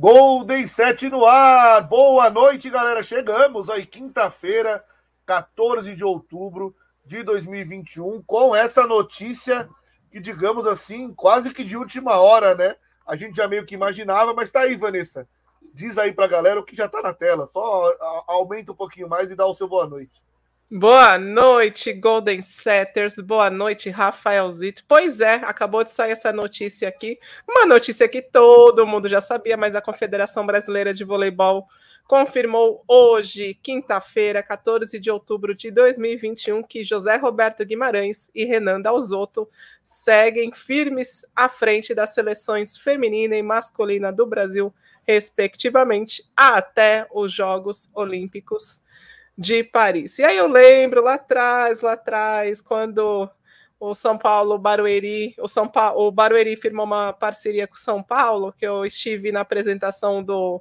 Golden 7 no ar. Boa noite, galera. Chegamos aí quinta-feira, 14 de outubro de 2021, com essa notícia que, digamos assim, quase que de última hora, né? A gente já meio que imaginava, mas tá aí, Vanessa. Diz aí pra galera o que já tá na tela. Só aumenta um pouquinho mais e dá o seu boa noite. Boa noite, Golden Setters. Boa noite, Rafaelzito. Pois é, acabou de sair essa notícia aqui. Uma notícia que todo mundo já sabia, mas a Confederação Brasileira de Voleibol confirmou hoje, quinta-feira, 14 de outubro de 2021, que José Roberto Guimarães e Renan Dalzotto seguem firmes à frente das seleções feminina e masculina do Brasil, respectivamente, até os Jogos Olímpicos de Paris. E aí eu lembro lá atrás, lá atrás, quando o São Paulo, Barueri, o São Paulo, o Barueri firmou uma parceria com o São Paulo, que eu estive na apresentação do,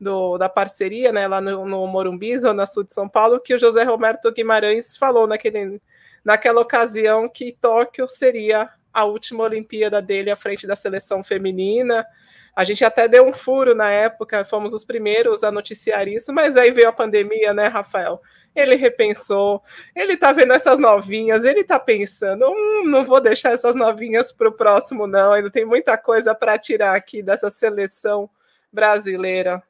do da parceria, né, lá no, no Morumbi, Zona Sul de São Paulo, que o José Roberto Guimarães falou naquele, naquela ocasião que Tóquio seria a última Olimpíada dele à frente da seleção feminina. A gente até deu um furo na época, fomos os primeiros a noticiar isso, mas aí veio a pandemia, né, Rafael? Ele repensou, ele tá vendo essas novinhas, ele tá pensando, hum, não vou deixar essas novinhas para o próximo, não. Ainda tem muita coisa para tirar aqui dessa seleção brasileira.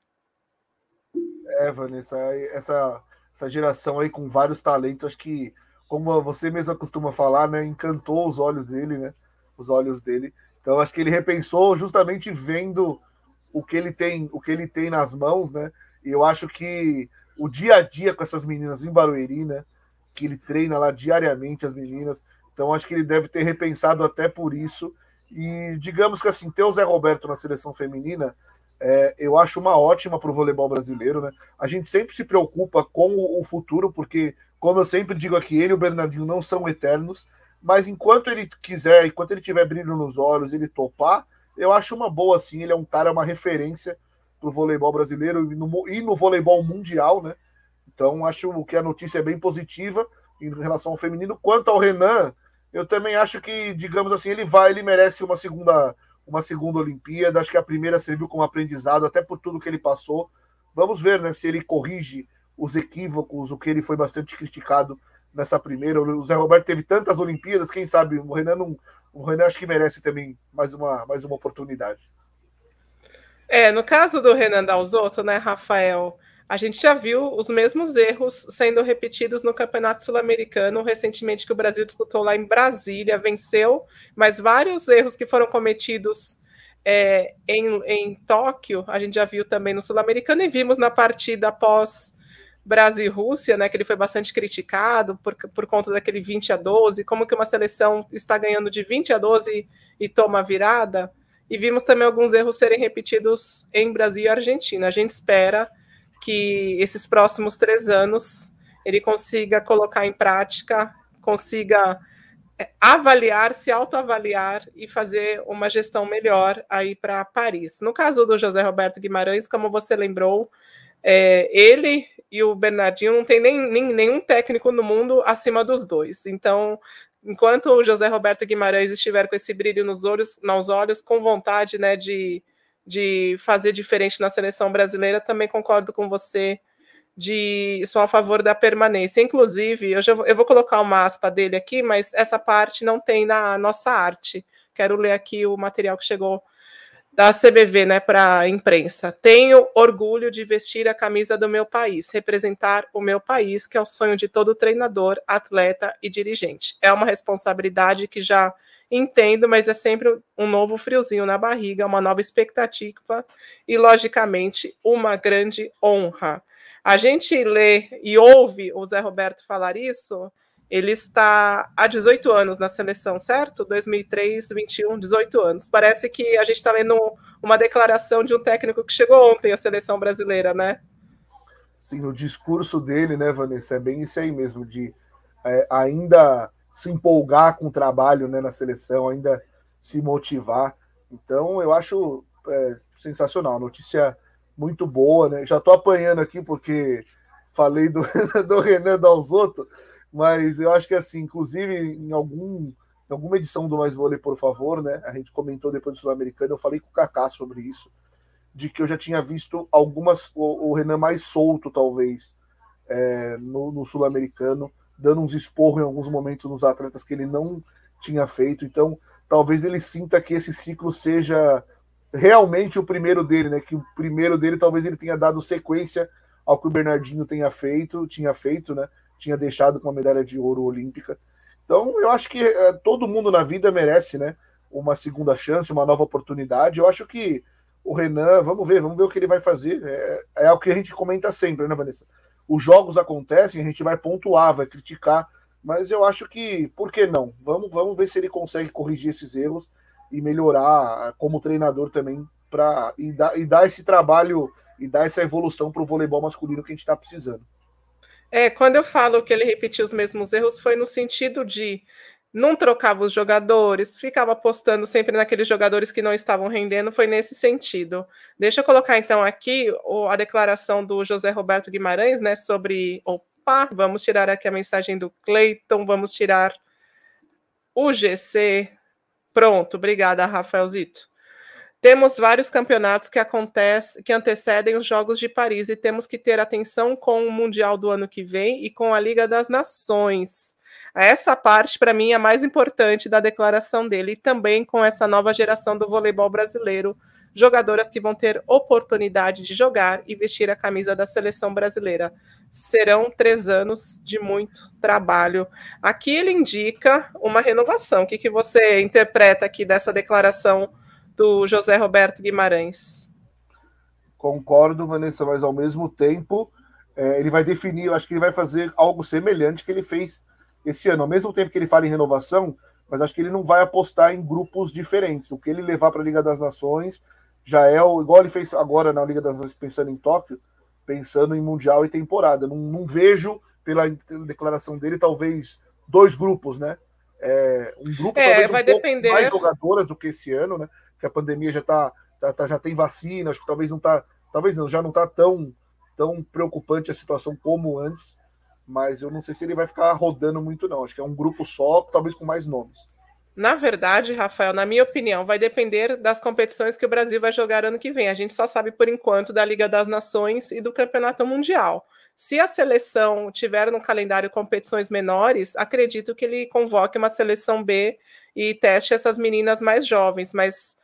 É, Vanessa, essa, essa geração aí com vários talentos, acho que, como você mesma costuma falar, né, encantou os olhos dele, né? Os olhos dele. Então acho que ele repensou justamente vendo o que ele tem, o que ele tem nas mãos, né? E eu acho que o dia a dia com essas meninas em Barueri, né? Que ele treina lá diariamente as meninas. Então acho que ele deve ter repensado até por isso. E digamos que assim, ter o Zé Roberto na seleção feminina, é, eu acho uma ótima para o voleibol brasileiro, né? A gente sempre se preocupa com o futuro, porque, como eu sempre digo aqui, ele e o Bernardinho não são eternos mas enquanto ele quiser, enquanto ele tiver brilho nos olhos, ele topar, eu acho uma boa assim. Ele é um cara, uma referência pro voleibol brasileiro e no, e no voleibol mundial, né? Então acho que a notícia é bem positiva em relação ao feminino. Quanto ao Renan, eu também acho que, digamos assim, ele vai, ele merece uma segunda, uma segunda Olimpíada. Acho que a primeira serviu como aprendizado, até por tudo que ele passou. Vamos ver, né, se ele corrige os equívocos, o que ele foi bastante criticado nessa primeira. O Zé Roberto teve tantas Olimpíadas, quem sabe o Renan não, o Renan acho que merece também mais uma, mais uma oportunidade. É, no caso do Renan Dalzotto, né, Rafael, a gente já viu os mesmos erros sendo repetidos no Campeonato Sul-Americano recentemente que o Brasil disputou lá em Brasília, venceu, mas vários erros que foram cometidos é, em, em Tóquio, a gente já viu também no Sul-Americano e vimos na partida após Brasil e Rússia, né, que ele foi bastante criticado por, por conta daquele 20 a 12, como que uma seleção está ganhando de 20 a 12 e toma virada, e vimos também alguns erros serem repetidos em Brasil e Argentina. A gente espera que esses próximos três anos ele consiga colocar em prática, consiga é, avaliar, se autoavaliar e fazer uma gestão melhor aí para Paris. No caso do José Roberto Guimarães, como você lembrou, é, ele e o Bernardinho não tem nem, nem, nenhum técnico no mundo acima dos dois. Então, enquanto o José Roberto Guimarães estiver com esse brilho nos olhos, nos olhos com vontade né, de, de fazer diferente na seleção brasileira, também concordo com você de sou a favor da permanência. Inclusive, eu, já, eu vou colocar uma aspa dele aqui, mas essa parte não tem na nossa arte. Quero ler aqui o material que chegou da CBV, né, para a imprensa. Tenho orgulho de vestir a camisa do meu país, representar o meu país, que é o sonho de todo treinador, atleta e dirigente. É uma responsabilidade que já entendo, mas é sempre um novo friozinho na barriga, uma nova expectativa e, logicamente, uma grande honra. A gente lê e ouve o Zé Roberto falar isso, ele está há 18 anos na seleção, certo? 2003, 21, 18 anos. Parece que a gente está lendo uma declaração de um técnico que chegou ontem à seleção brasileira, né? Sim, o discurso dele, né, Vanessa, é bem isso aí mesmo, de é, ainda se empolgar com o trabalho né, na seleção, ainda se motivar. Então, eu acho é, sensacional, notícia muito boa, né? Já estou apanhando aqui porque falei do, do Renan Dalzotto, mas eu acho que assim, inclusive em algum em alguma edição do Mais Vôlei, por favor, né? A gente comentou depois do Sul-Americano, eu falei com o Kaká sobre isso. de que eu já tinha visto algumas, o, o Renan mais solto, talvez, é, no, no Sul-Americano, dando uns esporros em alguns momentos nos atletas que ele não tinha feito. Então, talvez ele sinta que esse ciclo seja realmente o primeiro dele, né? Que o primeiro dele talvez ele tenha dado sequência ao que o Bernardinho tenha feito, tinha feito, né? Tinha deixado com a medalha de ouro olímpica. Então, eu acho que é, todo mundo na vida merece, né? Uma segunda chance, uma nova oportunidade. Eu acho que o Renan, vamos ver, vamos ver o que ele vai fazer. É, é o que a gente comenta sempre, né, Vanessa? Os jogos acontecem, a gente vai pontuar, vai criticar, mas eu acho que, por que não? Vamos, vamos ver se ele consegue corrigir esses erros e melhorar como treinador também para e dar, e dar esse trabalho e dar essa evolução para o voleibol masculino que a gente está precisando. É, quando eu falo que ele repetiu os mesmos erros, foi no sentido de não trocava os jogadores, ficava apostando sempre naqueles jogadores que não estavam rendendo, foi nesse sentido. Deixa eu colocar então aqui a declaração do José Roberto Guimarães, né, sobre, opa, vamos tirar aqui a mensagem do Cleiton, vamos tirar o GC. Pronto, obrigada, Rafaelzito. Temos vários campeonatos que acontecem, que antecedem os Jogos de Paris e temos que ter atenção com o Mundial do ano que vem e com a Liga das Nações. Essa parte, para mim, é a mais importante da declaração dele, e também com essa nova geração do voleibol brasileiro, jogadoras que vão ter oportunidade de jogar e vestir a camisa da seleção brasileira. Serão três anos de muito trabalho. Aqui ele indica uma renovação. O que, que você interpreta aqui dessa declaração do José Roberto Guimarães. Concordo, Vanessa, mas ao mesmo tempo é, ele vai definir, eu acho que ele vai fazer algo semelhante que ele fez esse ano. Ao mesmo tempo que ele fala em renovação, mas acho que ele não vai apostar em grupos diferentes. O que ele levar para a Liga das Nações já é o, igual ele fez agora na Liga das Nações, pensando em Tóquio, pensando em Mundial e temporada. Não, não vejo, pela declaração dele, talvez dois grupos, né? É, um grupo é, vai um depender mais jogadoras do que esse ano, né? Que a pandemia já tá, tá, tá, já tem vacina, acho que talvez não tá, talvez não, já não tá tão tão preocupante a situação como antes, mas eu não sei se ele vai ficar rodando muito não, acho que é um grupo só, talvez com mais nomes. Na verdade, Rafael, na minha opinião, vai depender das competições que o Brasil vai jogar ano que vem. A gente só sabe por enquanto da Liga das Nações e do Campeonato Mundial. Se a seleção tiver no calendário competições menores, acredito que ele convoque uma seleção B e teste essas meninas mais jovens, mas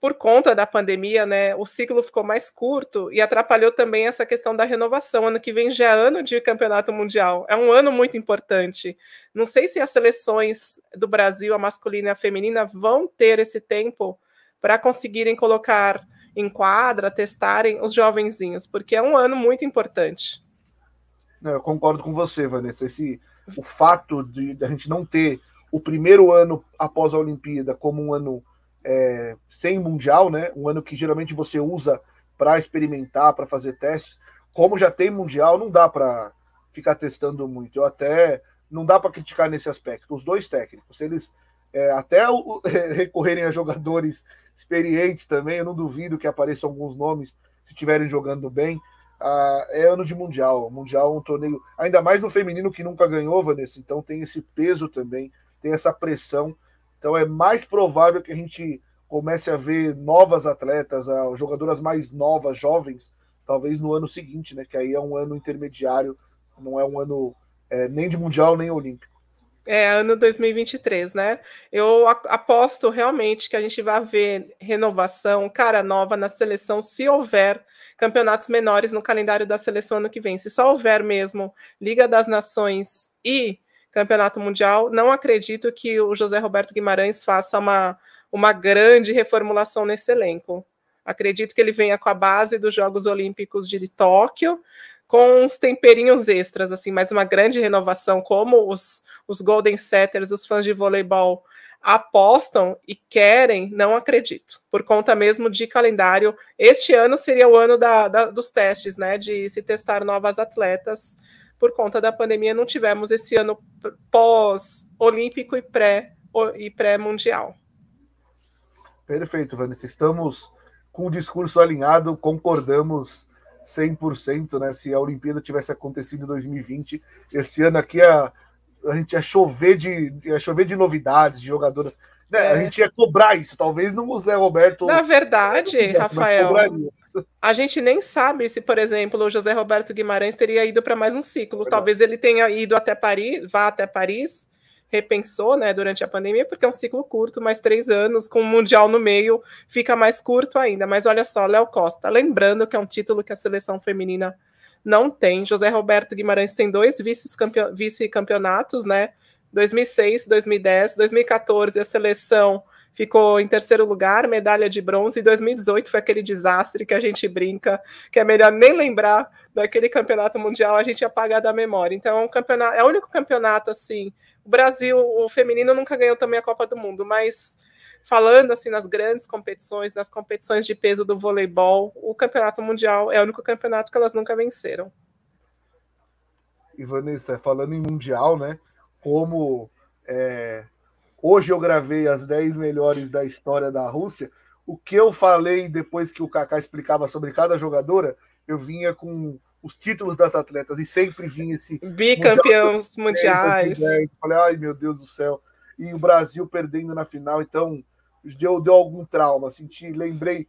por conta da pandemia, né, o ciclo ficou mais curto e atrapalhou também essa questão da renovação. Ano que vem já é ano de campeonato mundial, é um ano muito importante. Não sei se as seleções do Brasil, a masculina e a feminina, vão ter esse tempo para conseguirem colocar em quadra, testarem os jovenzinhos, porque é um ano muito importante. Eu concordo com você, Vanessa. Esse, o fato de, de a gente não ter o primeiro ano após a Olimpíada como um ano é, sem mundial, né? Um ano que geralmente você usa para experimentar, para fazer testes. Como já tem mundial, não dá para ficar testando muito. Eu até não dá para criticar nesse aspecto. Os dois técnicos, eles é, até o, recorrerem a jogadores experientes também, eu não duvido que apareçam alguns nomes se estiverem jogando bem. Ah, é ano de mundial. Mundial é um torneio, ainda mais no feminino que nunca ganhou, Vanessa. Então tem esse peso também, tem essa pressão. Então é mais provável que a gente comece a ver novas atletas, jogadoras mais novas, jovens, talvez no ano seguinte, né? Que aí é um ano intermediário, não é um ano é, nem de mundial nem olímpico. É ano 2023, né? Eu aposto realmente que a gente vai ver renovação, cara nova na seleção, se houver campeonatos menores no calendário da seleção ano que vem. Se só houver mesmo Liga das Nações e Campeonato Mundial. Não acredito que o José Roberto Guimarães faça uma, uma grande reformulação nesse elenco. Acredito que ele venha com a base dos Jogos Olímpicos de Tóquio, com uns temperinhos extras, assim, mais uma grande renovação, como os, os Golden Setters, os fãs de voleibol apostam e querem, não acredito, por conta mesmo de calendário. Este ano seria o ano da, da, dos testes, né? De se testar novas atletas por conta da pandemia, não tivemos esse ano pós-olímpico e pré pré-mundial. Perfeito, Vanessa. Estamos com o discurso alinhado, concordamos 100%, né? Se a Olimpíada tivesse acontecido em 2020, esse ano aqui a, a gente ia chover de, ia chover de novidades, de jogadoras. Né? É. A gente ia cobrar isso, talvez não o Zé Roberto. Na verdade, quisesse, Rafael, a gente nem sabe se, por exemplo, o José Roberto Guimarães teria ido para mais um ciclo. É talvez ele tenha ido até Paris, vá até Paris, repensou, né, durante a pandemia, porque é um ciclo curto, mais três anos, com o Mundial no meio, fica mais curto ainda. Mas olha só, Léo Costa, lembrando que é um título que a seleção feminina não tem. José Roberto Guimarães tem dois vice-campeonatos, né? 2006, 2010, 2014 a seleção ficou em terceiro lugar, medalha de bronze, e 2018 foi aquele desastre que a gente brinca, que é melhor nem lembrar daquele campeonato mundial, a gente apaga da memória. Então é um campeonato, é o único campeonato assim. O Brasil, o feminino nunca ganhou também a Copa do Mundo, mas falando assim nas grandes competições, nas competições de peso do voleibol, o campeonato mundial é o único campeonato que elas nunca venceram. E Vanessa, falando em mundial, né? Como é, hoje eu gravei as 10 melhores da história da Rússia, o que eu falei depois que o Kaká explicava sobre cada jogadora, eu vinha com os títulos das atletas e sempre vinha esse bicampeões mundiais. Falei, ai meu Deus do céu. E o Brasil perdendo na final, então deu, deu algum trauma. Senti, lembrei,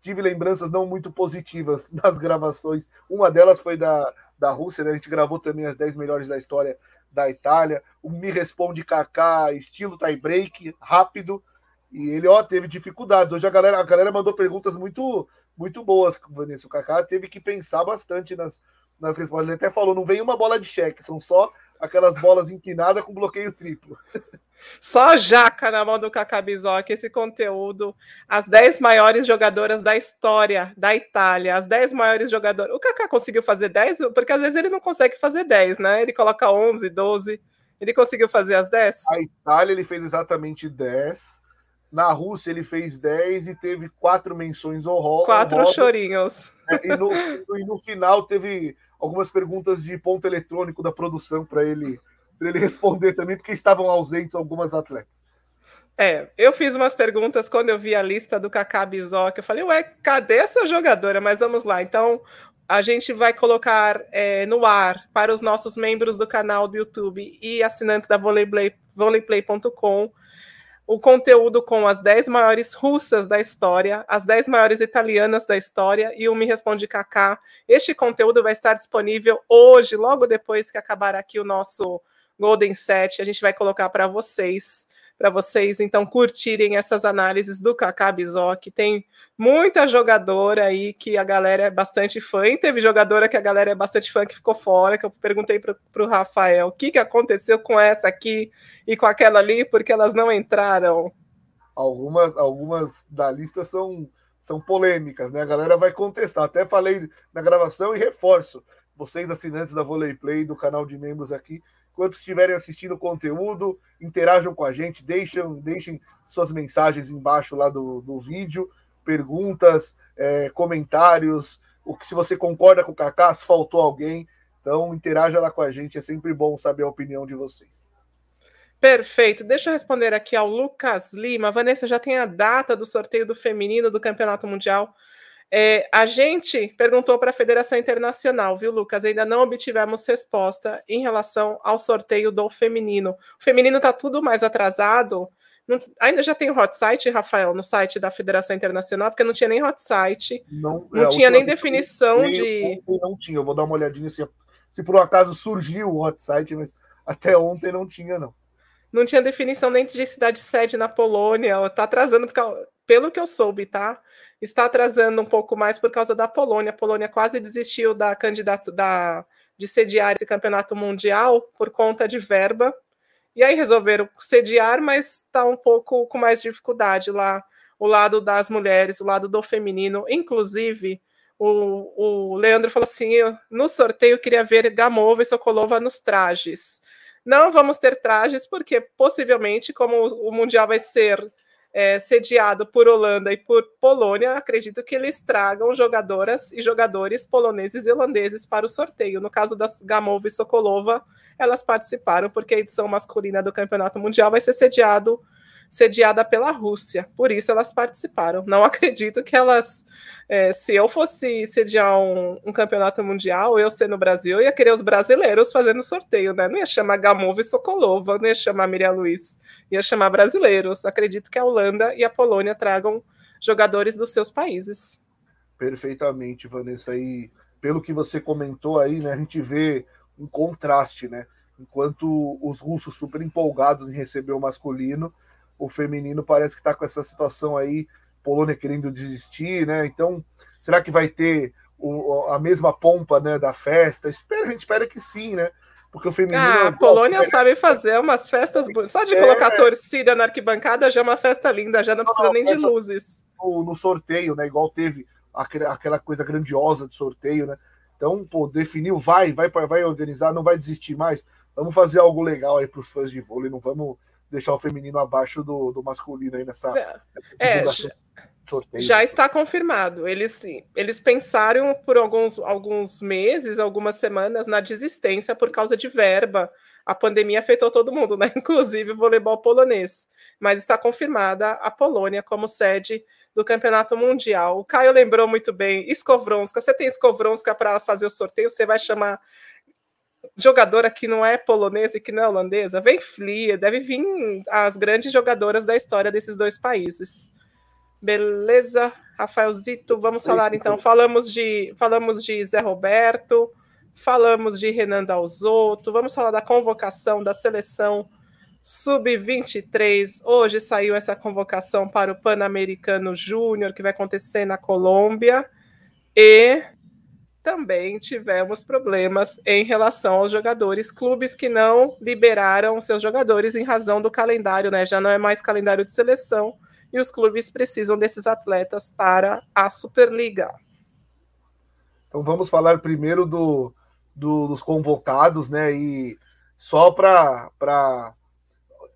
tive lembranças não muito positivas nas gravações. Uma delas foi da, da Rússia, né? A gente gravou também as 10 melhores da história da Itália. O Me Responde Kaká, estilo tie break, rápido. E ele, ó, teve dificuldades. Hoje a galera, a galera mandou perguntas muito muito boas, Vanessa. O Kaká teve que pensar bastante nas, nas respostas. Ele até falou: não vem uma bola de cheque, são só aquelas bolas empinadas com bloqueio triplo. Só jaca na mão do Kaká Bizoc, esse conteúdo. As 10 maiores jogadoras da história da Itália, as 10 maiores jogadoras. O Kaká conseguiu fazer 10? Porque às vezes ele não consegue fazer 10, né? Ele coloca 11, 12. Ele conseguiu fazer as 10? A Itália ele fez exatamente 10. Na Rússia ele fez 10 e teve quatro menções honrosas. Quatro chorinhos. É, e, no, e no final teve algumas perguntas de ponto eletrônico da produção para ele para ele responder também, porque estavam ausentes algumas atletas. É, eu fiz umas perguntas quando eu vi a lista do Kaká Bizoc, eu falei, ué, cadê essa jogadora? Mas vamos lá, então a gente vai colocar é, no ar para os nossos membros do canal do YouTube e assinantes da volleyplay.com o conteúdo com as 10 maiores russas da história, as 10 maiores italianas da história e o Me Responde Kaká. Este conteúdo vai estar disponível hoje, logo depois que acabar aqui o nosso Golden Set, a gente vai colocar para vocês, para vocês então curtirem essas análises do Kaká Bizoc. Tem muita jogadora aí que a galera é bastante fã, e teve jogadora que a galera é bastante fã que ficou fora, que eu perguntei para o Rafael o que, que aconteceu com essa aqui e com aquela ali, porque elas não entraram. Algumas, algumas da lista são, são polêmicas, né? A galera vai contestar. Até falei na gravação e reforço. Vocês, assinantes da Volley Play, do canal de membros aqui, Enquanto estiverem assistindo o conteúdo, interajam com a gente, deixem, deixem suas mensagens embaixo lá do, do vídeo, perguntas, é, comentários, o que se você concorda com o Kaká, se faltou alguém. Então, interaja lá com a gente, é sempre bom saber a opinião de vocês. Perfeito. Deixa eu responder aqui ao Lucas Lima. Vanessa, já tem a data do sorteio do feminino do Campeonato Mundial é, a gente perguntou para a Federação Internacional, viu, Lucas? Ainda não obtivemos resposta em relação ao sorteio do feminino. O feminino está tudo mais atrasado. Não, ainda já tem hot site, Rafael, no site da Federação Internacional, porque não tinha nem hot site, não, não é, tinha nem definição nem, de. Não tinha, eu vou dar uma olhadinha se, se por um acaso surgiu o hot site, mas até ontem não tinha, não. Não tinha definição nem de cidade sede na Polônia, está atrasando, pelo que eu soube, tá? Está atrasando um pouco mais por causa da Polônia. A Polônia quase desistiu da candidato da de sediar esse campeonato mundial por conta de verba. E aí resolveram sediar, mas está um pouco com mais dificuldade lá o lado das mulheres, o lado do feminino. Inclusive, o, o Leandro falou assim: no sorteio queria ver Gamova e Sokolova nos trajes. Não vamos ter trajes, porque possivelmente, como o Mundial vai ser é, sediado por Holanda e por Polônia, acredito que eles tragam jogadoras e jogadores poloneses e holandeses para o sorteio. No caso das Gamova e Sokolova, elas participaram porque a edição masculina do Campeonato Mundial vai ser sediado sediada pela Rússia. Por isso elas participaram. Não acredito que elas. É, se eu fosse sediar um, um, campeonato mundial, eu ser no Brasil, eu ia querer os brasileiros fazendo sorteio, né? Não ia chamar Gamova e Sokolova, não ia chamar Miriam Luiz, ia chamar brasileiros. Acredito que a Holanda e a Polônia tragam jogadores dos seus países. Perfeitamente, Vanessa. E pelo que você comentou aí, né, a gente vê um contraste, né? Enquanto os russos super empolgados em receber o masculino, o feminino parece que está com essa situação aí, Polônia querendo desistir, né? Então, será que vai ter o, a mesma pompa né, da festa? Espera, a gente espera que sim, né? Porque o feminino. Ah, a Polônia é... sabe fazer umas festas. Só de colocar é... torcida na arquibancada já é uma festa linda, já não precisa nem de luzes. No, no sorteio, né? Igual teve aquela coisa grandiosa de sorteio, né? Então, pô, definiu, vai, vai, vai organizar, não vai desistir mais. Vamos fazer algo legal aí para os fãs de vôlei, não vamos deixar o feminino abaixo do, do masculino aí nessa. É, já, já está confirmado. Eles, eles pensaram por alguns, alguns meses, algumas semanas na desistência por causa de verba. A pandemia afetou todo mundo, né? Inclusive o voleibol polonês. Mas está confirmada a Polônia como sede do Campeonato Mundial. O Caio lembrou muito bem, Skovronska. Você tem Skovronska para fazer o sorteio, você vai chamar jogadora que não é polonesa e que não é holandesa? Vem Flia, deve vir as grandes jogadoras da história desses dois países. Beleza, Rafaelzito, vamos falar então. Falamos de, falamos de Zé Roberto, falamos de Renan Dalzotto, vamos falar da convocação da seleção Sub-23. Hoje saiu essa convocação para o Pan-Americano Júnior, que vai acontecer na Colômbia. E também tivemos problemas em relação aos jogadores, clubes que não liberaram seus jogadores em razão do calendário, né? Já não é mais calendário de seleção e os clubes precisam desses atletas para a Superliga. Então vamos falar primeiro do, do dos convocados, né? E só para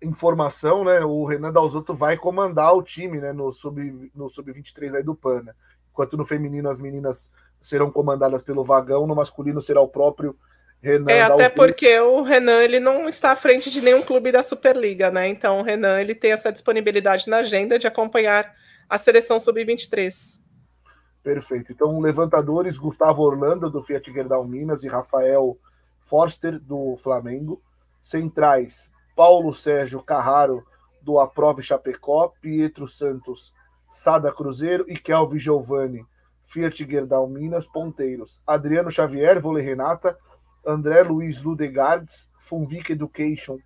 informação, né? O Renan Dalzotto vai comandar o time, né? No sub no sub 23 aí do PAN. Né? Enquanto no feminino as meninas serão comandadas pelo Vagão, no masculino será o próprio Renan. É até porque o Renan ele não está à frente de nenhum clube da Superliga, né? Então o Renan ele tem essa disponibilidade na agenda de acompanhar a seleção sub 23. Perfeito. Então, levantadores, Gustavo Orlando, do Fiat Gerdau Minas, e Rafael Forster, do Flamengo. Centrais, Paulo Sérgio Carraro, do Aprove Chapecó, Pietro Santos, Sada Cruzeiro e Kelvin Giovanni, Fiat Gerdau Minas, Ponteiros. Adriano Xavier, Vôlei Renata, André Luiz Ludegardes, Funvic Education,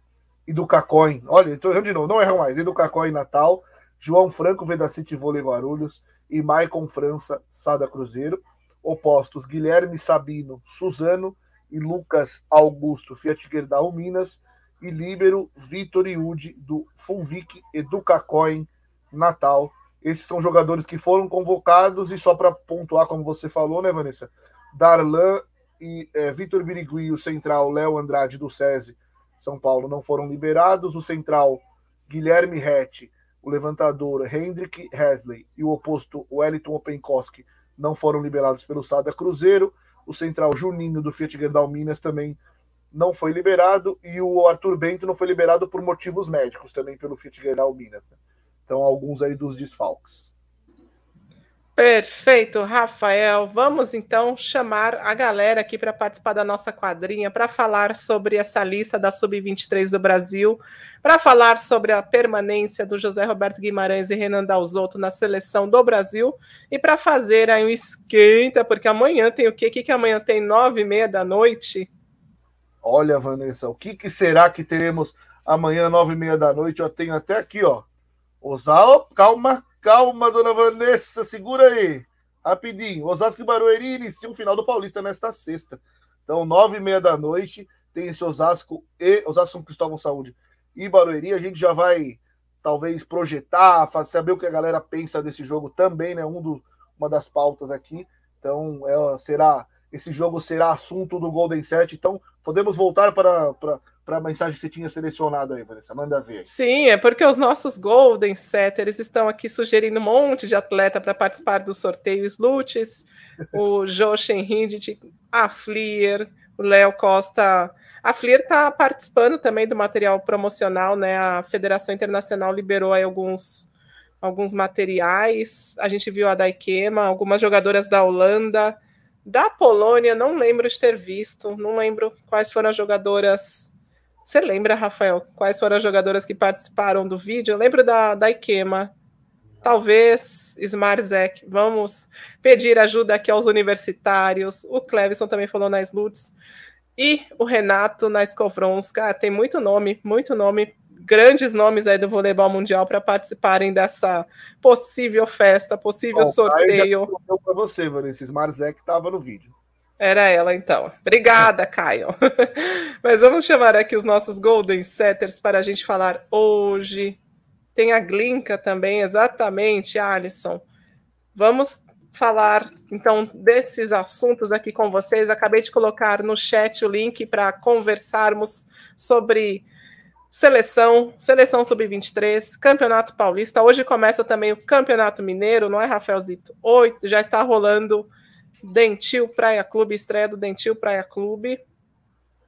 Educacoin. Olha, estou errando de novo, não erram mais. Educacoin Natal, João Franco, Vedacity Vôlei Guarulhos e Maicon França, Sada Cruzeiro. Opostos, Guilherme Sabino, Suzano e Lucas Augusto, Fiat Gerdau Minas e líbero Vitor Iude, do Funvic Educacoin Natal. Esses são jogadores que foram convocados e só para pontuar, como você falou, né, Vanessa? Darlan e é, Vitor Birigui, o central Léo Andrade do SESI São Paulo não foram liberados. O central Guilherme Rett, o levantador Hendrik Hesley e o oposto Wellington Openkoski não foram liberados pelo Sada Cruzeiro. O central Juninho do Fiat Gerdau Minas também não foi liberado e o Arthur Bento não foi liberado por motivos médicos também pelo Fittgerald Minas. Então, alguns aí dos desfalques. Perfeito, Rafael. Vamos então chamar a galera aqui para participar da nossa quadrinha, para falar sobre essa lista da Sub-23 do Brasil, para falar sobre a permanência do José Roberto Guimarães e Renan Dalzotto na seleção do Brasil e para fazer aí um esquenta, porque amanhã tem o quê? O que, que amanhã tem? Nove e meia da noite? Olha, Vanessa, o que, que será que teremos amanhã, nove e meia da noite? Eu tenho até aqui, ó. Osal, calma, calma, dona Vanessa, segura aí. Rapidinho. Osasco e Barueri iniciam o final do Paulista nesta sexta. Então, nove e meia da noite, tem esse Osasco e Osasco Cristóvão Saúde e Barueri. A gente já vai, talvez, projetar, saber o que a galera pensa desse jogo também, né? Um do, uma das pautas aqui. Então, é, será esse jogo será assunto do Golden Set. Então, podemos voltar para, para, para a mensagem que você tinha selecionado aí, Vanessa. Manda ver. Sim, é porque os nossos Golden Setters estão aqui sugerindo um monte de atleta para participar do sorteio Slutes. o Joshen Hindt, a Flier, o Léo Costa. A FLIR está participando também do material promocional, né? A Federação Internacional liberou aí alguns, alguns materiais. A gente viu a Daikema, algumas jogadoras da Holanda, da Polônia, não lembro de ter visto, não lembro quais foram as jogadoras. Você lembra, Rafael, quais foram as jogadoras que participaram do vídeo? Eu lembro da, da Ikema, talvez Smarzek. Vamos pedir ajuda aqui aos universitários. O Clevison também falou nas Lutz. E o Renato na Skowronska. Tem muito nome, muito nome, grandes nomes aí do voleibol mundial para participarem dessa possível festa, possível Bom, sorteio. Para você, Vanessa, Smarzek estava no vídeo. Era ela, então. Obrigada, Caio. Mas vamos chamar aqui os nossos Golden Setters para a gente falar hoje. Tem a Glinka também, exatamente, Alisson. Vamos falar então desses assuntos aqui com vocês. Acabei de colocar no chat o link para conversarmos sobre seleção, seleção sub-23, Campeonato Paulista. Hoje começa também o Campeonato Mineiro, não é, Rafaelzito? Oito, já está rolando Dentil Praia Clube, estreia do Dentil Praia Clube.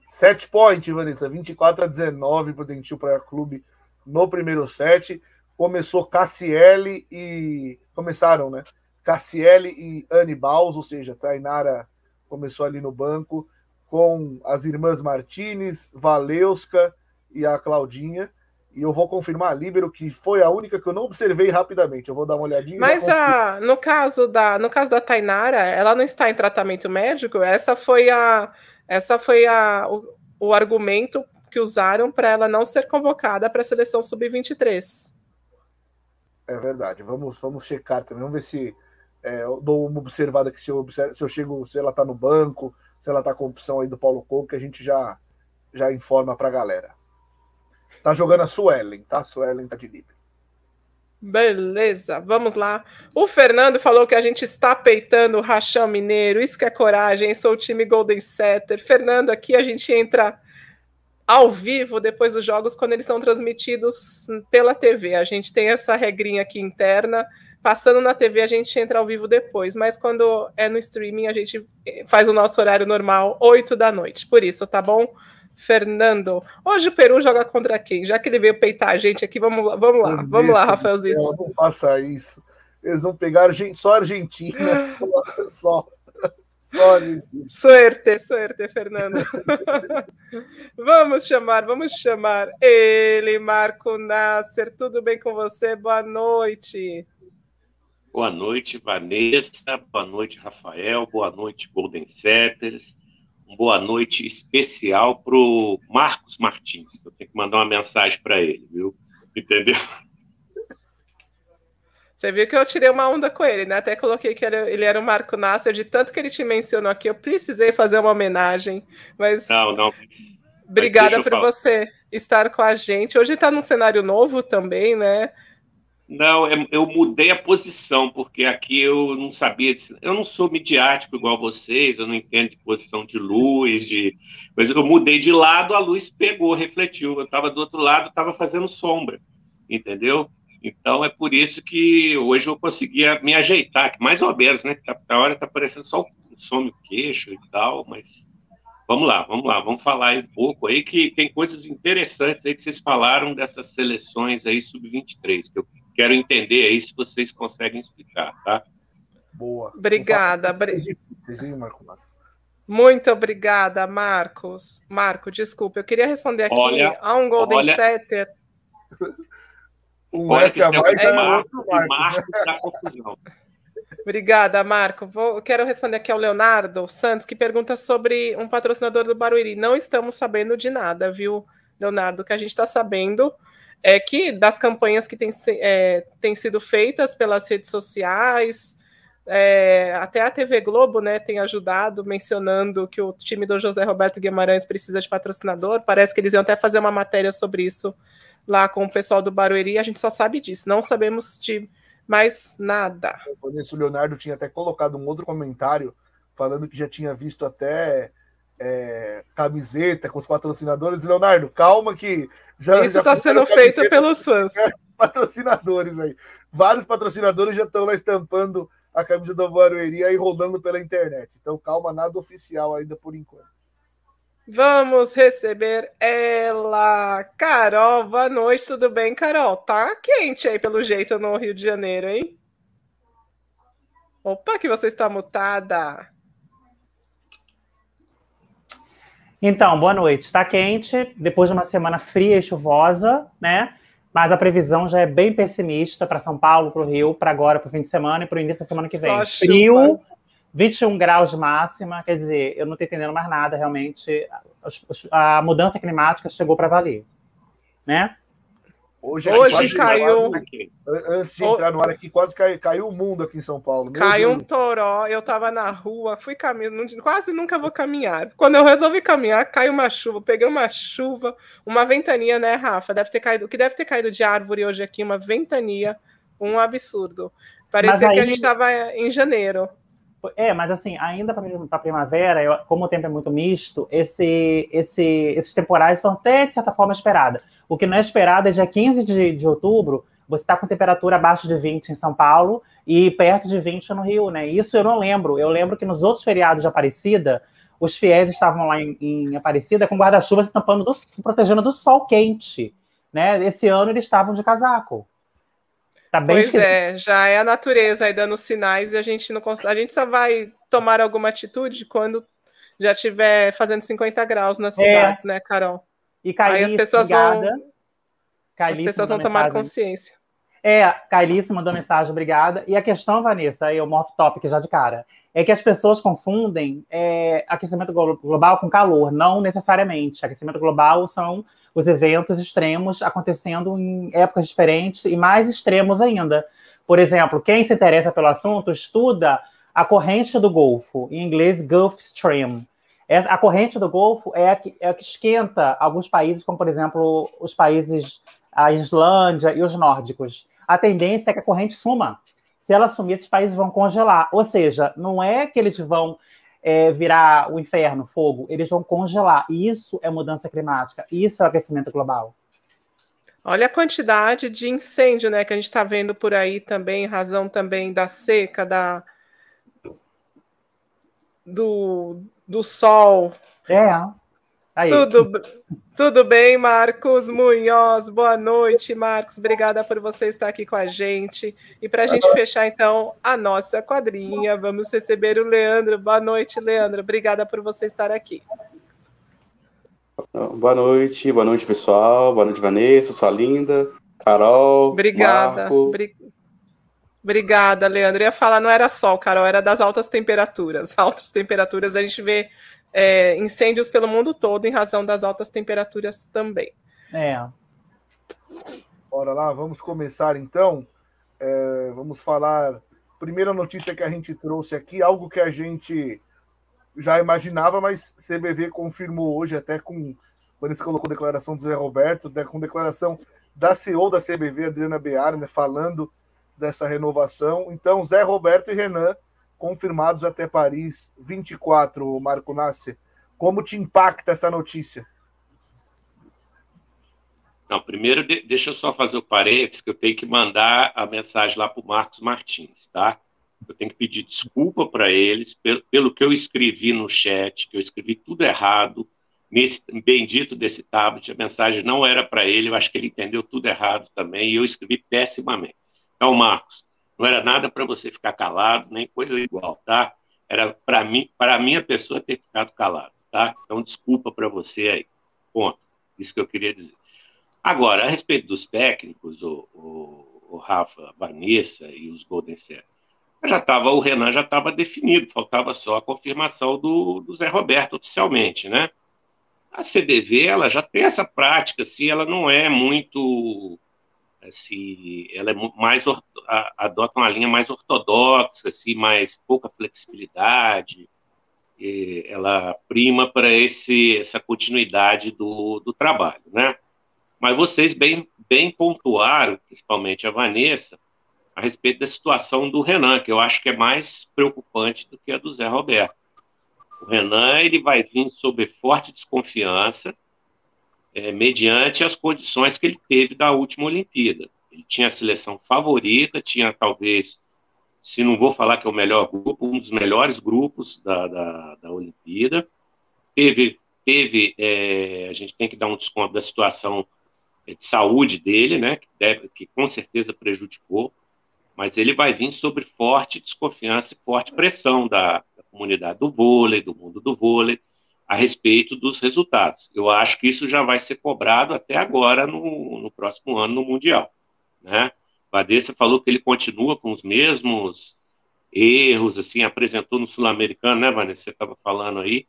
Set point, Vanessa, 24 a 19 para o Dentil Praia Clube no primeiro set. Começou Cassiele e. Começaram, né? Cassiele e Anne Baus, ou seja, Tainara começou ali no banco, com as irmãs Martinez, Valeuska e a Claudinha. E eu vou confirmar a Líbero, que foi a única que eu não observei rapidamente. Eu vou dar uma olhadinha. Mas a, no, caso da, no caso da Tainara, ela não está em tratamento médico? Essa foi a. Essa foi a, o, o argumento que usaram para ela não ser convocada para a seleção sub-23. É verdade. Vamos, vamos checar também. Vamos ver se é, eu dou uma observada aqui se eu, se eu chego, se ela está no banco, se ela está com opção aí do Paulo Couto, que a gente já, já informa para a galera. Tá jogando a Suelen, tá? A Suelen tá de livre. Beleza, vamos lá. O Fernando falou que a gente está peitando o Rachão Mineiro. Isso que é coragem, sou o time Golden Setter. Fernando, aqui a gente entra ao vivo depois dos jogos quando eles são transmitidos pela TV. A gente tem essa regrinha aqui interna. Passando na TV, a gente entra ao vivo depois, mas quando é no streaming, a gente faz o nosso horário normal, 8 da noite. Por isso, tá bom? Fernando, hoje o Peru joga contra quem? Já que ele veio peitar a gente aqui, vamos lá, vamos lá, vamos lá, Rafaelzinho. Não faça isso. Eles vão pegar só Argentina, só. só. Sorry. Suerte, suerte, Fernando. vamos chamar, vamos chamar ele, Marco Nasser. Tudo bem com você? Boa noite. Boa noite, Vanessa. Boa noite, Rafael. Boa noite, Golden Setters. Boa noite especial para o Marcos Martins. Eu tenho que mandar uma mensagem para ele, viu? Entendeu? Você viu que eu tirei uma onda com ele, né? Até coloquei que ele era o Marco Nasser, de tanto que ele te mencionou aqui, eu precisei fazer uma homenagem. Mas. Não, não. Obrigada por falar. você estar com a gente. Hoje está num cenário novo também, né? Não, eu mudei a posição, porque aqui eu não sabia. Eu não sou midiático igual vocês, eu não entendo de posição de luz, de. Mas eu mudei de lado, a luz pegou, refletiu. Eu estava do outro lado, estava fazendo sombra, entendeu? Então é por isso que hoje eu conseguia me ajeitar, mais ou menos, né? A tá, hora tá parecendo só some o queixo e tal, mas vamos lá, vamos lá, vamos falar um pouco aí que tem coisas interessantes aí que vocês falaram dessas seleções aí sub-23, que eu quero entender aí se vocês conseguem explicar, tá? Boa. Obrigada. Muito obrigada, Marcos. Marco, desculpa, eu queria responder aqui olha, a um Golden olha... Setter. Um S a mais é outro Marco. Né? Obrigada, Marco. Vou, quero responder aqui ao Leonardo Santos, que pergunta sobre um patrocinador do Barueri. Não estamos sabendo de nada, viu, Leonardo? O que a gente está sabendo é que das campanhas que têm é, tem sido feitas pelas redes sociais, é, até a TV Globo né, tem ajudado, mencionando que o time do José Roberto Guimarães precisa de patrocinador. Parece que eles iam até fazer uma matéria sobre isso lá com o pessoal do Barueri, a gente só sabe disso, não sabemos de mais nada. O Leonardo tinha até colocado um outro comentário falando que já tinha visto até é, camiseta com os patrocinadores. Leonardo, calma que já isso está sendo feito pelos fãs. Patrocinadores aí, vários patrocinadores já estão lá estampando a camisa do Barueri e rodando pela internet. Então calma, nada oficial ainda por enquanto. Vamos receber ela, Carol. Boa noite, tudo bem, Carol? Tá quente aí pelo jeito no Rio de Janeiro, hein? Opa, que você está mutada. Então, boa noite. Está quente, depois de uma semana fria e chuvosa, né? Mas a previsão já é bem pessimista para São Paulo, para o Rio, para agora, para o fim de semana e para o início da semana que vem. Frio, chuva. 21 graus de máxima, quer dizer, eu não estou entendendo mais nada, realmente. A mudança climática chegou para valer, né? Hoje, Hoje caiu. antes de entrar no ar aqui, quase caiu, caiu o mundo aqui em São Paulo. Meu caiu Deus. um toró, eu tava na rua, fui caminhando, quase nunca vou caminhar. Quando eu resolvi caminhar, caiu uma chuva, peguei uma chuva, uma ventania, né, Rafa? Deve ter caído, o que deve ter caído de árvore hoje aqui, uma ventania, um absurdo. Parecia aí... que a gente estava em janeiro. É, mas assim, ainda para a primavera, eu, como o tempo é muito misto, esse, esse, esses temporais são até, de certa forma, esperada. O que não é esperado é dia 15 de, de outubro, você está com temperatura abaixo de 20 em São Paulo e perto de 20 no Rio, né? Isso eu não lembro. Eu lembro que nos outros feriados de Aparecida, os fiéis estavam lá em, em Aparecida com guarda-chuva se tampando, do, se protegendo do sol quente, né? Esse ano eles estavam de casaco. Tá bem pois esquisito. é, já é a natureza aí dando sinais e a gente não a gente só vai tomar alguma atitude quando já estiver fazendo 50 graus nas é. cidades, né, Carol? E Cailice, aí as pessoas obrigada. vão as pessoas vão tomar mensagem. consciência. É, Cailice mandou mensagem, obrigada. E a questão, Vanessa, aí o off topic já de cara, é que as pessoas confundem é, aquecimento global com calor. Não necessariamente. Aquecimento global são os eventos extremos acontecendo em épocas diferentes e mais extremos ainda. Por exemplo, quem se interessa pelo assunto estuda a corrente do Golfo, em inglês Gulf Stream. A corrente do Golfo é a que, é a que esquenta alguns países, como por exemplo os países, a Islândia e os nórdicos. A tendência é que a corrente suma. Se ela sumir, esses países vão congelar. Ou seja, não é que eles vão é, virar o inferno, fogo, eles vão congelar. Isso é mudança climática, isso é aquecimento global. Olha a quantidade de incêndio né, que a gente está vendo por aí também, razão também da seca, da, do, do sol. É. Aí. Tudo, tudo bem, Marcos Munhoz? Boa noite, Marcos. Obrigada por você estar aqui com a gente. E para a gente fechar, então, a nossa quadrinha, vamos receber o Leandro. Boa noite, Leandro. Obrigada por você estar aqui. Boa noite, boa noite, pessoal. Boa noite, Vanessa, sua linda. Carol. Obrigada. Marco. Obrigada, Leandro. Eu ia falar, não era sol, Carol, era das altas temperaturas. Altas temperaturas a gente vê é, incêndios pelo mundo todo em razão das altas temperaturas também. É. Bora lá, vamos começar então. É, vamos falar. Primeira notícia que a gente trouxe aqui, algo que a gente já imaginava, mas CBV confirmou hoje, até com. Quando você colocou a declaração do Zé Roberto, até com declaração da CEO da CBV, Adriana Bear, né, falando dessa renovação. Então, Zé Roberto e Renan confirmados até Paris 24, Marco Nasser. Como te impacta essa notícia? Não, primeiro de, deixa eu só fazer o parênteses, que eu tenho que mandar a mensagem lá para o Marcos Martins, tá? Eu tenho que pedir desculpa para eles pelo, pelo, que eu escrevi no chat, que eu escrevi tudo errado, nesse bendito desse tablet, a mensagem não era para ele, eu acho que ele entendeu tudo errado também, e eu escrevi pessimamente. Então, Marcos, não era nada para você ficar calado, nem coisa igual, tá? Era para mim, para a minha pessoa ter ficado calado, tá? Então, desculpa para você aí. Ponto. Isso que eu queria dizer. Agora, a respeito dos técnicos, o, o, o Rafa, a Vanessa e os Golden Set, já tava, o Renan já estava definido, faltava só a confirmação do, do Zé Roberto oficialmente, né? A CBV, ela já tem essa prática, assim, ela não é muito assim, ela é mais adota uma linha mais ortodoxa, assim, mais pouca flexibilidade. ela prima para esse essa continuidade do, do trabalho, né? Mas vocês bem bem pontuaram, principalmente a Vanessa, a respeito da situação do Renan, que eu acho que é mais preocupante do que a do Zé Roberto. O Renan ele vai vir sob forte desconfiança é, mediante as condições que ele teve da última Olimpíada. Ele tinha a seleção favorita, tinha talvez, se não vou falar que é o melhor grupo, um dos melhores grupos da, da, da Olimpíada. Teve teve, é, a gente tem que dar um desconto da situação é, de saúde dele, né, que, deve, que com certeza prejudicou, mas ele vai vir sobre forte desconfiança e forte pressão da, da comunidade do vôlei, do mundo do vôlei, a respeito dos resultados. Eu acho que isso já vai ser cobrado até agora no, no próximo ano no Mundial. Né? Vanessa falou que ele continua com os mesmos erros, assim, apresentou no Sul-Americano, né, Vanessa? Você estava falando aí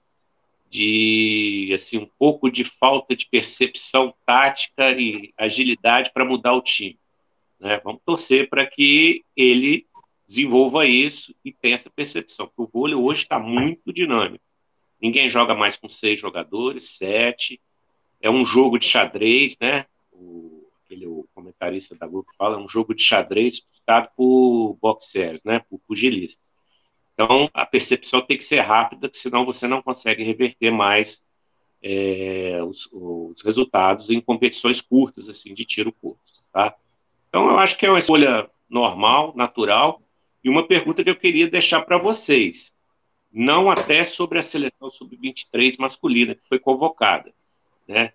de assim um pouco de falta de percepção tática e agilidade para mudar o time. Né? Vamos torcer para que ele desenvolva isso e tenha essa percepção, porque o vôlei hoje está muito dinâmico. Ninguém joga mais com seis jogadores, sete. É um jogo de xadrez, né? O, aquele o comentarista da Globo fala, é um jogo de xadrez disputado por boxers, né? Por pugilistas. Então, a percepção tem que ser rápida, senão você não consegue reverter mais é, os, os, resultados em competições curtas, assim, de tiro curto, tá? Então, eu acho que é uma escolha normal, natural, e uma pergunta que eu queria deixar para vocês não até sobre a seleção sub-23 masculina que foi convocada, né?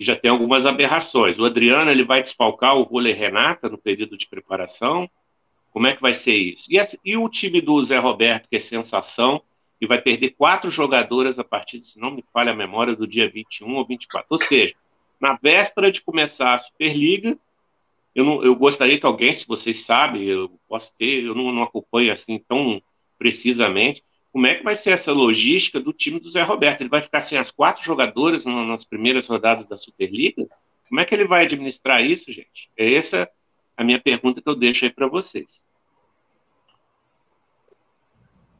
Já tem algumas aberrações. O Adriano ele vai desfalcar o vôlei Renata no período de preparação. Como é que vai ser isso? E, e o time do Zé Roberto, que é sensação, e vai perder quatro jogadoras a partir, se não me falha a memória, do dia 21 ou 24. Ou seja, na véspera de começar a Superliga, eu, não, eu gostaria que alguém, se vocês sabem, eu posso ter, eu não, não acompanho assim tão precisamente, como é que vai ser essa logística do time do Zé Roberto? Ele vai ficar sem as quatro jogadoras nas primeiras rodadas da Superliga? Como é que ele vai administrar isso, gente? É essa a minha pergunta que eu deixo aí para vocês.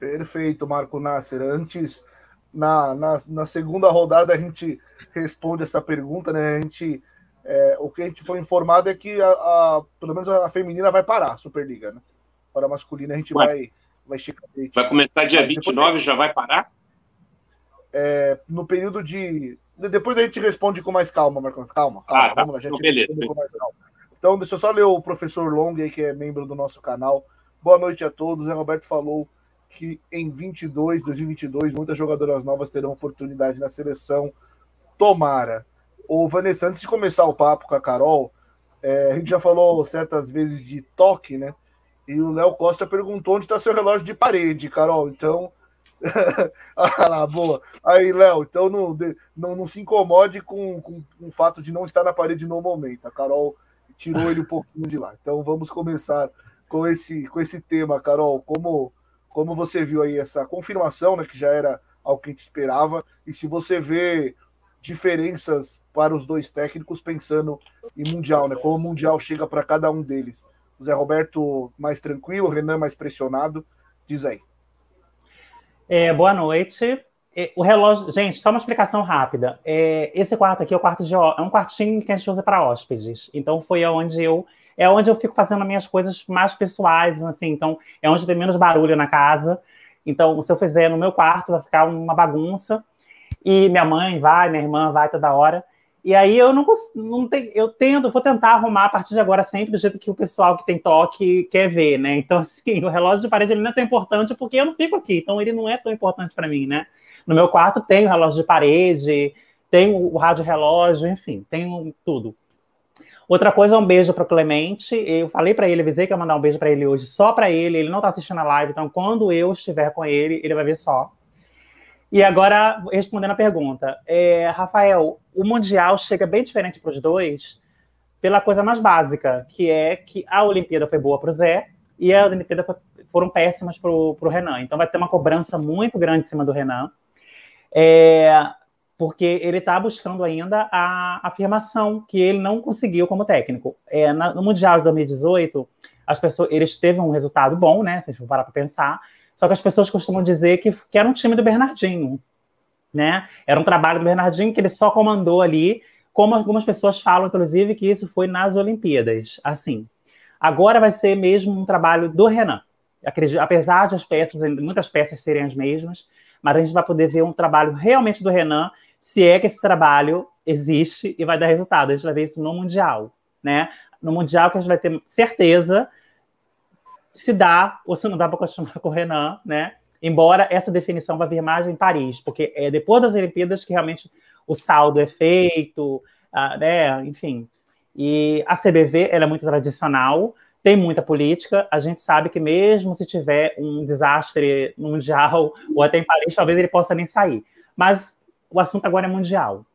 Perfeito, Marco Nasser. Antes, na, na, na, segunda rodada, a gente responde essa pergunta, né? A gente, é, o que a gente foi informado é que a, a, pelo menos a feminina vai parar a Superliga, né? Para a masculina a gente Ué. vai vai esticar Vai começar dia Mas 29 depois... já vai parar? É, no período de. Depois a gente responde com mais calma, Marcos. Calma, calma. Ah, tá. Vamos lá, gente então, beleza. Com mais calma. Então, deixa eu só ler o professor Long aí, que é membro do nosso canal. Boa noite a todos. O Roberto falou que em 22, 2022, muitas jogadoras novas terão oportunidade na seleção. Tomara. O Vanessa, antes de começar o papo com a Carol, é, a gente já falou certas vezes de toque, né? E o Léo Costa perguntou onde está seu relógio de parede, Carol. Então. ah lá, boa. Aí, Léo, então não, não, não se incomode com, com, com, o fato de não estar na parede no momento. A Carol tirou ele um pouquinho de lá. Então vamos começar com esse, com esse tema, Carol. Como, como você viu aí essa confirmação, né, que já era algo que a gente esperava, e se você vê diferenças para os dois técnicos pensando em Mundial, né? Como o Mundial chega para cada um deles. Zé Roberto mais tranquilo, Renan mais pressionado. Diz aí. É, boa noite. É, o relógio, gente, só uma explicação rápida. É, esse quarto aqui é o quarto de é um quartinho que a gente usa para hóspedes. Então foi onde eu é onde eu fico fazendo as minhas coisas mais pessoais, assim. Então é onde tem menos barulho na casa. Então se eu fizer no meu quarto vai ficar uma bagunça. E minha mãe vai, minha irmã vai toda hora. E aí eu não, não tenho, eu tendo, vou tentar arrumar a partir de agora sempre do jeito que o pessoal que tem toque quer ver, né? Então, assim, o relógio de parede ele não é tão importante porque eu não fico aqui, então ele não é tão importante para mim, né? No meu quarto tem o relógio de parede, tem o rádio relógio, enfim, tem tudo. Outra coisa, um beijo para o Clemente. Eu falei para ele, avisei que ia mandar um beijo para ele hoje, só para ele. Ele não está assistindo a live, então quando eu estiver com ele, ele vai ver só. E agora, respondendo a pergunta, é, Rafael, o Mundial chega bem diferente para os dois pela coisa mais básica, que é que a Olimpíada foi boa para o Zé e a Olimpíada foi, foram péssimas para o Renan. Então vai ter uma cobrança muito grande em cima do Renan, é, porque ele está buscando ainda a afirmação que ele não conseguiu como técnico. É, na, no Mundial de 2018, as pessoas, eles teve um resultado bom, né? Se a gente for parar para pensar, só que as pessoas costumam dizer que, que era um time do Bernardinho, né? Era um trabalho do Bernardinho que ele só comandou ali, como algumas pessoas falam, inclusive, que isso foi nas Olimpíadas. Assim, agora vai ser mesmo um trabalho do Renan. Acredito, apesar de as peças, muitas peças serem as mesmas, mas a gente vai poder ver um trabalho realmente do Renan, se é que esse trabalho existe e vai dar resultado. A gente vai ver isso no Mundial, né? No Mundial que a gente vai ter certeza se dá ou se não dá para continuar com o Renan, né? Embora essa definição vá vir mais em Paris, porque é depois das Olimpíadas que realmente o saldo é feito, uh, né? enfim. E a CBV ela é muito tradicional, tem muita política. A gente sabe que mesmo se tiver um desastre mundial ou até em Paris, talvez ele possa nem sair. Mas o assunto agora é mundial.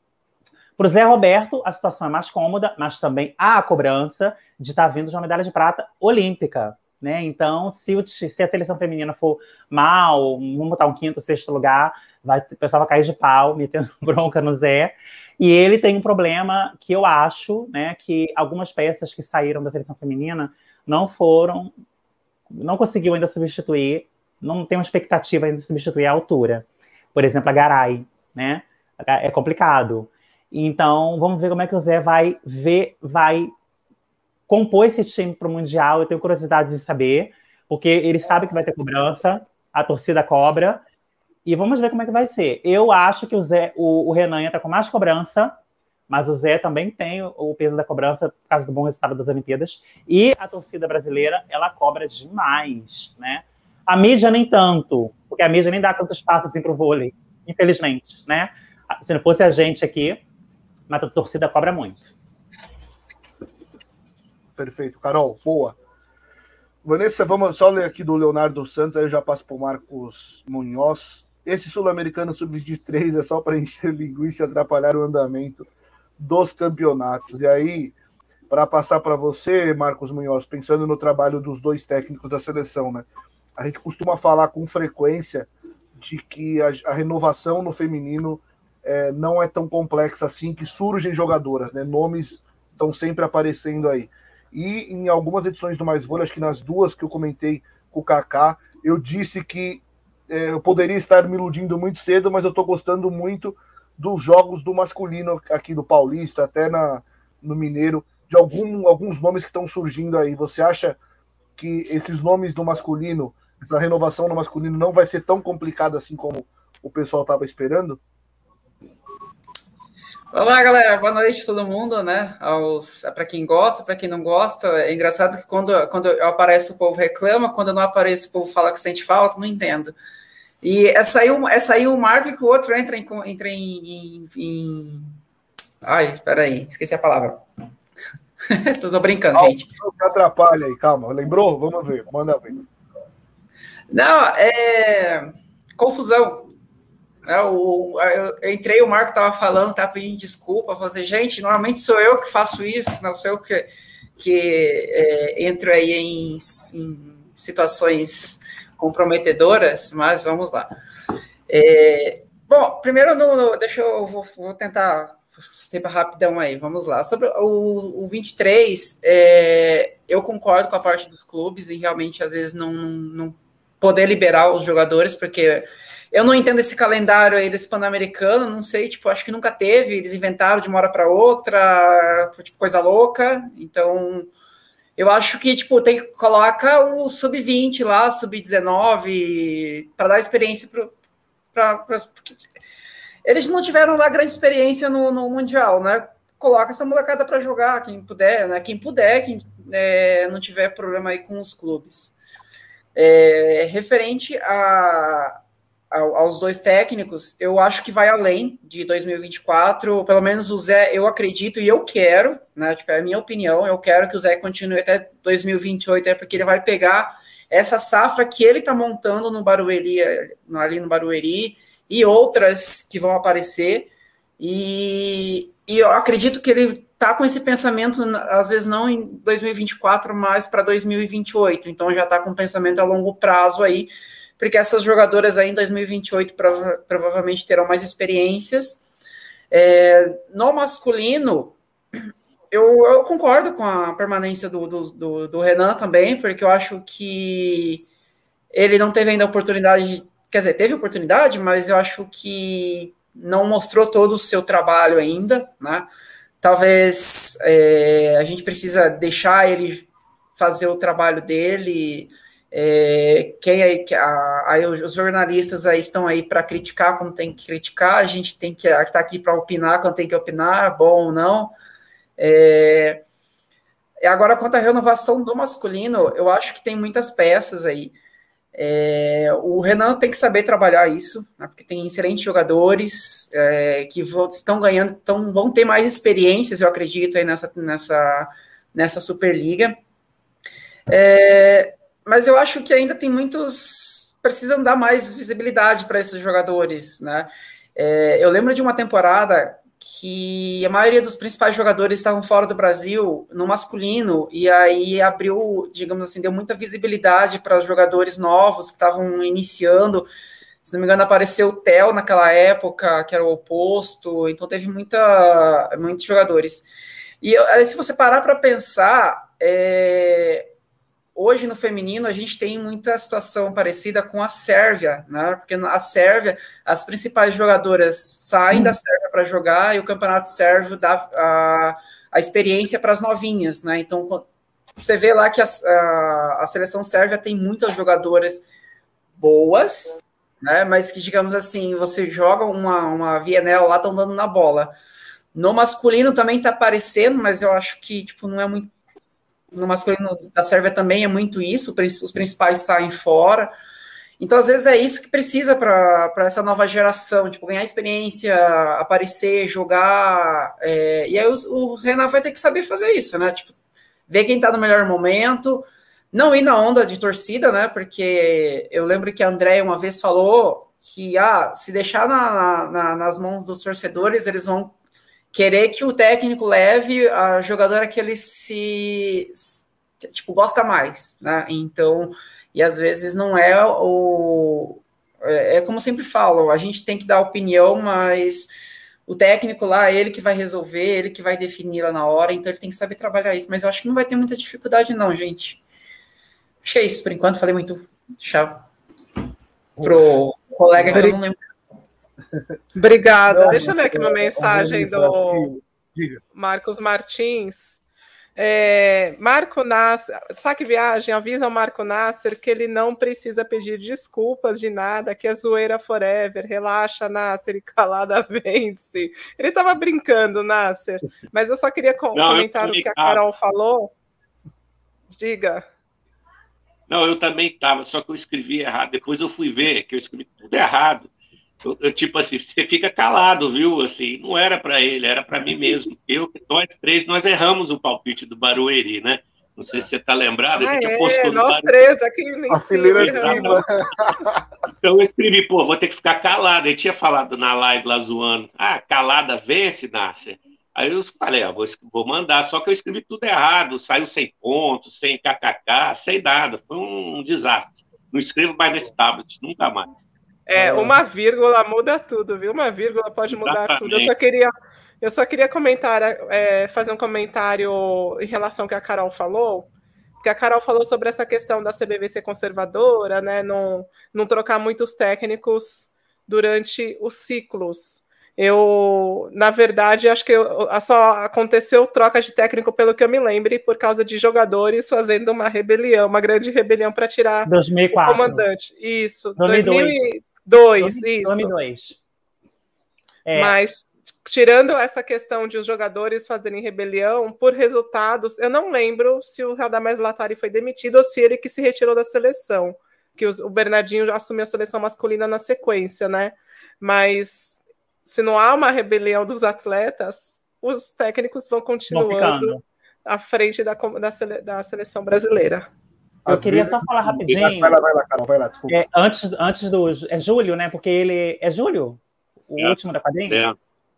Para o Zé Roberto, a situação é mais cômoda, mas também há a cobrança de estar tá vindo de uma medalha de prata olímpica. Né? Então, se, o, se, a seleção feminina for mal, vamos botar um quinto, sexto lugar, vai, o pessoal vai cair de pau, metendo bronca no Zé. E ele tem um problema que eu acho, né, que algumas peças que saíram da seleção feminina não foram, não conseguiu ainda substituir, não tem uma expectativa ainda de substituir a altura. Por exemplo, a Garay, né? É complicado. Então, vamos ver como é que o Zé vai ver, vai compor esse time para o Mundial. Eu tenho curiosidade de saber, porque ele sabe que vai ter cobrança, a torcida cobra, e vamos ver como é que vai ser. Eu acho que o, Zé, o, o Renan está com mais cobrança, mas o Zé também tem o peso da cobrança por causa do bom resultado das Olimpíadas. E a torcida brasileira, ela cobra demais, né? A mídia nem tanto, porque a mídia nem dá tanto espaço assim para o vôlei, infelizmente, né? Se não fosse a gente aqui, mas a torcida cobra muito. Perfeito. Carol, boa. Vanessa, vamos só ler aqui do Leonardo Santos, aí eu já passo para o Marcos Munhoz. Esse sul-americano sub-23 é só para encher linguiça e atrapalhar o andamento dos campeonatos. E aí, para passar para você, Marcos Munhoz, pensando no trabalho dos dois técnicos da seleção, né? A gente costuma falar com frequência de que a, a renovação no feminino é, não é tão complexa assim, que surgem jogadoras, né? Nomes estão sempre aparecendo aí. E em algumas edições do Mais Vôlei, acho que nas duas que eu comentei com o Kaká, eu disse que é, eu poderia estar me iludindo muito cedo, mas eu estou gostando muito dos jogos do masculino aqui do Paulista, até na, no Mineiro, de algum, alguns nomes que estão surgindo aí. Você acha que esses nomes do masculino, essa renovação no masculino não vai ser tão complicada assim como o pessoal estava esperando? Olá, galera. Boa noite todo mundo, né? Aos, para quem gosta, para quem não gosta. É engraçado que quando, quando eu apareço, o povo reclama, quando eu não apareço, o povo fala que sente falta, não entendo. E é sair um, é sair um marco e que o outro entra em. Entra em, em, em... Ai, espera aí, esqueci a palavra. tô, tô brincando, calma, gente. Atrapalha aí, calma. Lembrou? Vamos ver, manda ver. Não, é. Confusão é, o, eu entrei, o Marco estava falando, estava pedindo desculpa, falou assim, gente, normalmente sou eu que faço isso, não sou eu que, que é, entro aí em, em, situações comprometedoras, mas vamos lá. É, bom, primeiro, no, no, deixa eu vou, vou, tentar ser rapidão aí, vamos lá. Sobre o, o 23, é, eu concordo com a parte dos clubes e realmente às vezes não, não poder liberar os jogadores, porque eu não entendo esse calendário aí desse Pan-Americano, não sei, tipo, acho que nunca teve, eles inventaram de uma hora para outra, tipo, coisa louca. Então, eu acho que, tipo, tem que coloca o sub-20 lá, sub-19, para dar experiência para. Eles não tiveram lá grande experiência no, no Mundial, né? Coloca essa molecada para jogar, quem puder, né? Quem puder, quem é, não tiver problema aí com os clubes. É, referente a, aos dois técnicos, eu acho que vai além de 2024, pelo menos o Zé, eu acredito e eu quero, né, tipo, é a minha opinião, eu quero que o Zé continue até 2028, é porque ele vai pegar essa safra que ele está montando no Barueri, ali no Barueri, e outras que vão aparecer, e, e eu acredito que ele está com esse pensamento, às vezes não em 2024, mas para 2028, então já está com um pensamento a longo prazo aí, porque essas jogadoras aí em 2028 prova provavelmente terão mais experiências. É, no masculino, eu, eu, concordo com a permanência do, do, do, do, Renan também, porque eu acho que ele não teve ainda oportunidade, quer dizer, teve oportunidade, mas eu acho que não mostrou todo o seu trabalho ainda, né? Talvez é, a gente precisa deixar ele fazer o trabalho dele, é, quem aí, aí, os jornalistas aí estão aí para criticar quando tem que criticar, a gente tem que estar tá aqui para opinar quando tem que opinar, bom ou não. É, agora, quanto à renovação do masculino, eu acho que tem muitas peças aí. É, o Renan tem que saber trabalhar isso, né, porque tem excelentes jogadores é, que vão, estão ganhando, tão, vão ter mais experiências, eu acredito, aí nessa, nessa, nessa Superliga. É, mas eu acho que ainda tem muitos. Precisam dar mais visibilidade para esses jogadores, né? É, eu lembro de uma temporada que a maioria dos principais jogadores estavam fora do Brasil no masculino, e aí abriu, digamos assim, deu muita visibilidade para os jogadores novos que estavam iniciando. Se não me engano, apareceu o Theo naquela época, que era o oposto, então teve muita, muitos jogadores. E aí, se você parar para pensar, é, Hoje, no feminino, a gente tem muita situação parecida com a Sérvia, né? Porque a Sérvia, as principais jogadoras saem hum. da Sérvia para jogar e o campeonato sérvio dá a, a experiência para as novinhas, né? Então, você vê lá que a, a, a, seleção sérvia tem muitas jogadoras boas, né? Mas que, digamos assim, você joga uma, uma Vienel lá, estão dando na bola. No masculino também está aparecendo, mas eu acho que tipo, não é muito no masculino da Sérvia também é muito isso, os principais saem fora. Então, às vezes, é isso que precisa para essa nova geração, tipo, ganhar experiência, aparecer, jogar. É, e aí o, o Renan vai ter que saber fazer isso, né? Tipo, ver quem está no melhor momento, não ir na onda de torcida, né? Porque eu lembro que a André uma vez falou que ah, se deixar na, na, nas mãos dos torcedores, eles vão querer que o técnico leve a jogadora que ele se tipo gosta mais, né? Então, e às vezes não é o é, é como sempre falo, a gente tem que dar opinião, mas o técnico lá, ele que vai resolver, ele que vai definir lá na hora, então ele tem que saber trabalhar isso. Mas eu acho que não vai ter muita dificuldade, não, gente. Que é isso, por enquanto, falei muito. Tchau. Pro colega que eu não lembro Obrigada. Deixa eu ler aqui uma mensagem do Marcos Martins. É, Marco Nasser, Saque Viagem, avisa ao Marco Nasser que ele não precisa pedir desculpas de nada, que é zoeira forever. Relaxa, Nasser, e calada vence. Ele estava brincando, Nasser, mas eu só queria com não, comentar o que a Carol falou. Diga. Não, eu também estava, só que eu escrevi errado. Depois eu fui ver que eu escrevi tudo errado. Eu, eu, tipo assim, você fica calado, viu? Assim, não era para ele, era para mim mesmo. Eu, nós três, nós erramos o palpite do Barueri, né? Não sei se você está lembrado. Ah, é, nós três aqui em A fileira de cima. Então eu escrevi, pô, vou ter que ficar calado. Ele tinha falado na live lá zoando. Ah, calada vence, Nasser. Aí eu falei, ah, vou, vou mandar, só que eu escrevi tudo errado, saiu sem pontos, sem kkk, sem nada. Foi um, um desastre. Não escrevo mais nesse tablet, nunca mais. É, uma vírgula muda tudo, viu? Uma vírgula pode mudar Exatamente. tudo. Eu só queria, eu só queria comentar, é, fazer um comentário em relação ao que a Carol falou, que a Carol falou sobre essa questão da CBV ser conservadora, né? Não, não trocar muitos técnicos durante os ciclos. Eu, na verdade, acho que eu, só aconteceu troca de técnico, pelo que eu me lembre, por causa de jogadores fazendo uma rebelião, uma grande rebelião para tirar 2004. o comandante. Isso, 2002. 2000, 2, isso. 2002. É. Mas, tirando essa questão de os jogadores fazerem rebelião, por resultados, eu não lembro se o Radamés Latari foi demitido ou se ele que se retirou da seleção, que o Bernardinho já assumiu a seleção masculina na sequência, né? Mas se não há uma rebelião dos atletas, os técnicos vão continuando à frente da, da, da seleção brasileira. Eu queria vezes... só falar rapidinho. Vai lá, vai lá, Carol, vai lá, desculpa. É, antes, antes do. É Júlio, né? Porque ele. É Júlio? O é. último da quadrinha?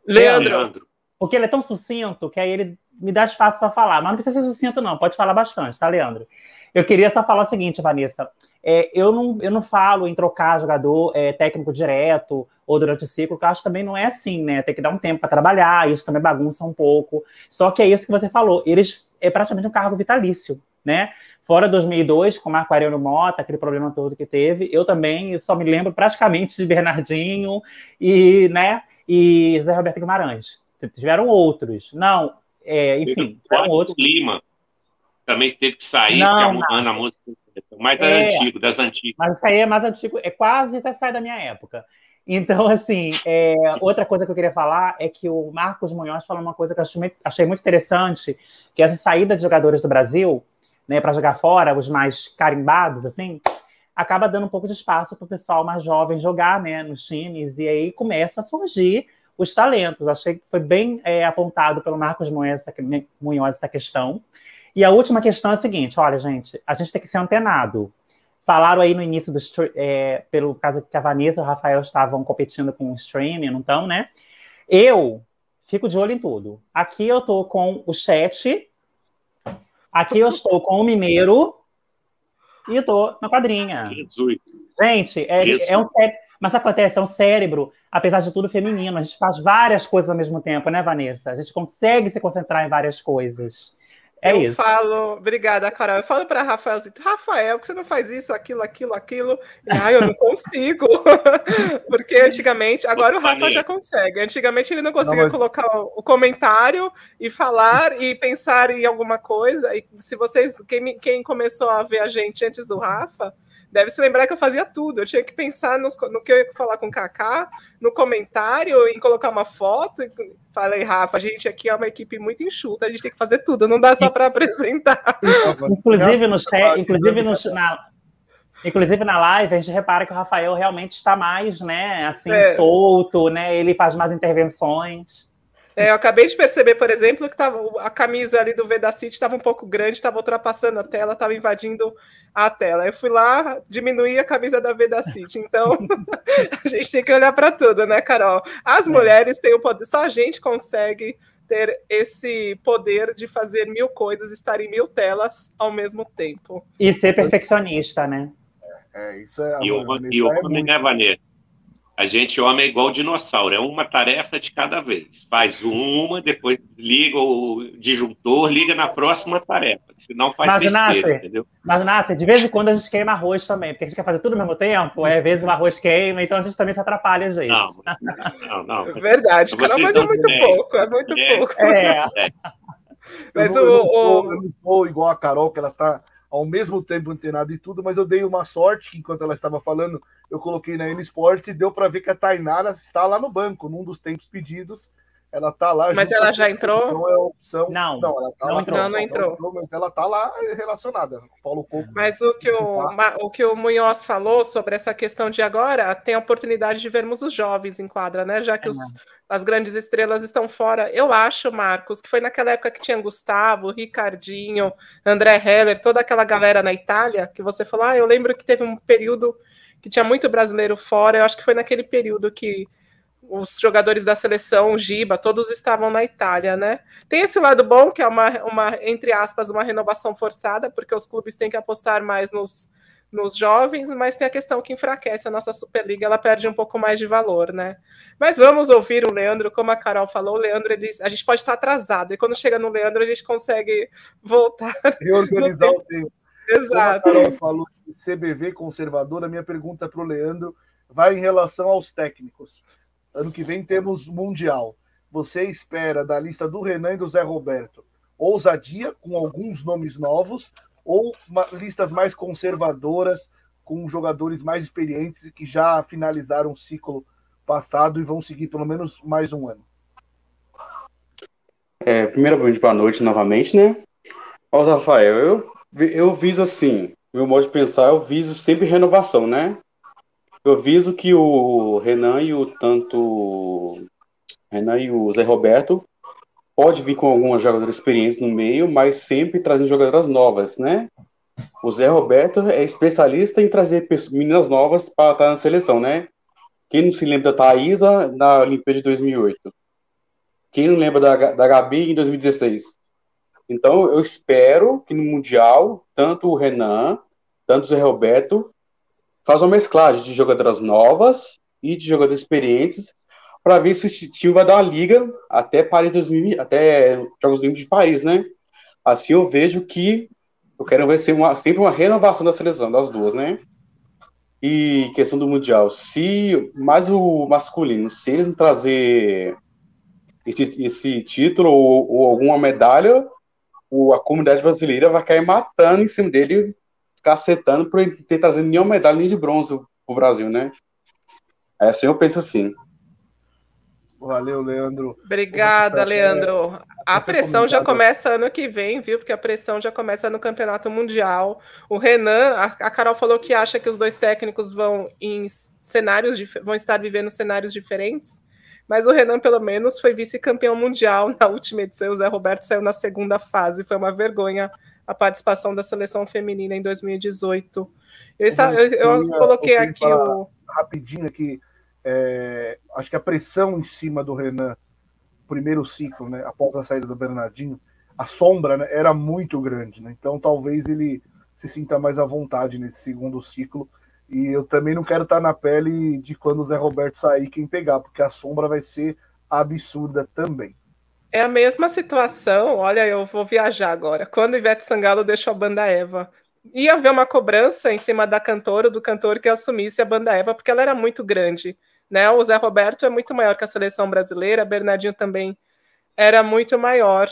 Leandro. Leandro. Porque ele é tão sucinto que aí ele me dá espaço para falar. Mas não precisa ser sucinto, não. Pode falar bastante, tá, Leandro? Eu queria só falar o seguinte, Vanessa. É, eu, não, eu não falo em trocar jogador é, técnico direto ou durante o ciclo, que eu acho que também não é assim, né? Tem que dar um tempo para trabalhar, isso também bagunça um pouco. Só que é isso que você falou. Eles é praticamente um cargo vitalício, né? Fora 2002, com Marco Aurélio Mota, aquele problema todo que teve, eu também só me lembro praticamente de Bernardinho e, né, e Zé Roberto Guimarães. Tiveram outros. Não, é, enfim, tiveram outros. Lima também teve que sair, não, porque a, a música mais é, antigo, das antigas. Mas isso aí é mais antigo, é quase até sai da minha época. Então, assim, é, outra coisa que eu queria falar é que o Marcos Munhoz falou uma coisa que eu achei muito interessante, que essa saída de jogadores do Brasil né, para jogar fora, os mais carimbados, assim, acaba dando um pouco de espaço para o pessoal mais jovem jogar né, nos times, e aí começa a surgir os talentos. Achei que foi bem é, apontado pelo Marcos Munhoz essa, Munhoz essa questão. E a última questão é a seguinte: olha, gente, a gente tem que ser antenado. Falaram aí no início do é, pelo caso que a Vanessa e o Rafael estavam competindo com o streaming, não estão, né? Eu fico de olho em tudo. Aqui eu estou com o chat, aqui eu estou com o Mineiro e estou na quadrinha. Jesus. Gente, é, é um cérebro. Mas acontece, é um cérebro, apesar de tudo, feminino. A gente faz várias coisas ao mesmo tempo, né, Vanessa? A gente consegue se concentrar em várias coisas. É eu isso. falo, obrigada, Carol. Eu falo para Rafael assim, Rafael, que você não faz isso, aquilo, aquilo, aquilo. Ai, eu não consigo. Porque antigamente, agora o Rafa já consegue. Antigamente ele não conseguia não, mas... colocar o comentário e falar e pensar em alguma coisa. E se vocês, quem, quem começou a ver a gente antes do Rafa, deve se lembrar que eu fazia tudo. Eu tinha que pensar nos, no que eu ia falar com o Kaká, no comentário, em colocar uma foto. Falei, Rafa, a gente aqui é uma equipe muito enxuta, a gente tem que fazer tudo, não dá só para apresentar. inclusive, no chat, inclusive no, na, Inclusive na live a gente repara que o Rafael realmente está mais, né, assim, é. solto, né? Ele faz mais intervenções. É, eu acabei de perceber, por exemplo, que tava, a camisa ali do Vedacity estava um pouco grande, estava ultrapassando a tela, estava invadindo a tela. Eu fui lá diminuir a camisa da Vedacity. Então, a gente tem que olhar para tudo, né, Carol? As é. mulheres têm o poder, só a gente consegue ter esse poder de fazer mil coisas, estar em mil telas ao mesmo tempo. E ser perfeccionista, né? É, isso é. E o, e o homem, né, Vanessa? A gente, homem, é igual dinossauro, é uma tarefa de cada vez. Faz uma, depois liga o disjuntor, liga na próxima tarefa. Senão faz mas, besteira, Nasser, entendeu? Mas, Nasser, de vez em quando a gente queima arroz também, porque a gente quer fazer tudo ao mesmo tempo, é, às vezes o arroz queima, então a gente também se atrapalha às vezes. Não, não, não. É verdade, cara, mas é muito é, pouco, é muito é, pouco. É. é. Mas eu, não, o, eu, não sou, eu não sou igual a Carol, que ela tá ao mesmo tempo antenado e tudo, mas eu dei uma sorte que enquanto ela estava falando, eu coloquei na N Sports e deu para ver que a Tainara está lá no banco, num dos tempos pedidos. Ela está lá. Mas ela já entrou? Não é opção. Não, não, ela tá não, lá, entrou, não, não entrou. entrou. Mas ela está lá relacionada. Paulo Coco. Mas o que o, o que o Munhoz falou sobre essa questão de agora, tem a oportunidade de vermos os jovens em quadra, né? Já que é, os, as grandes estrelas estão fora. Eu acho, Marcos, que foi naquela época que tinha Gustavo, Ricardinho, André Heller, toda aquela galera na Itália, que você falou, ah, eu lembro que teve um período que tinha muito brasileiro fora, eu acho que foi naquele período que os jogadores da seleção, Giba, todos estavam na Itália, né? Tem esse lado bom, que é uma, uma, entre aspas, uma renovação forçada, porque os clubes têm que apostar mais nos, nos jovens, mas tem a questão que enfraquece a nossa Superliga, ela perde um pouco mais de valor, né? Mas vamos ouvir o Leandro, como a Carol falou, o Leandro, ele, a gente pode estar atrasado, e quando chega no Leandro, a gente consegue voltar. Reorganizar o tempo. Exato. Como a Carol falou CBV conservador, a minha pergunta para o Leandro vai em relação aos técnicos. Ano que vem temos Mundial. Você espera da lista do Renan e do Zé Roberto ousadia com alguns nomes novos ou uma, listas mais conservadoras com jogadores mais experientes que já finalizaram o ciclo passado e vão seguir pelo menos mais um ano? É, primeiramente, boa noite novamente, né? Ó, Rafael, eu, eu viso assim, meu modo de pensar, eu viso sempre renovação, né? Eu viso que o Renan e o tanto Renan e o Zé Roberto pode vir com algumas jogadoras experientes no meio, mas sempre trazendo jogadoras novas, né? O Zé Roberto é especialista em trazer meninas novas para estar na seleção, né? Quem não se lembra da Thaisa na Olimpíada de 2008? Quem não lembra da, da Gabi em 2016? Então, eu espero que no Mundial, tanto o Renan, tanto o Zé Roberto, façam uma mesclagem de jogadoras novas e de jogadores experientes para ver se o time vai dar uma liga até Paris 2000, até Jogos Olímpicos de Paris, né? Assim eu vejo que eu quero ver uma, sempre uma renovação da seleção, das duas, né? E questão do Mundial, se mais o masculino, se eles não trazer esse, esse título ou, ou, alguma medalha, o, a comunidade brasileira vai cair matando em cima dele, cacetando por ele ter trazido nenhuma medalha nem de bronze pro Brasil, né? É assim eu penso assim. Valeu, Leandro. Obrigada, Leandro. A pressão já começa ano que vem, viu? Porque a pressão já começa no Campeonato Mundial. O Renan, a Carol falou que acha que os dois técnicos vão em cenários vão estar vivendo cenários diferentes. Mas o Renan, pelo menos, foi vice-campeão mundial na última edição. O Zé Roberto saiu na segunda fase. Foi uma vergonha a participação da seleção feminina em 2018. Eu, está, eu, eu coloquei aqui o. Rapidinho aqui é, acho que a pressão em cima do Renan, primeiro ciclo, né, após a saída do Bernardinho, a sombra né, era muito grande. Né? Então talvez ele se sinta mais à vontade nesse segundo ciclo. E eu também não quero estar na pele de quando o Zé Roberto sair, quem pegar, porque a sombra vai ser absurda também. É a mesma situação. Olha, eu vou viajar agora. Quando Ivete Sangalo deixou a banda Eva, ia haver uma cobrança em cima da cantora, do cantor que assumisse a banda Eva, porque ela era muito grande. Né? O Zé Roberto é muito maior que a seleção brasileira, Bernardinho também era muito maior.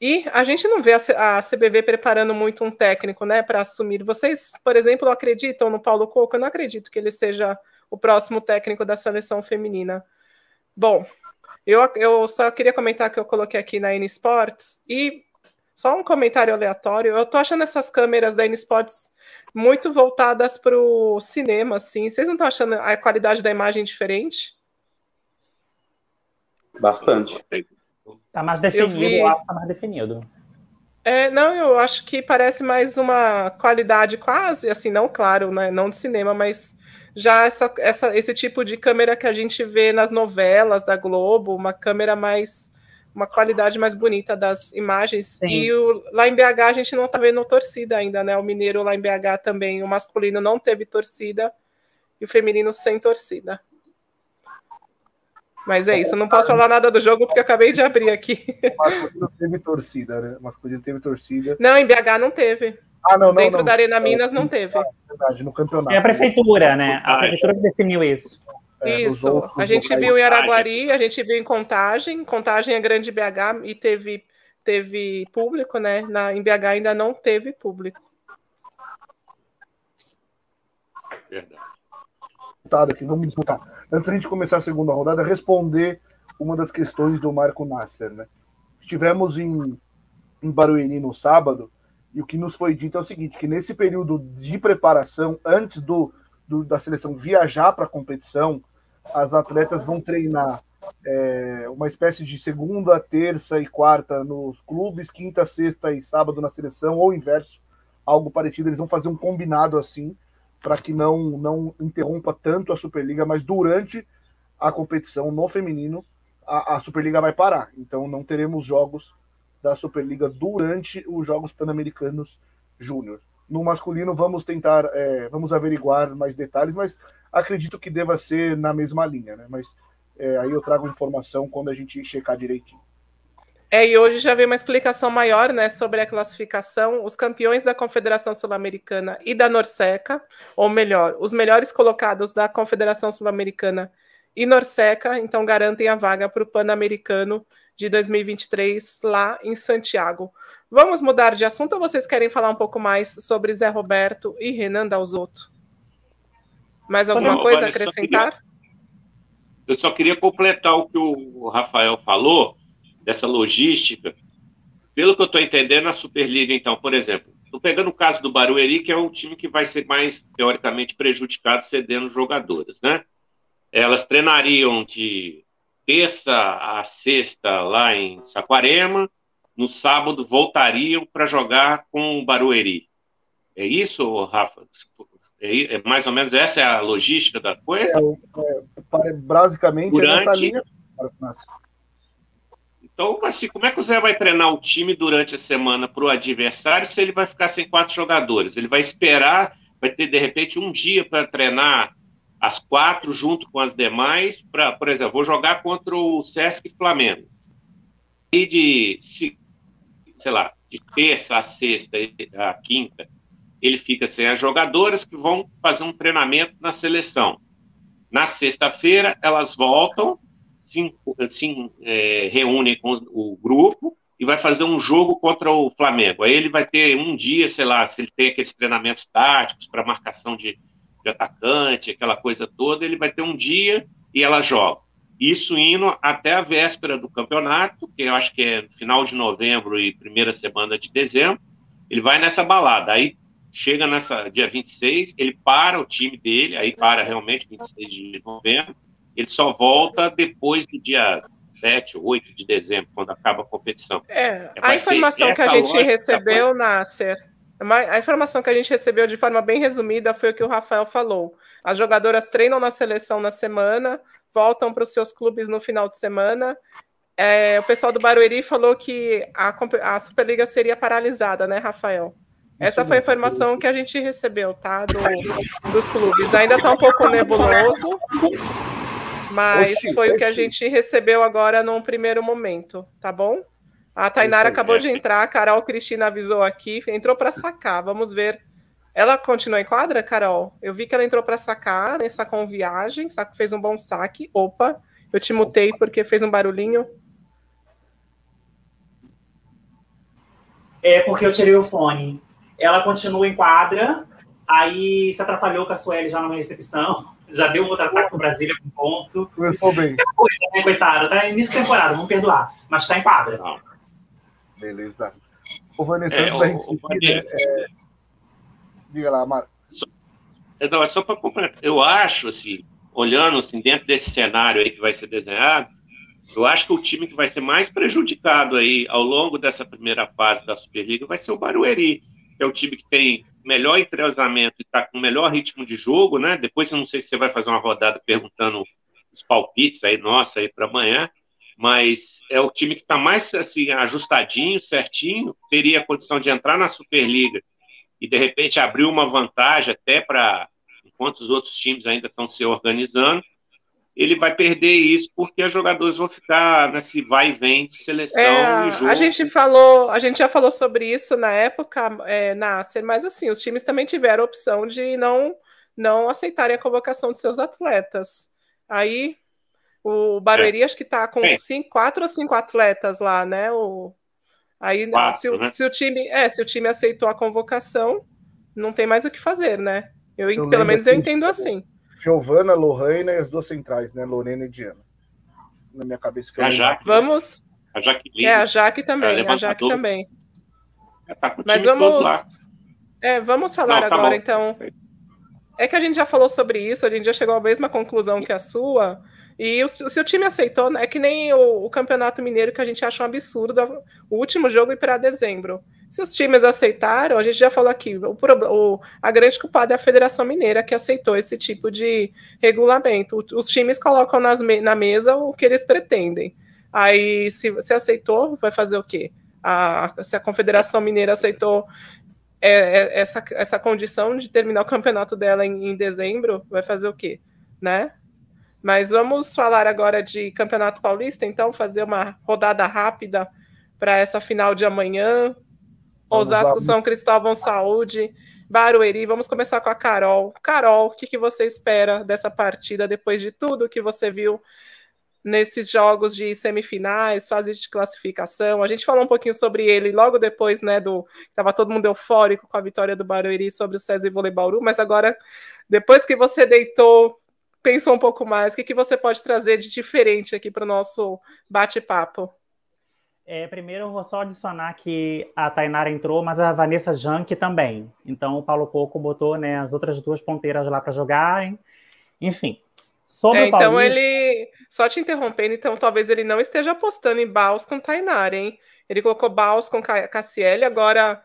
E a gente não vê a CBV preparando muito um técnico né, para assumir. Vocês, por exemplo, acreditam no Paulo Coco? Eu não acredito que ele seja o próximo técnico da seleção feminina. Bom, eu, eu só queria comentar que eu coloquei aqui na N Sports e só um comentário aleatório. Eu tô achando essas câmeras da N Sports muito voltadas para o cinema, assim. Vocês não estão achando a qualidade da imagem diferente? Bastante. Tá mais definido, eu, vi... acho que tá mais definido. É, não, eu acho que parece mais uma qualidade quase, assim, não claro, né, não de cinema, mas já essa, essa, esse tipo de câmera que a gente vê nas novelas da Globo, uma câmera mais uma qualidade mais bonita das imagens. Sim. E o, lá em BH a gente não está vendo torcida ainda, né? O Mineiro lá em BH também, o masculino não teve torcida e o feminino sem torcida. Mas é isso, eu não posso falar nada do jogo porque acabei de abrir aqui. O masculino teve torcida, né? O masculino teve torcida. Não, em BH não teve. Ah, não, não. Dentro não. da Arena Minas não teve. É verdade, no campeonato. É a prefeitura, né? A prefeitura definiu isso. É, Isso. a gente viu em Araguari, a gente viu em Contagem. Contagem é grande BH e teve, teve público, né? Na, em BH ainda não teve público. Verdade. Aqui, vamos disputar. Antes da gente começar a segunda rodada, responder uma das questões do Marco Nasser, né? Estivemos em, em Barueri no sábado e o que nos foi dito é o seguinte: que nesse período de preparação, antes do, do da seleção viajar para a competição, as atletas vão treinar é, uma espécie de segunda, terça e quarta nos clubes, quinta, sexta e sábado na seleção, ou inverso, algo parecido. Eles vão fazer um combinado assim, para que não, não interrompa tanto a Superliga, mas durante a competição no feminino, a, a Superliga vai parar. Então não teremos jogos da Superliga durante os Jogos Pan-Americanos Júnior. No masculino, vamos tentar, é, vamos averiguar mais detalhes, mas acredito que deva ser na mesma linha, né? Mas é, aí eu trago informação quando a gente checar direitinho. É, e hoje já veio uma explicação maior né, sobre a classificação. Os campeões da Confederação Sul-Americana e da Norseca, ou melhor, os melhores colocados da Confederação Sul-Americana e Norseca, então garantem a vaga para o Pan-Americano de 2023 lá em Santiago. Vamos mudar de assunto ou vocês querem falar um pouco mais sobre Zé Roberto e Renan Dalzotto? Mais alguma Não, coisa a acrescentar? Só queria, eu só queria completar o que o Rafael falou, dessa logística. Pelo que eu estou entendendo, a Superliga, então, por exemplo, estou pegando o caso do Barueri, que é o time que vai ser mais, teoricamente, prejudicado cedendo jogadoras, né? Elas treinariam de terça a sexta lá em Saquarema, no sábado voltariam para jogar com o Barueri. É isso, Rafa? É, é, mais ou menos essa é a logística da coisa? É, é, basicamente Durante... é nessa linha. Então, assim, como é que o Zé vai treinar o time durante a semana para o adversário se ele vai ficar sem quatro jogadores? Ele vai esperar, vai ter de repente um dia para treinar as quatro junto com as demais, para, por exemplo, vou jogar contra o Sesc Flamengo. E de sei lá, de terça a sexta a quinta, ele fica sem as jogadoras que vão fazer um treinamento na seleção. Na sexta-feira, elas voltam, se, se é, reúnem com o grupo e vai fazer um jogo contra o Flamengo. Aí ele vai ter um dia, sei lá, se ele tem aqueles treinamentos táticos para marcação de, de atacante, aquela coisa toda, ele vai ter um dia e ela joga. Isso indo até a véspera do campeonato, que eu acho que é final de novembro e primeira semana de dezembro. Ele vai nessa balada. Aí chega nessa dia 26, ele para o time dele, aí para realmente 26 de novembro. Ele só volta depois do dia 7, 8 de dezembro, quando acaba a competição. É, a informação que a gente recebeu, Nasser, a informação que a gente recebeu de forma bem resumida foi o que o Rafael falou. As jogadoras treinam na seleção na semana, voltam para os seus clubes no final de semana. É, o pessoal do Barueri falou que a, a, Superliga seria paralisada, né, Rafael? Essa foi a informação que a gente recebeu, tá? Do, dos clubes. Ainda está um pouco nebuloso, mas foi o que a gente recebeu agora num primeiro momento, tá bom? A Tainara acabou de entrar, a Carol Cristina avisou aqui, entrou para sacar. Vamos ver ela continua em quadra, Carol? Eu vi que ela entrou para sacar, né? Sacou um viagem, saco fez um bom saque. Opa, eu te mutei porque fez um barulhinho. É porque eu tirei o fone. Ela continua em quadra, aí se atrapalhou com a Sueli já na recepção. Já deu um outro ataque com Brasília com ponto. Começou bem. Coisa, né, coitada? Tá início de temporada, vamos perdoar. Mas tá em quadra. Beleza. O Vanessa, é, antes da gente seguir, né, é, Diga lá, Mário. Só, não, é só para completar. Eu acho, assim, olhando assim, dentro desse cenário aí que vai ser desenhado, eu acho que o time que vai ser mais prejudicado aí ao longo dessa primeira fase da Superliga vai ser o Barueri, que é o time que tem melhor entrosamento e está com melhor ritmo de jogo, né? Depois eu não sei se você vai fazer uma rodada perguntando os palpites aí, nossa, aí para amanhã, mas é o time que está mais assim ajustadinho, certinho, teria a condição de entrar na Superliga e de repente abrir uma vantagem até para enquanto os outros times ainda estão se organizando, ele vai perder isso porque os jogadores vão ficar nesse vai e vem de seleção é, e jogo. A gente falou, a gente já falou sobre isso na época, é, Nasser, mas assim, os times também tiveram a opção de não não aceitarem a convocação de seus atletas. Aí o Barueri é. acho que está com cinco, quatro ou cinco atletas lá, né? O, Aí, Quatro, se, o, né? se, o, time, é, se o time aceitou a convocação, não tem mais o que fazer, né? Eu, eu pelo menos eu entendo assim. Giovana, Lohane e as duas centrais, né? Lorena e Diana. Na minha cabeça que a Jaque, Vamos. A Jaque É, a Jaque também, a, a Jaque também. Tá Mas vamos. É, vamos falar não, tá agora, então. É que a gente já falou sobre isso, a gente já chegou à mesma conclusão que a sua. E o, se o time aceitou, é que nem o, o, Campeonato Mineiro, que a gente acha um absurdo o último jogo ir para dezembro. Se os times aceitaram, a gente já falou aqui, o, o, a grande culpada é a Federação Mineira, que aceitou esse tipo de regulamento. Os times colocam nas, na mesa o que eles pretendem. Aí, se você aceitou, vai fazer o quê? A, se a Confederação Mineira aceitou é, é, essa, essa condição de terminar o campeonato dela em, em dezembro, vai fazer o quê? Né? Mas vamos falar agora de Campeonato Paulista, então, fazer uma rodada rápida para essa final de amanhã. Vamos Osasco, lá. São Cristóvão, Saúde, Barueri. Vamos começar com a Carol. Carol, o que, que você espera dessa partida depois de tudo que você viu nesses jogos de semifinais, fases de classificação? A gente falou um pouquinho sobre ele logo depois, né, do estava todo mundo eufórico com a vitória do Barueri sobre o César Vôlei Bauru, mas agora depois que você deitou pensou um pouco mais, o que, que você pode trazer de diferente aqui para o nosso bate-papo? É, primeiro, eu vou só adicionar que a Tainara entrou, mas a Vanessa Jank também. Então, o Paulo Coco botou né, as outras duas ponteiras lá para jogarem. Enfim. Sobre é, então, ele. Só te interrompendo, então, talvez ele não esteja apostando em Baus com Tainara, hein? Ele colocou Baus com Cassiele, agora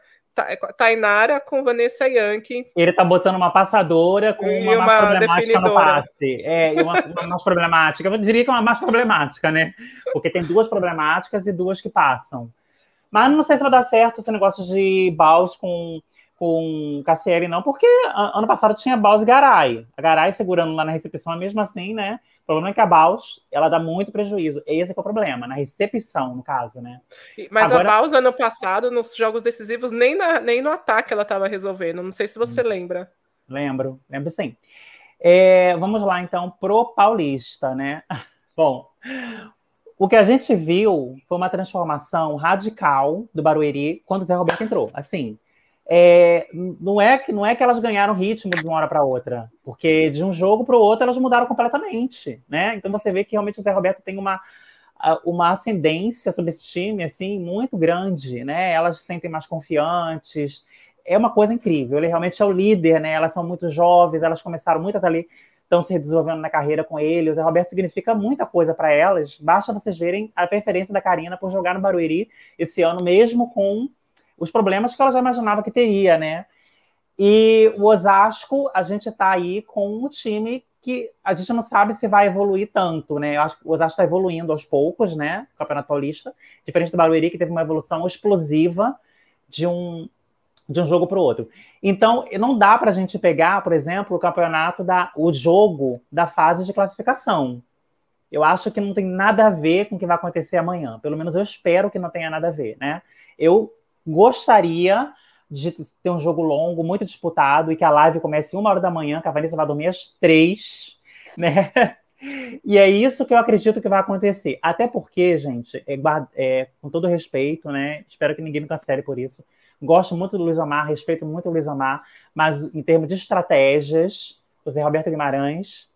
Tainara com Vanessa Yankee. Ele tá botando uma passadora com uma, uma mais problemática no passe. É, e uma, uma mais problemática. Eu diria que é uma mais problemática, né? Porque tem duas problemáticas e duas que passam. Mas não sei se vai dar certo esse negócio de Baus com, com Cassieri, não, porque ano passado tinha Baus e Garay. A Garay segurando lá na recepção, mesmo assim, né? O problema é que a Baus, ela dá muito prejuízo. Esse é, é o problema, na recepção, no caso, né? Mas Agora... a Baus, ano passado, nos jogos decisivos, nem, na, nem no ataque ela estava resolvendo. Não sei se você hum. lembra. Lembro, lembro sim. É, vamos lá, então, pro Paulista, né? Bom, o que a gente viu foi uma transformação radical do Barueri quando o Zé Roberto entrou. Assim, é, não, é que, não é que elas ganharam ritmo de uma hora para outra, porque de um jogo para o outro elas mudaram completamente, né? Então você vê que realmente o Zé Roberto tem uma, uma ascendência sobre esse time assim muito grande, né? Elas se sentem mais confiantes. É uma coisa incrível. Ele realmente é o líder, né? Elas são muito jovens, elas começaram muitas ali estão se desenvolvendo na carreira com ele. O Zé Roberto significa muita coisa para elas. Basta vocês verem a preferência da Karina por jogar no Barueri esse ano, mesmo com os problemas que ela já imaginava que teria, né? E o Osasco, a gente está aí com um time que a gente não sabe se vai evoluir tanto, né? Eu acho que o Osasco está evoluindo aos poucos, né? O Campeonato Paulista, diferente do Barueri, que teve uma evolução explosiva de um, de um jogo para o outro. Então, não dá para a gente pegar, por exemplo, o campeonato da o jogo da fase de classificação. Eu acho que não tem nada a ver com o que vai acontecer amanhã. Pelo menos eu espero que não tenha nada a ver, né? Eu gostaria de ter um jogo longo, muito disputado, e que a live comece uma hora da manhã, que a Vanessa vai dormir às três, né? E é isso que eu acredito que vai acontecer. Até porque, gente, é, é, com todo respeito, né? Espero que ninguém me cancele por isso. Gosto muito do Luiz Omar, respeito muito o Luiz Omar, mas em termos de estratégias, o Zé Roberto Guimarães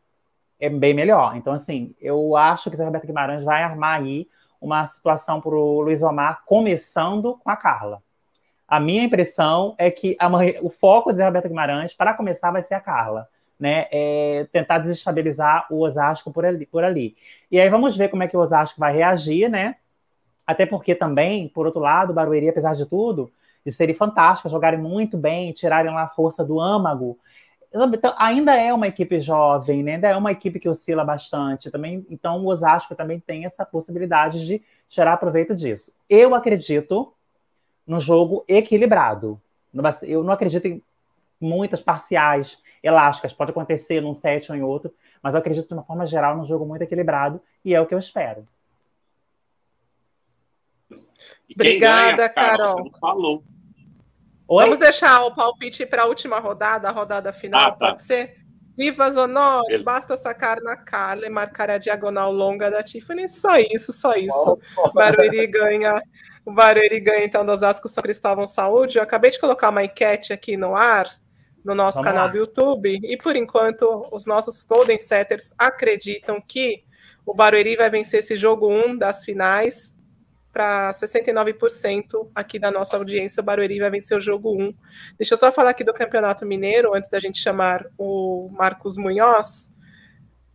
é bem melhor. Então, assim, eu acho que o Zé Roberto Guimarães vai armar aí uma situação para o Luiz Omar, começando com a Carla. A minha impressão é que o foco do Zé Roberto Guimarães, para começar, vai ser a Carla. Né, é tentar desestabilizar o Osasco por ali, por ali. E aí vamos ver como é que o Osasco vai reagir, né? Até porque também, por outro lado, o Barueri, apesar de tudo, de serem fantásticas, jogarem muito bem, tirarem lá a força do âmago. Então, ainda é uma equipe jovem, né? ainda é uma equipe que oscila bastante. Também, então, o Osasco também tem essa possibilidade de tirar proveito disso. Eu acredito no jogo equilibrado. Eu não acredito em muitas parciais elásticas. Pode acontecer num set ou em outro, mas eu acredito, de uma forma geral, num jogo muito equilibrado e é o que eu espero. Obrigada, ganha, Carol. Falou. Oi? Vamos deixar o palpite para a última rodada, a rodada final, ah, tá. pode ser? Vivas Honor, Ele... basta sacar na Carla e marcar a diagonal longa da Tiffany. Só isso, só isso. O Barueri ganha. O Barueri ganha, então, do Osasco São Cristóvão Saúde. Eu acabei de colocar uma enquete aqui no ar, no nosso Vamos canal lá. do YouTube. E, por enquanto, os nossos Golden Setters acreditam que o Barueri vai vencer esse jogo 1 das finais para 69% aqui da nossa audiência, o Barueri vai vencer o jogo 1. Deixa eu só falar aqui do Campeonato Mineiro, antes da gente chamar o Marcos Munhoz.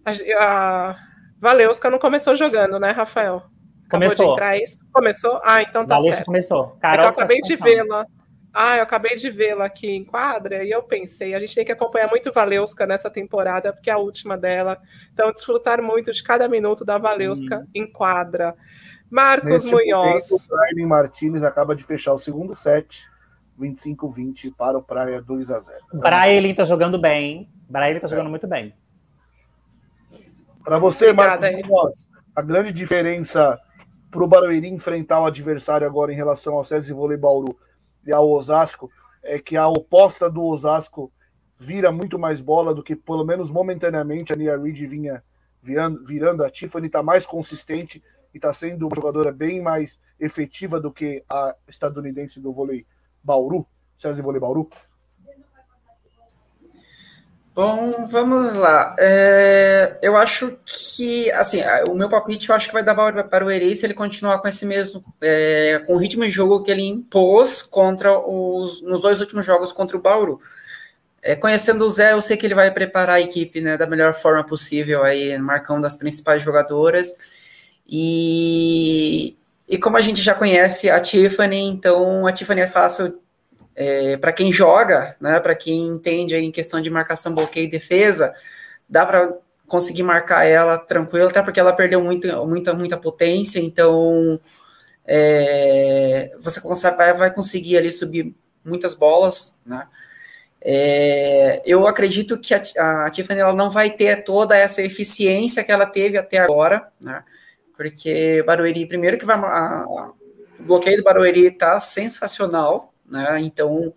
A, a Valeuska não começou jogando, né, Rafael? Acabou começou. de entrar isso? Começou? Ah, então tá Valeuska certo. começou. É Carol, eu acabei de vê-la. Ah, eu acabei de vê-la aqui em quadra e eu pensei, a gente tem que acompanhar muito Valeuska nessa temporada, porque é a última dela. Então, desfrutar muito de cada minuto da Valeuska hum. em quadra. Marcos Munhoz. Tempo, o Brian Martinez acaba de fechar o segundo set, 25-20 para o Praia 2 a 0 então, Brian está jogando bem. Brian está jogando é. muito bem. Para você, Obrigada, Marcos Munhoz, a grande diferença para o Barueri enfrentar o adversário agora em relação ao César Vôlei Bauru e ao Osasco é que a oposta do Osasco vira muito mais bola do que, pelo menos momentaneamente, a Nia Reed vinha virando, virando a Tiffany, está mais consistente e está sendo uma jogadora bem mais efetiva do que a estadunidense do vôlei Bauru, César Vôlei Bauru? Bom, vamos lá. É, eu acho que, assim, o meu palpite eu acho que vai dar para o Erei se ele continuar com esse mesmo, é, com o ritmo de jogo que ele impôs contra os, nos dois últimos jogos contra o Bauru. É, conhecendo o Zé, eu sei que ele vai preparar a equipe né, da melhor forma possível, aí, marcando as principais jogadoras. E, e como a gente já conhece a Tiffany, então a Tiffany é fácil é, para quem joga, né, para quem entende em questão de marcação, bloqueio e defesa, dá para conseguir marcar ela tranquilo, até porque ela perdeu muito, muita, muita potência, então é, você consegue, vai, vai conseguir ali subir muitas bolas, né? É, eu acredito que a, a Tiffany ela não vai ter toda essa eficiência que ela teve até agora, né? Porque Barueri, primeiro que vai, a, o bloqueio do Barueri tá sensacional, né? Então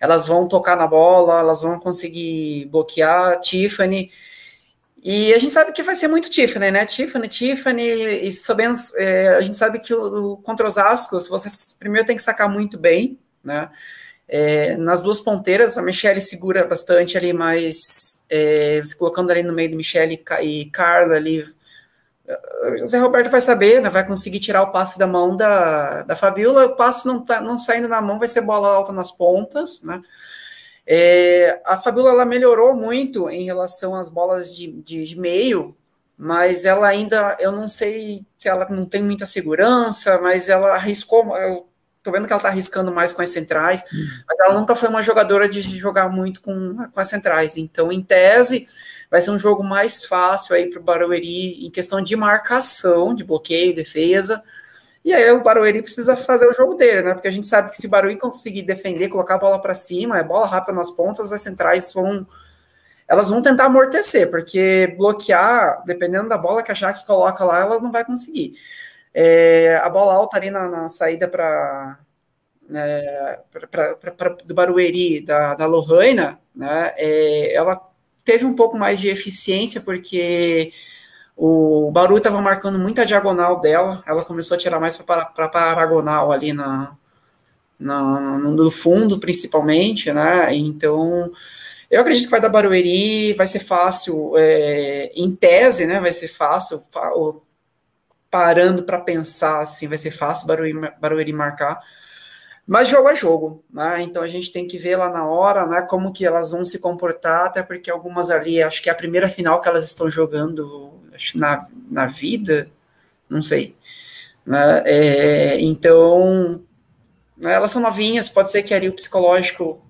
elas vão tocar na bola, elas vão conseguir bloquear Tiffany. E a gente sabe que vai ser muito Tiffany, né? Tiffany, Tiffany, e sabendo, é, a gente sabe que o, contra os Ascos, você primeiro tem que sacar muito bem, né? É, nas duas ponteiras, a Michelle segura bastante ali, mas é, colocando ali no meio do Michelle e Carla ali, o Zé Roberto vai saber, né, vai conseguir tirar o passe da mão da, da Fabiola, o passe não, tá, não saindo na mão, vai ser bola alta nas pontas, né? É, a Fabiola ela melhorou muito em relação às bolas de, de, meio, mas ela ainda, eu não sei se ela não tem muita segurança, mas ela arriscou, eu tô vendo que ela tá arriscando mais com as centrais, uhum. mas ela nunca foi uma jogadora de jogar muito com, com as centrais. Então, em tese, vai ser um jogo mais fácil aí para o Barueri em questão de marcação, de bloqueio, defesa. E aí o Barueri precisa fazer o jogo dele, né? Porque a gente sabe que se o Barueri conseguir defender, colocar a bola para cima, é bola rápida nas pontas, as centrais vão elas vão tentar amortecer, porque bloquear, dependendo da bola que a Jaque coloca lá, elas não vai conseguir. É, a bola alta ali na, na saída para é, do Barueri, da, da Lohaina, né, é, ela teve um pouco mais de eficiência, porque o Baru estava marcando muita diagonal dela, ela começou a tirar mais para paragonal ali na, na, no fundo, principalmente, né, então... Eu acredito que vai dar Barueri, vai ser fácil, é, em tese, né? Vai ser fácil, parando para pensar assim, vai ser fácil Barueri, Barueri marcar. Mas jogo é jogo, né? Então a gente tem que ver lá na hora, né, como que elas vão se comportar, até porque algumas ali, acho que é a primeira final que elas estão jogando acho, na, na vida, não sei. Né? É, então, né, elas são novinhas, pode ser que ali o psicológico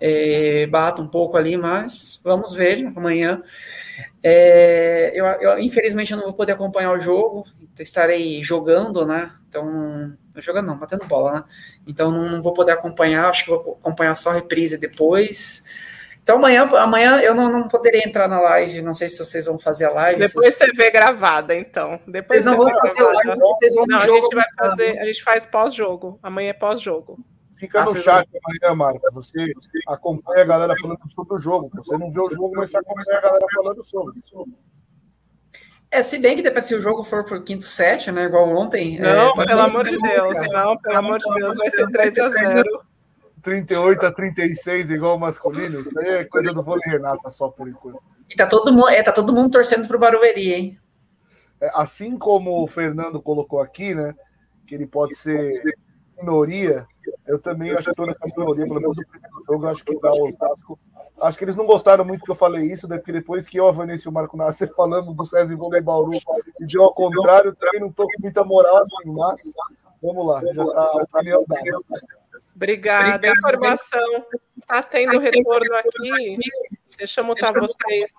é, bata um pouco ali, mas vamos ver amanhã. É, eu, eu, infelizmente, eu não vou poder acompanhar o jogo, estarei jogando, né? Então, jogando não, batendo bola, né? Então, não, não, vou poder acompanhar, acho que vou acompanhar só a reprise depois. Então, amanhã, amanhã eu não, não poderia entrar na live, não sei se vocês vão fazer a live. Depois você vê gravada, então. Depois vocês não vão fazer a live, vocês vão não, a gente vai fazer, a gente faz pós-jogo. Amanhã é pós-jogo. Fica ah, no chat amanhã, Marca. Você acompanha a galera falando sobre o jogo. Você não vê o jogo, mas você acompanha a galera falando sobre. É, se bem que depois se o jogo for por quinto set, né? Igual ontem. É, não, é, pelo amor de Deus. Não, pelo amor de Deus, vai ser 3 a 0 38 a 36, igual o masculino. Isso aí é coisa do vôlei Renata só por enquanto. E tá todo mundo, é, tá todo mundo torcendo pro Barueri, hein? É, assim como o Fernando colocou aqui, né? Que ele pode ser minoria eu também acho que estou nessa minoria, pelo menos o primeiro jogo, acho que dá o Osasco. Acho que eles não gostaram muito que eu falei isso, né? porque depois que eu, a Vanessa e o Marco Nasser falamos do César Vôlei Bauru e deu ao contrário, também não estou com muita moral assim, mas vamos lá, já está a opinião dada. Obrigada. Informação está tendo retorno aqui. Deixa eu mutar vocês.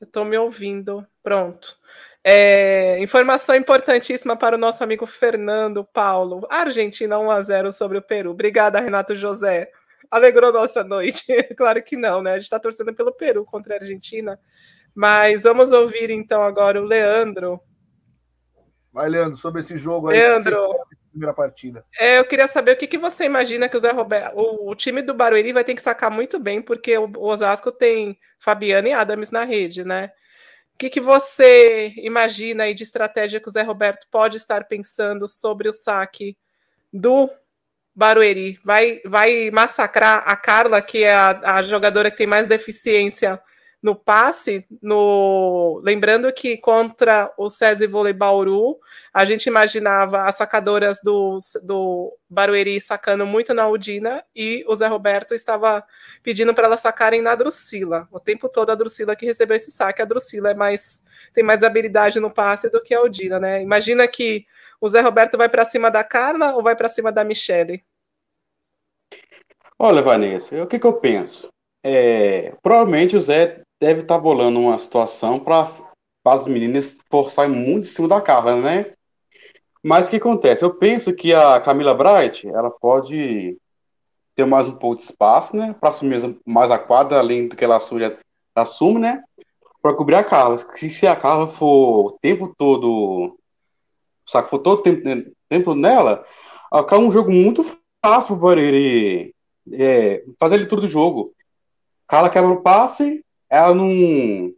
Eu estou me ouvindo. Pronto. É, informação importantíssima para o nosso amigo Fernando Paulo. Argentina 1 a 0 sobre o Peru. Obrigada, Renato José. Alegrou nossa noite. claro que não, né? A gente está torcendo pelo Peru contra a Argentina. Mas vamos ouvir então agora o Leandro. Vai, Leandro, sobre esse jogo aí. Leandro, primeira partida. É, eu queria saber o que, que você imagina que o Zé Roberto, o, o, time do Barueri vai ter que sacar muito bem, porque o, o Osasco tem Fabiano e Adams na rede, né? O que, que você imagina aí de estratégia que o Zé Roberto pode estar pensando sobre o saque do Barueri? Vai, vai massacrar a Carla, que é a, a jogadora que tem mais deficiência no passe, no lembrando que contra o César Vôlei Bauru, a gente imaginava as sacadoras do, do Barueri sacando muito na Udina e o Zé Roberto estava pedindo para elas sacarem na Drusila. O tempo todo a Drusila que recebeu esse saque, a Drusila é mais tem mais habilidade no passe do que a Udina, né? Imagina que o Zé Roberto vai para cima da Carla ou vai para cima da Michele? Olha, Vanessa, o que, que eu penso? É, provavelmente o Zé deve estar tá bolando uma situação para as meninas forçarem muito em cima da Carla, né? Mas o que acontece? Eu penso que a Camila Bright, ela pode ter mais um pouco de espaço, né? Para assumir mais a quadra, além do que ela assume, assume né? Para cobrir a Carla. Se, se a Carla for o tempo todo. Sabe, for todo o tempo, tempo nela, acaba um jogo muito fácil para ele é, fazer a leitura do jogo. Carla quebra o passe, ela não,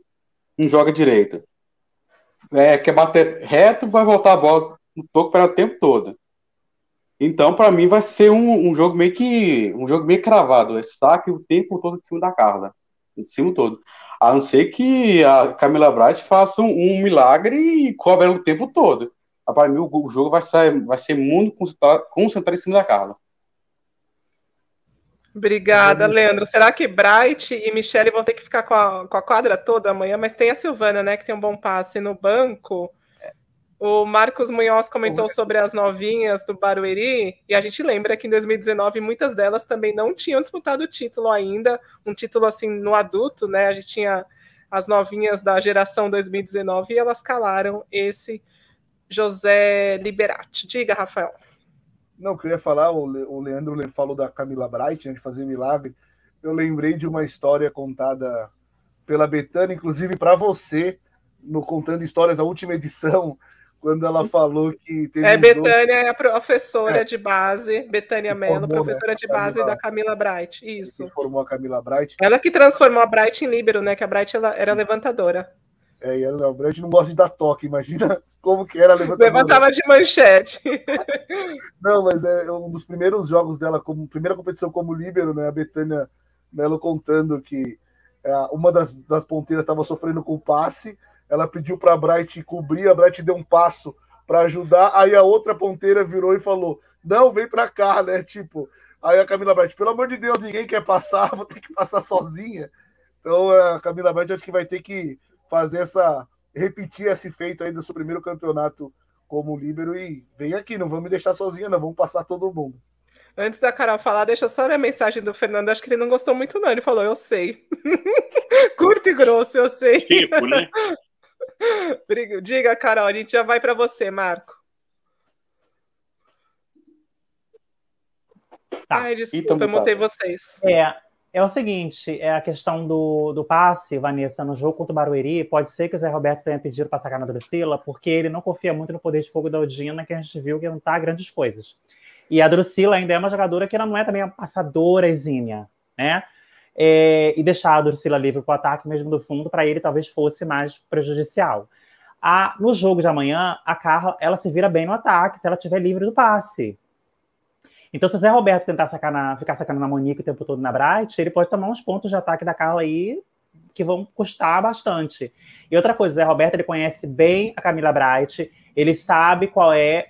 não joga direito. É, quer bater reto, vai voltar a bola no toco para o tempo todo. Então, para mim, vai ser um, um, jogo meio que. um jogo meio cravado. É saque o tempo todo em cima da Carla. Em cima todo. A não ser que a Camila Bright faça um, um milagre e cobre o tempo todo. Para mim, o, o, jogo vai ser, vai ser muito concentrado, concentrado em cima da Carla. Obrigada, Leandro. Será que Bright e Michele vão ter que ficar com a, com a quadra toda amanhã? Mas tem a Silvana, né, que tem um bom passe no banco. O Marcos Munhoz comentou sobre as novinhas do Barueri, e a gente lembra que em 2019 muitas delas também não tinham disputado o título ainda, um título assim no adulto, né? A gente tinha as novinhas da geração 2019 e elas calaram esse José Liberati. Diga, Rafael. Não, que eu ia falar, o Leandro falou da Camila Bright, né, de fazer milagre. Eu lembrei de uma história contada pela Betânia, inclusive para você, no Contando Histórias, a última edição, quando ela falou que teve. É, um Betânia é a professora é. de base, Betânia Mello, professora né? de base Camila... da Camila Bright. Isso. Que formou a Camila Bright. Ela que transformou a Bright em líbero, né? Que a Bright ela era levantadora. É, e a Bright não gosta de dar toque, imagina como que era a levantadora. Levantava de manchete. não, mas é um dos primeiros jogos dela, como primeira competição como líbero, né? A Betânia Mello contando que é, uma das, das ponteiras estava sofrendo com o passe ela pediu para a Bright cobrir, a Bright deu um passo para ajudar, aí a outra ponteira virou e falou: Não, vem para cá, né? Tipo, aí a Camila Bright, pelo amor de Deus, ninguém quer passar, vou ter que passar sozinha. Então a Camila Bright acho que vai ter que fazer essa. repetir esse feito aí do seu primeiro campeonato como líbero e vem aqui, não vamos me deixar sozinha, não, vamos passar todo mundo. Antes da Carol falar, deixa só a mensagem do Fernando. Acho que ele não gostou muito, não. Ele falou, eu sei. Curto e grosso, eu sei. Tipo, né? Diga, Carol, a gente já vai para você, Marco. Tá. Ai, desculpa, então, eu montei vocês. É, é o seguinte, é a questão do, do passe, Vanessa, no jogo contra o Barueri, pode ser que o Zé Roberto tenha pedido para sacar na Drusila, porque ele não confia muito no poder de fogo da Odina, que a gente viu que não tá grandes coisas. E a Drusila ainda é uma jogadora que ela não é também uma passadora exímia, né? é, e deixar a Drusila livre para o ataque mesmo do fundo, para ele talvez fosse mais prejudicial. A, no jogo de amanhã, a Carla ela se vira bem no ataque se ela estiver livre do passe. Então, se o Zé Roberto tentar sacar na, ficar sacando na Monique o tempo todo na Bright, ele pode tomar uns pontos de ataque da Carla aí que vão custar bastante. E outra coisa, o Zé Roberto ele conhece bem a Camila Bright, ele sabe qual é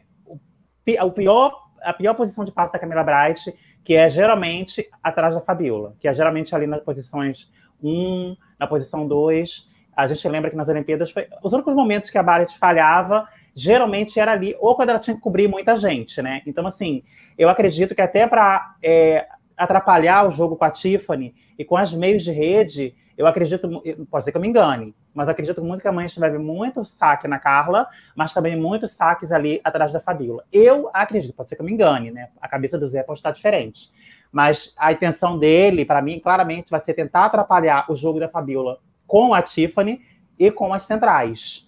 o, pior, a pior posição de passe da Camila Bright que é geralmente atrás da Fabiola, que é geralmente ali nas posições 1, na posição 2. A gente lembra que nas Olimpíadas foi, os únicos momentos que a Barrett falhava geralmente era ali, ou quando ela tinha que cobrir muita gente, né? Então, assim, eu acredito que até para é, atrapalhar o jogo com a Tiffany e com as meios de rede, eu acredito, pode ser que eu me engane, mas acredito muito que amanhã vai ver muito saque na Carla, mas também muitos saques ali atrás da Fabiola. Eu acredito, pode ser que eu me engane, né? A cabeça do Zé pode estar diferente. Mas a intenção dele, para mim, claramente vai ser tentar atrapalhar o jogo da Fabiola com a Tiffany e com as centrais.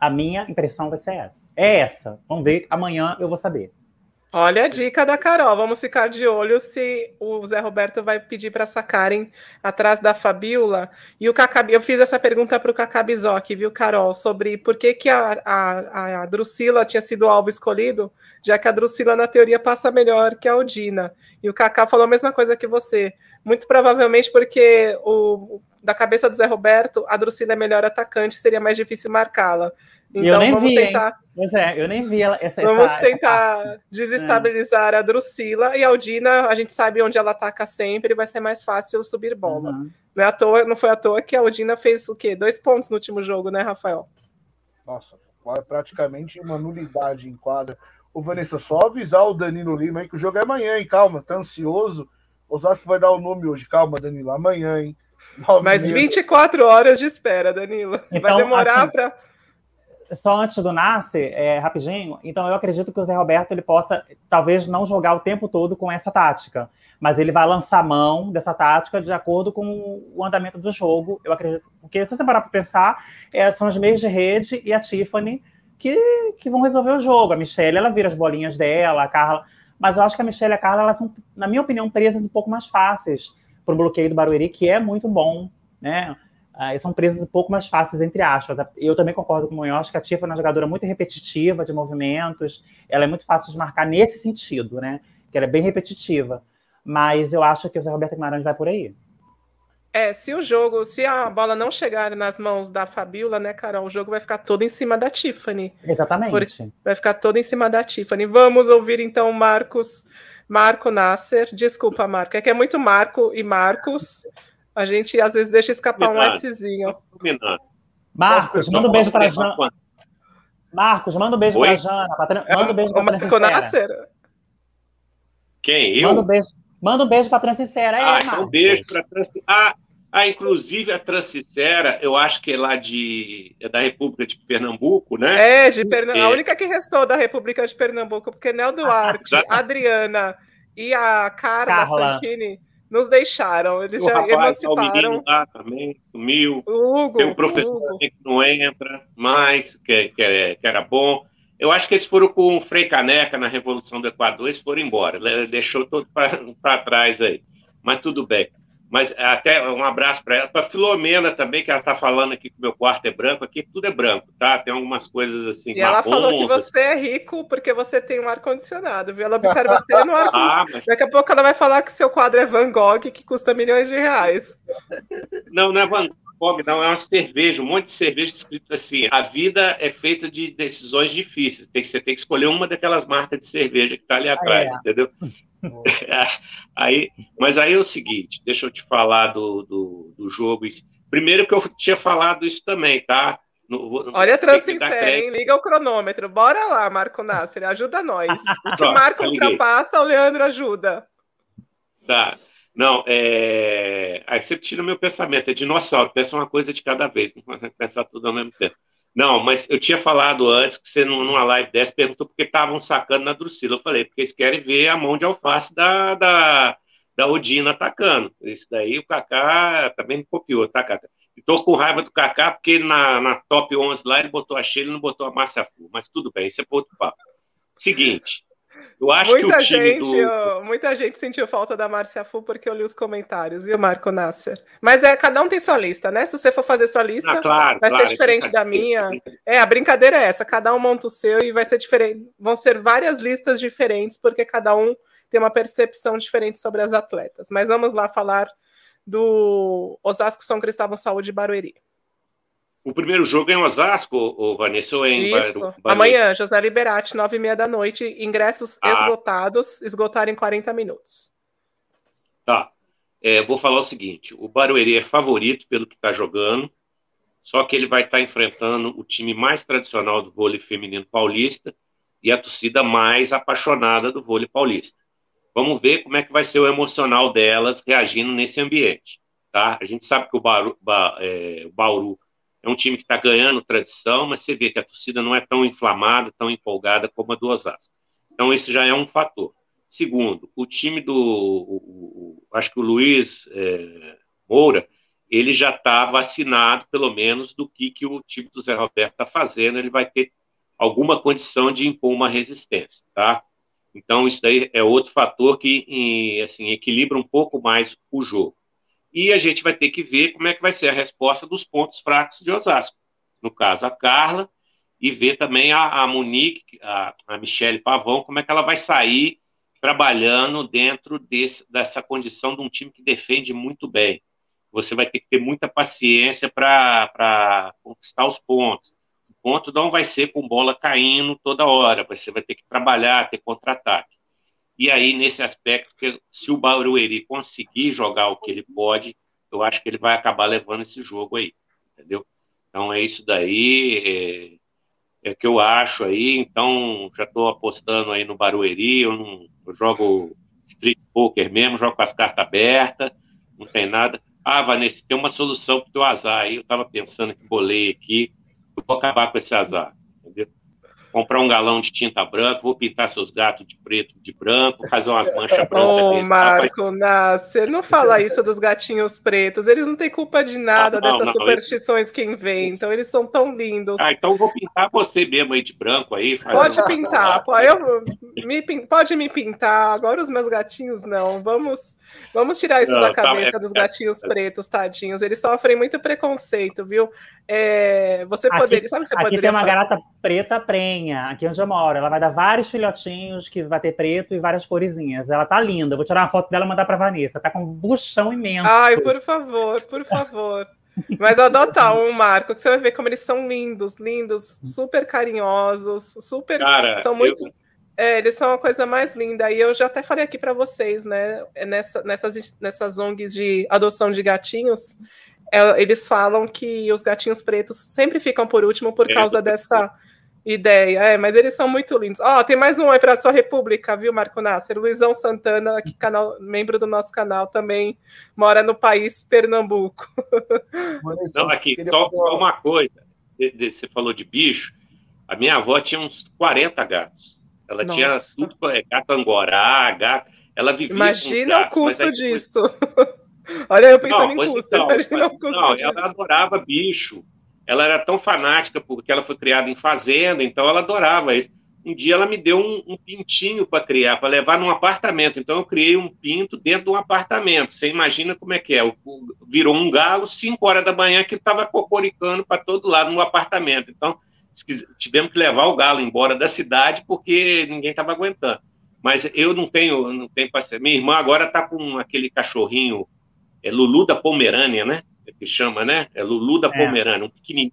A minha impressão vai ser essa. É essa. Vamos ver, amanhã eu vou saber. Olha a dica da Carol. Vamos ficar de olho se o Zé Roberto vai pedir para sacarem atrás da Fabiola. E o Cacabi, eu fiz essa pergunta para o Cacabizoc, viu, Carol, sobre por que, que a, a, a Drusila tinha sido o alvo escolhido, já que a Drusila, na teoria, passa melhor que a Odina. E o Cacá falou a mesma coisa que você. Muito provavelmente porque o, da cabeça do Zé Roberto, a Drusila é melhor atacante, seria mais difícil marcá-la. Então eu nem vamos vi, tentar. Pois é, eu nem vi ela, essa. Vamos essa, tentar essa desestabilizar é. a Drusila e a Aldina, a gente sabe onde ela ataca sempre, vai ser mais fácil subir bola. Uhum. Não, é à toa, não foi à toa que a Aldina fez o quê? Dois pontos no último jogo, né, Rafael? Nossa, praticamente uma nulidade em quadra. Ô, Vanessa, só avisar o Danilo Lima aí que o jogo é amanhã, hein? Calma, tá ansioso. O Osasco vai dar o nome hoje. Calma, Danilo, amanhã, hein? Mas 24 horas de espera, Danilo. Então, vai demorar assim... para só antes do Nascer, é, rapidinho, então eu acredito que o Zé Roberto ele possa, talvez, não jogar o tempo todo com essa tática, mas ele vai lançar mão dessa tática de acordo com o andamento do jogo, eu acredito, porque se você parar para pensar, é, são as meias de rede e a Tiffany que, que vão resolver o jogo. A Michelle, ela vira as bolinhas dela, a Carla, mas eu acho que a Michelle e a Carla, elas são, na minha opinião, presas um pouco mais fáceis para o bloqueio do Barueri, que é muito bom, né? Uh, são presas um pouco mais fáceis, entre aspas. Eu também concordo com o Munhoz que a Tiffany é uma jogadora muito repetitiva de movimentos, ela é muito fácil de marcar nesse sentido, né? Que ela é bem repetitiva. Mas eu acho que o Zé Roberto Guimarães vai por aí. É, se o jogo, se a bola não chegar nas mãos da Fabiola, né, Carol, o jogo vai ficar todo em cima da Tiffany. Exatamente. Vai ficar todo em cima da Tiffany. Vamos ouvir então Marcos, Marco Nasser. Desculpa, Marco, é que é muito Marco e Marcos. A gente às vezes deixa escapar um Szinho. Marcos, manda um beijo para a Jana. Marcos, manda um beijo para a Jana. Manda um beijo para a Nasser? Quem? Eu? Manda um beijo. Manda um beijo para a Transincera. É, ah, então um beijo para ah, ah, inclusive a Transincera, eu acho que é lá de é da República de Pernambuco, né? É, de Pernambuco. É. A única que restou da República de Pernambuco, porque Nel Duarte, a Adriana e a Carla, Carla. Santini nos deixaram. Eles o já rapaz, emanciparam. Lá também sumiu. O Hugo, Tem um professor Hugo. que não entra mais, que, que, que era bom. Eu acho que eles foram com o Frei Caneca na Revolução do Equador, eles foram embora. Deixou tudo para trás aí. Mas tudo bem. Mas até um abraço para ela. Para Filomena também, que ela está falando aqui que o meu quarto é branco. Aqui tudo é branco, tá? Tem algumas coisas assim. E ela falou que você é rico porque você tem um ar-condicionado, viu? Ela observa até no ar-condicionado. Ah, mas... Daqui a pouco ela vai falar que seu quadro é Van Gogh, que custa milhões de reais. Não, não é Van Gogh não, é uma cerveja, um monte de cerveja escrito assim: a vida é feita de decisões difíceis. Tem que, você tem que escolher uma daquelas marcas de cerveja que está ali atrás, ah, é. entendeu? aí, mas aí é o seguinte: deixa eu te falar do, do, do jogo. Primeiro que eu tinha falado isso também, tá? No, no, Olha a Transincera, hein? Liga o cronômetro. Bora lá, Marco Nasser, ajuda nós. O que o Marco ultrapassa, o Leandro ajuda. Tá. Não, é... aí você tira meu pensamento, é dinossauro, pensa uma coisa de cada vez, não consegue pensar tudo ao mesmo tempo. Não, mas eu tinha falado antes que você, numa live dessa, perguntou por que estavam sacando na Drusila. Eu falei, porque eles querem ver a mão de alface da, da, da Odina atacando. Isso daí o Kaká também me copiou, tá, Kaká? Estou com raiva do Kaká porque na, na top 11 lá ele botou a Sheila e não botou a Márcia Fu. Mas tudo bem, isso é outro papo. Seguinte, eu acho muita que o gente, do... muita gente sentiu falta da Márcia Fu porque eu li os comentários, viu, Marco Nasser? Mas é, cada um tem sua lista, né? Se você for fazer sua lista, ah, claro, vai claro, ser diferente é da minha. É, a brincadeira é essa, cada um monta o seu e vai ser diferente. Vão ser várias listas diferentes, porque cada um tem uma percepção diferente sobre as atletas. Mas vamos lá falar do Osasco São Cristóvão Saúde Barueri. O primeiro jogo é em Osasco, ou Vanessa, ou é em Isso. Bar... Amanhã, José Liberati, nove e meia da noite, ingressos ah. esgotados, esgotaram em 40 minutos. Tá. É, vou falar o seguinte, o Barueri é favorito pelo que está jogando, só que ele vai estar tá enfrentando o time mais tradicional do vôlei feminino paulista e a torcida mais apaixonada do vôlei paulista. Vamos ver como é que vai ser o emocional delas reagindo nesse ambiente. Tá? A gente sabe que o, Bauru, ba, é, o Bauru é um time que está ganhando tradição, mas você vê que a torcida não é tão inflamada, tão empolgada como a do Osasco. Então, isso já é um fator. Segundo, o time do. O, o, acho que o Luiz é, Moura, ele já está vacinado, pelo menos, do que, que o time do Zé Roberto está fazendo. Ele vai ter alguma condição de impor uma resistência, tá? Então, isso daí é outro fator que assim, equilibra um pouco mais o jogo e a gente vai ter que ver como é que vai ser a resposta dos pontos fracos de Osasco. No caso, a Carla, e ver também a, a Monique, a, a Michele Pavão, como é que ela vai sair trabalhando dentro desse, dessa condição de um time que defende muito bem. Você vai ter que ter muita paciência para conquistar os pontos. O ponto não vai ser com bola caindo toda hora, você vai ter que trabalhar, ter contra-ataque. E aí, nesse aspecto, se o Barueri conseguir jogar o que ele pode, eu acho que ele vai acabar levando esse jogo aí, entendeu? Então é isso daí, é, é que eu acho aí. Então já estou apostando aí no Barueri, eu, não, eu jogo street poker mesmo, jogo com as cartas abertas, não tem nada. Ah, Vanessa, tem uma solução para o teu azar aí. Eu estava pensando que bolei aqui, eu vou acabar com esse azar? Comprar um galão de tinta branca, vou pintar seus gatos de preto, de branco, fazer umas manchas brancas. Ô, oh, Marco Nasser, não fala isso dos gatinhos pretos. Eles não têm culpa de nada ah, não, dessas não, superstições eles... que inventam. Eles são tão lindos. Ah, então vou pintar você mesmo aí de branco aí. Pode pintar, pode, eu, me, pode me pintar. Agora os meus gatinhos não. Vamos, vamos tirar isso não, da tá, cabeça tá, é, dos gatinhos é, pretos, tadinhos. Eles sofrem muito preconceito, viu? É, você poderia. Sabe que você aqui poderia tem uma fazer? garata preta aqui onde eu moro. Ela vai dar vários filhotinhos que vai ter preto e várias coresinhas. Ela tá linda. Vou tirar uma foto dela e mandar pra Vanessa. Tá com um buchão imenso. Ai, por favor, por favor. Mas adotar um Marco, que você vai ver como eles são lindos, lindos, super carinhosos, super. Cara, são muito. Eu... É, eles são a coisa mais linda. E eu já até falei aqui para vocês, né? Nessa, nessas, nessas ONGs de adoção de gatinhos, é, eles falam que os gatinhos pretos sempre ficam por último por é, causa dessa ideia. É, mas eles são muito lindos. Ó, oh, tem mais um aí para sua República, viu, Marco Nasser? Luizão Santana, que canal, membro do nosso canal, também mora no país Pernambuco. Não, aqui, só uma coisa. Você falou de bicho. A minha avó tinha uns 40 gatos. Ela Nossa. tinha tudo, é, gato angorá, gato. Ela vivia Imagina gatos, o custo disso. Olha, eu pensando não, em custo. Então, Imagina o custo não, disso. ela adorava bicho ela era tão fanática porque ela foi criada em fazenda, então ela adorava isso. Um dia ela me deu um, um pintinho para criar, para levar num apartamento. Então eu criei um pinto dentro de um apartamento. Você imagina como é que é? O, virou um galo, 5 horas da manhã, que estava cocoricando para todo lado no apartamento. Então tivemos que levar o galo embora da cidade porque ninguém estava aguentando. Mas eu não tenho, não tenho paciência. Minha irmã agora está com aquele cachorrinho, é Lulu da Pomerânia, né? Que chama, né? É Lulu da é. Pomerânia, um pequenininho.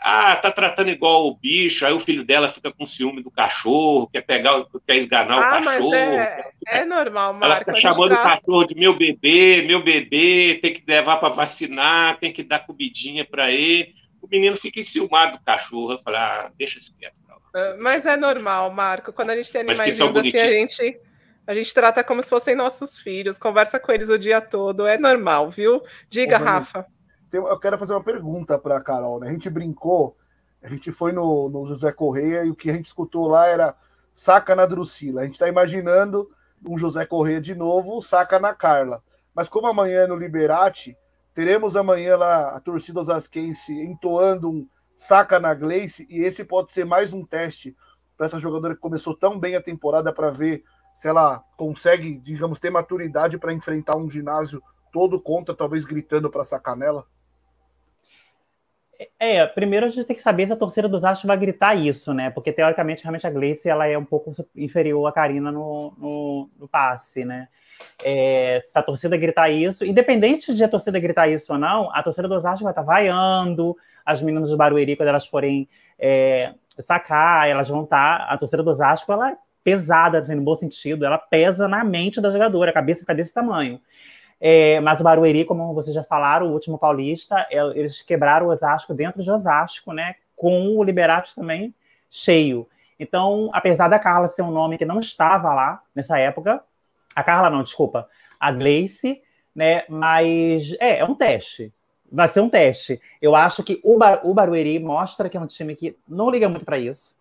Ah, tá tratando igual o bicho, aí o filho dela fica com ciúme do cachorro, quer pegar, quer esganar ah, o cachorro. é, é normal, Marco. Ela tá chamando o cachorro de meu bebê, meu bebê, tem que levar para vacinar, tem que dar comidinha para ele. O menino fica enciumado do cachorro. Eu falo, ah, deixa isso quieto. Ah, mas é normal, Marco. Quando a gente tem animais assim, a gente a gente trata como se fossem nossos filhos, conversa com eles o dia todo, é normal, viu? Diga, Ô, Rafa. Eu quero fazer uma pergunta para a Carol, né? A gente brincou, a gente foi no, no, José Correia e o que a gente escutou lá era saca na Drusila. A gente está imaginando um José Correia de novo, saca na Carla. Mas como amanhã é no Liberati, teremos amanhã lá a torcida osasquense entoando um saca na Gleice, e esse pode ser mais um teste para essa jogadora que começou tão bem a temporada para ver se ela consegue, digamos, ter maturidade para enfrentar um ginásio todo contra, talvez gritando para sacar nela? É, primeiro a gente tem que saber se a torcida dos Astros vai gritar isso, né? Porque teoricamente, realmente a Gleice ela é um pouco inferior à Karina no, no, no passe, né? É, se a torcida gritar isso, independente de a torcida gritar isso ou não, a torcida dos Astros vai estar tá vaiando as meninas do Barueri quando elas forem é, sacar, elas vão estar. Tá, a torcida dos Astros ela pesada, assim, no bom sentido, ela pesa na mente da jogadora, a cabeça fica desse tamanho. É, mas o Barueri, como vocês já falaram, o último paulista, é, eles quebraram o Osasco dentro de Osasco, né? Com o Liberati também cheio. Então, apesar da Carla ser um nome que não estava lá nessa época, a Carla não, desculpa, a Gleice, né? Mas é, é um teste. Vai ser um teste. Eu acho que o, Bar o Barueri mostra que é um time que não liga muito para isso.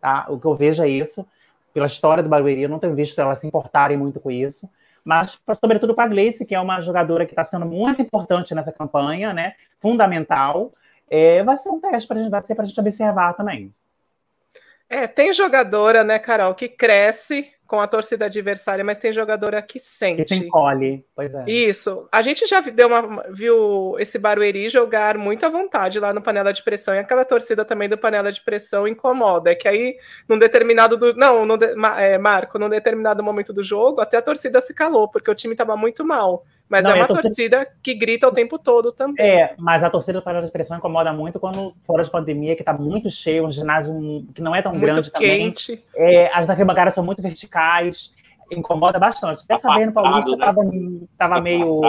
Tá? O que eu vejo é isso pela história do Barueri, eu não tenho visto elas se importarem muito com isso. Mas, sobretudo, para a Gleice, que é uma jogadora que está sendo muito importante nessa campanha, né? Fundamental. É, vai ser um teste para a gente, gente observar também. É, tem jogadora, né, Carol, que cresce com a torcida adversária, mas tem jogadora que sente. Que encolhe, pois é. Isso. A gente já deu uma, viu esse Barueri jogar muito à vontade lá no panela de pressão, e aquela torcida também do panela de pressão incomoda. É que aí, num determinado. Do, não, no, é, Marco, num determinado momento do jogo, até a torcida se calou, porque o time estava muito mal. Mas não, é uma torcida... torcida... que grita o tempo todo também. É, mas a torcida do panela de pressão incomoda muito quando fora de pandemia, que está muito cheio, um ginásio que não é tão muito grande quente. também. É, as arquibancadas são muito verticais, incomoda bastante. Dessa vez no Paulista estava né? meio.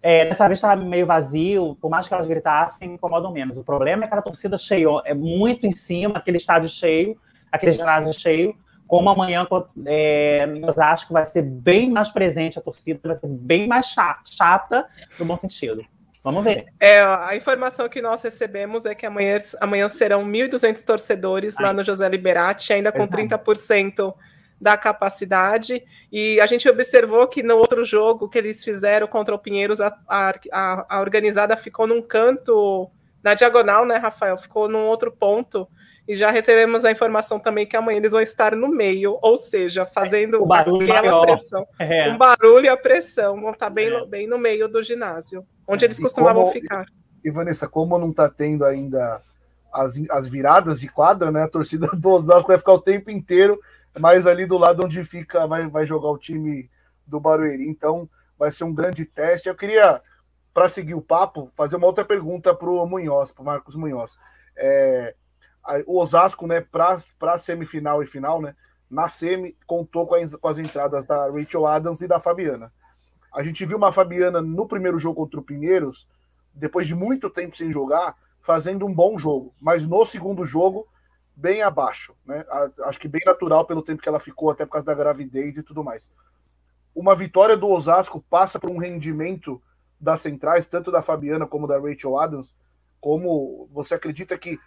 É, dessa vez estava meio vazio, por mais que elas gritassem, incomodam menos. O problema é que a torcida cheio, é muito em cima, aquele estádio cheio, aquele ginásio cheio, como amanhã é, acho que vai ser bem mais presente a torcida, vai ser bem mais chata, chata no bom sentido. Vamos ver. É, a informação que nós recebemos é que amanhã, amanhã serão 1.200 torcedores Ai. lá no José Liberati, ainda com Verdade. 30% da capacidade. E a gente observou que no outro jogo que eles fizeram contra o Pinheiros, a, a, a organizada ficou num canto, na diagonal, né, Rafael? Ficou num outro ponto. E já recebemos a informação também que amanhã eles vão estar no meio, ou seja, fazendo aquela maior. pressão. É. Um barulho e a pressão. Vão estar bem, é. bem no meio do ginásio, onde eles costumavam como, ficar. E, Vanessa, como não está tendo ainda as, as viradas de quadra, né? A torcida do Osasco vai ficar o tempo inteiro mais ali do lado onde fica, vai, vai jogar o time do Barueri. Então, vai ser um grande teste. Eu queria, para seguir o papo, fazer uma outra pergunta para o Munhoz, para o Marcos Munhoz. É, o Osasco, né, para semifinal e final, né, na semi, contou com as, com as entradas da Rachel Adams e da Fabiana. A gente viu uma Fabiana no primeiro jogo contra o Pinheiros, depois de muito tempo sem jogar, fazendo um bom jogo, mas no segundo jogo bem abaixo, né? Acho que bem natural pelo tempo que ela ficou, até por causa da gravidez e tudo mais. Uma vitória do Osasco passa por um rendimento das centrais, tanto da Fabiana como da Rachel Adams. Como você acredita que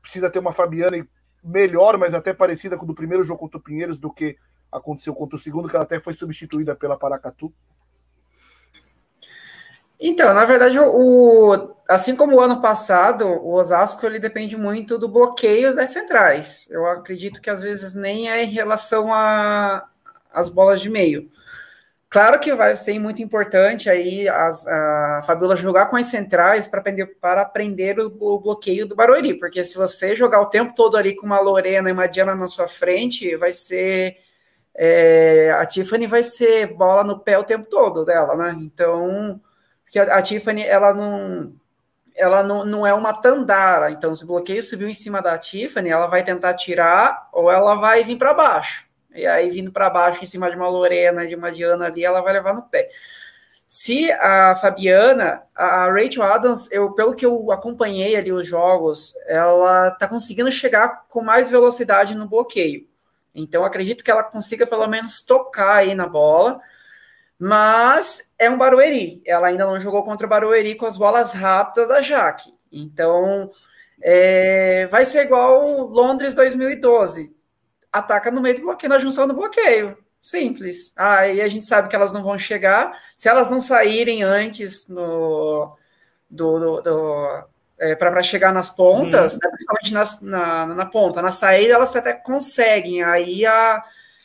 precisa ter uma Fabiana melhor, mas até parecida com o do primeiro jogo contra o Pinheiros do que aconteceu contra o segundo, que ela até foi substituída pela Paracatu? Então, na verdade, o, assim como o ano passado, o Osasco ele depende muito do bloqueio das centrais. Eu acredito que às vezes nem é em relação às bolas de meio. Claro que vai ser muito importante aí as, a Fabiola jogar com as centrais para aprender, para aprender o, o, bloqueio do Barueri, porque se você jogar o tempo todo ali com uma Lorena e uma Diana na sua frente, vai ser. É, a Tiffany vai ser bola no pé o tempo todo dela, né? Então a, a Tiffany ela não ela não, não é uma Tandara, então se o bloqueio subiu em cima da Tiffany, ela vai tentar tirar ou ela vai vir para baixo. E aí, vindo para baixo, em cima de uma Lorena, de uma Diana ali, ela vai levar no pé. Se a Fabiana, a Rachel Adams, eu, pelo que eu acompanhei ali os jogos, ela tá conseguindo chegar com mais velocidade no bloqueio. Então, acredito que ela consiga pelo menos tocar aí na bola mas é um Barueri. Ela ainda não jogou contra o Barueri com as bolas rápidas da Jaque. Então, é, vai ser igual Londres 2012. Ataca no meio do bloqueio, na junção do bloqueio. Simples. Aí a gente sabe que elas não vão chegar. Se elas não saírem antes no, do, do, do é, para chegar nas pontas, hum. né, principalmente nas, na, na ponta, na saída elas até conseguem. Aí a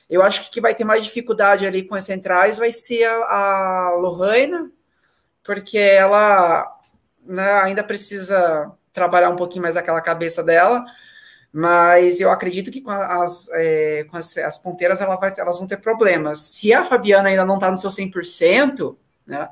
eu acho que que vai ter mais dificuldade ali com as centrais vai ser a, a Lohana, porque ela né, ainda precisa trabalhar um pouquinho mais aquela cabeça dela, mas eu acredito que com as, é, com as, as ponteiras ela vai, elas vão ter problemas. Se a Fabiana ainda não está no seu 100%, né,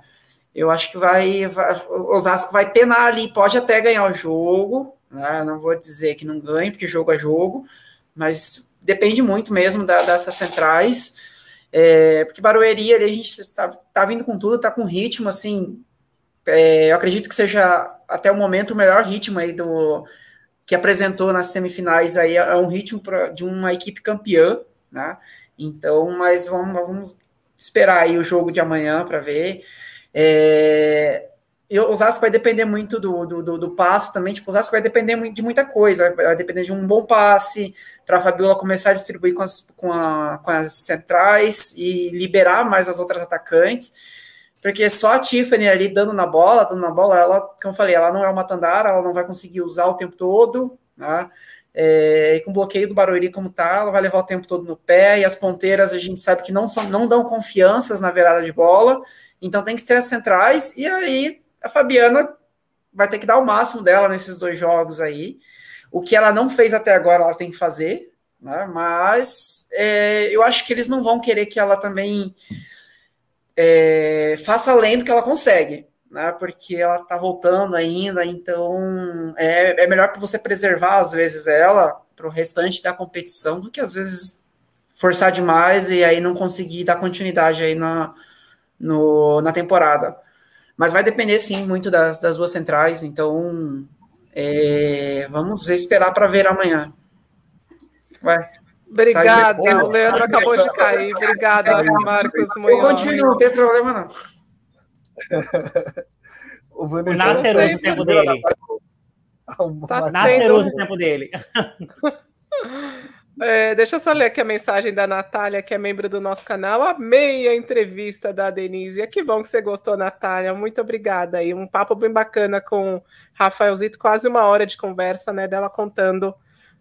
eu acho que vai, vai, o Osasco vai penar ali, pode até ganhar o jogo, né, não vou dizer que não ganhe, porque jogo é jogo, mas depende muito mesmo da, dessas centrais, é, porque Barueri, ali, a gente está tá vindo com tudo, está com ritmo, assim, é, eu acredito que seja até o momento o melhor ritmo aí do que apresentou nas semifinais aí, é um ritmo pra, de uma equipe campeã, né, então, mas vamos, vamos esperar aí o jogo de amanhã para ver, é, e o Osasco vai depender muito do, do, do, do, passe também. Tipo, o Osasco vai depender de muita coisa. Vai depender de um bom passe para a Fabiola começar a distribuir com as, com, a, com as centrais e liberar mais as outras atacantes. Porque só a Tiffany ali dando na bola, dando na bola, ela, como eu falei, ela não é uma Tandara, ela não vai conseguir usar o tempo todo. Né? É, e com bloqueio do Barueri como tá, ela vai levar o tempo todo no pé. E as ponteiras a gente sabe que não, são, não dão confianças na virada de bola. Então tem que ter as centrais. E aí a Fabiana vai ter que dar o máximo dela nesses dois jogos aí. O que ela não fez até agora, ela tem que fazer, né? Mas é, eu acho que eles não vão querer que ela também é, faça além do que ela consegue, né? Porque ela tá voltando ainda, então é, é melhor para você preservar às vezes ela para o restante da competição do que às vezes forçar demais e aí não conseguir dar continuidade aí na, no, na temporada. Mas vai depender, sim, muito das, das duas centrais. Então, é, vamos esperar para ver amanhã. Vai. Obrigada, o Leandro acabou de cair. Obrigada, Marcos Eu continuo, não tem problema não. O Nascer usa o tempo dele. Tá usa o tempo dele. É, deixa eu só ler aqui a mensagem da Natália, que é membro do nosso canal. Amei a entrevista da Denise. Que bom que você gostou, Natália. Muito obrigada. E um papo bem bacana com Rafaelzito, quase uma hora de conversa, né? Dela contando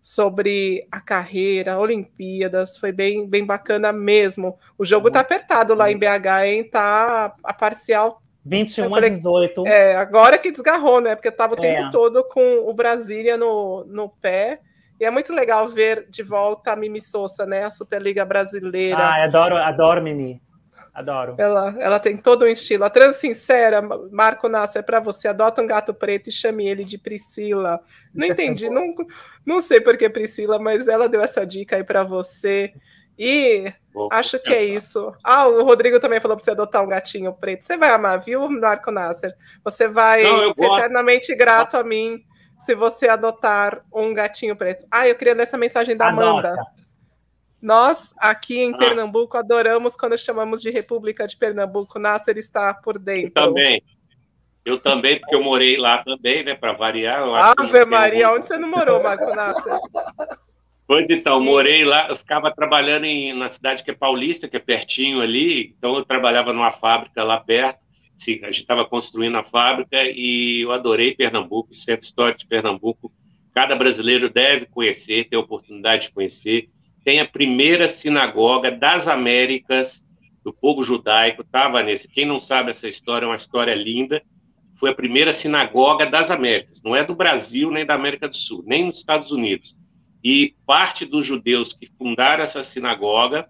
sobre a carreira, Olimpíadas. Foi bem, bem bacana mesmo. O jogo tá apertado lá em BH, hein? Tá a parcial 21 falei, a 18. É, agora que desgarrou, né? Porque tava o tempo é. todo com o Brasília no, no pé. E é muito legal ver de volta a Mimi Souza, né? A Superliga Brasileira. Ah, adoro, adoro Mimi. Adoro. Ela, ela tem todo um estilo. A trans sincera, Marco Nasser, é para você. Adota um gato preto e chame ele de Priscila. Não entendi, não, não sei por que Priscila, mas ela deu essa dica aí para você. E acho que é isso. Ah, o Rodrigo também falou para você adotar um gatinho preto. Você vai amar, viu, Marco Nasser? Você vai não, ser gosto. eternamente grato a mim se você adotar um gatinho preto. Ah, eu queria nessa mensagem da. Amanda. Nós, aqui em ah. Pernambuco, adoramos quando chamamos de República de Pernambuco. Nasser está por dentro. Eu também. Eu também, porque eu morei lá também, né? Para variar. Ave Maria, onde você não morou, Marco Nasser? Pois então, morei lá, eu ficava trabalhando em, na cidade que é paulista, que é pertinho ali, então eu trabalhava numa fábrica lá perto, sim, a gente estava construindo a fábrica e eu adorei Pernambuco, o Centro Histórico de Pernambuco, cada brasileiro deve conhecer, ter a oportunidade de conhecer, tem a primeira sinagoga das Américas, do povo judaico, tá, Vanessa? Quem não sabe essa história, é uma história linda, foi a primeira sinagoga das Américas, não é do Brasil nem da América do Sul, nem nos Estados Unidos, e parte dos judeus que fundaram essa sinagoga,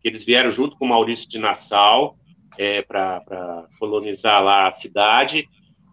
que eles vieram junto com Maurício de Nassau é, para colonizar lá a cidade,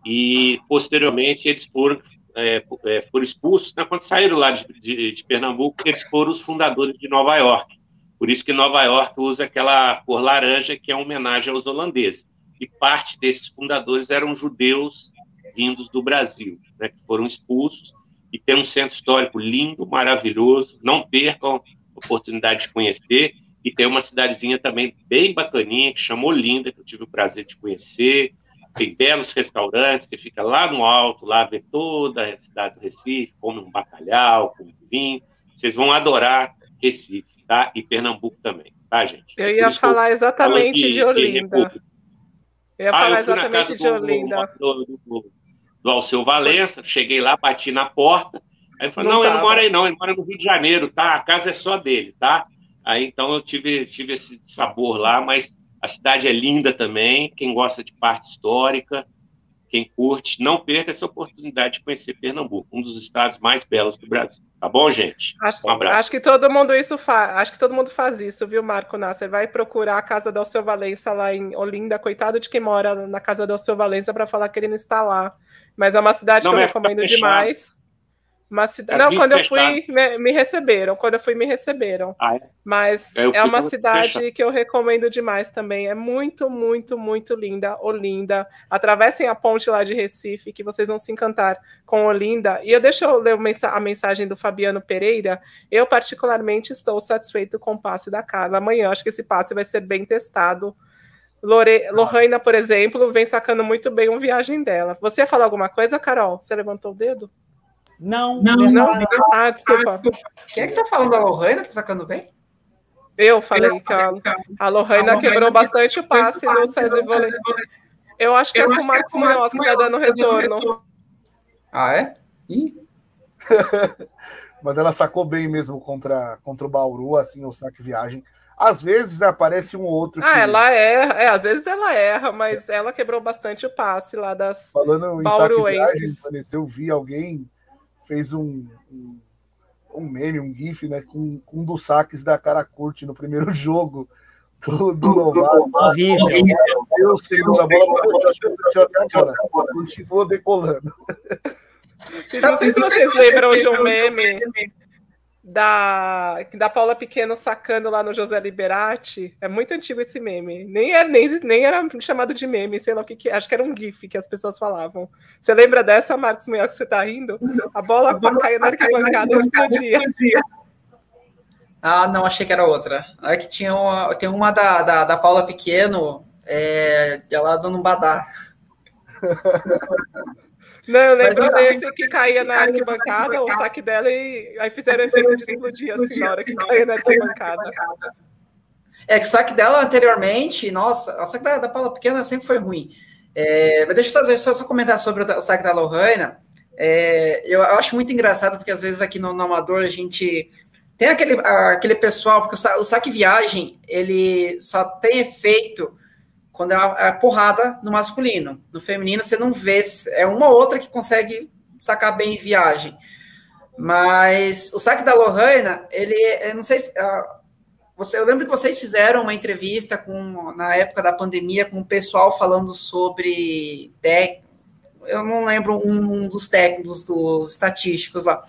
e posteriormente eles foram, é, é, foram expulsos, né, quando saíram lá de, de, de, Pernambuco, eles foram os fundadores de Nova York. Por isso que Nova York usa aquela cor laranja, que é homenagem aos holandeses. E parte desses fundadores eram judeus vindos do Brasil, né, que foram expulsos e tem um centro histórico lindo, maravilhoso. Não percam a oportunidade de conhecer. E tem uma cidadezinha também bem bacaninha, que chamou Linda, que eu tive o prazer de conhecer. Tem belos restaurantes, você fica lá no alto, lá vê toda a cidade do Recife, come um bacalhau, com vinho. Vocês vão adorar Recife, tá? E Pernambuco também, tá, gente? Eu ia falar exatamente de, de Olinda. Eu ia ah, falar eu exatamente de Olinda. Do, do, do, do Alceu Valença, cheguei lá, bati na porta, aí ele falou, não, não ele não mora aí não, ele mora no Rio de Janeiro, tá? A casa é só dele, tá? Aí então eu tive, tive esse sabor lá, mas a cidade é linda também, quem gosta de parte histórica, quem curte, não perca essa oportunidade de conhecer Pernambuco, um dos estados mais belos do Brasil. Tá bom, gente? Acho, um abraço. Acho que todo mundo isso faz. Acho que todo mundo faz isso, viu, Marco Nasser? Vai procurar a casa do Alceu Valença lá em Olinda. Coitado de quem mora na casa do Alceu Valença para falar que ele não está lá. Mas é uma cidade não, que eu recomendo demais. Uma cidade... Não, quando eu fui, me, me, receberam. Quando eu fui, me receberam. Ah, é? Mas é uma cidade fechado. que eu recomendo demais também. É muito, muito, muito linda. Olinda. Atravessem a ponte lá de Recife, que vocês vão se encantar com Olinda. E eu deixo eu ler a mensagem do Fabiano Pereira. Eu, particularmente, estou satisfeito com o passe da Carla. Amanhã, acho que esse passe vai ser bem testado Lore... Lohana, por exemplo, vem sacando muito bem uma viagem dela. Você ia falar alguma coisa, Carol? Você levantou o dedo? Não, não. não, não. Ah, desculpa. Quem é que tá falando da Lohana? Tá sacando bem? Eu falei que a, a Lohana quebrou bastante o passe no César Vôlei. Eu acho que é com o Marcos Munhoz que tá dando retorno. Ah, é? Ih. Mas ela sacou bem mesmo contra, contra o Bauru, assim, o saque viagem. Às vezes aparece um outro. Ah, ela erra. É, às vezes ela erra, mas ela quebrou bastante o passe lá das Falando em saque viagem, eu vi alguém fez um, um, um, meme, um gif, né, com, com um dos saques da cara curte no primeiro jogo do, do Novato. Horrível. Deus, Senhor, a bola até agora. Continua decolando. Sei se vocês lembram de um meme da, da Paula Pequeno sacando lá no José Liberati. É muito antigo esse meme. Nem era, nem, nem era chamado de meme, sei lá o que, que Acho que era um GIF que as pessoas falavam. Você lembra dessa, Marcos Munhoz, que você tá rindo? A bola, a bola caiu na arquibancada e explodia. Ah, não, achei que era outra. É que tinha uma, tem uma da, da, da Paula Pequeno, é, ela dando um badá. Não, eu lembro desse que caía na arquibancada, o saque dela, e aí fizeram o efeito de explodir assim na hora que caía na arquibancada. É que o saque dela anteriormente, nossa, o saque da, da Paula Pequena sempre foi ruim. É, mas deixa eu só, só, comentar sobre o, o saque da Lohana. É, eu, eu, acho muito engraçado, porque às vezes aqui no, no Amador a gente tem aquele, aquele pessoal, porque o, o saque viagem, ele só tem efeito quando é a, porrada no masculino. No feminino, você não vê, é uma ou outra que consegue sacar bem em viagem. Mas o saque da Lohana, ele, eu não sei se. Uh, você, eu lembro que vocês fizeram uma entrevista com, na época da pandemia com o pessoal falando sobre. Tec, eu não lembro um dos técnicos, dos estatísticos lá,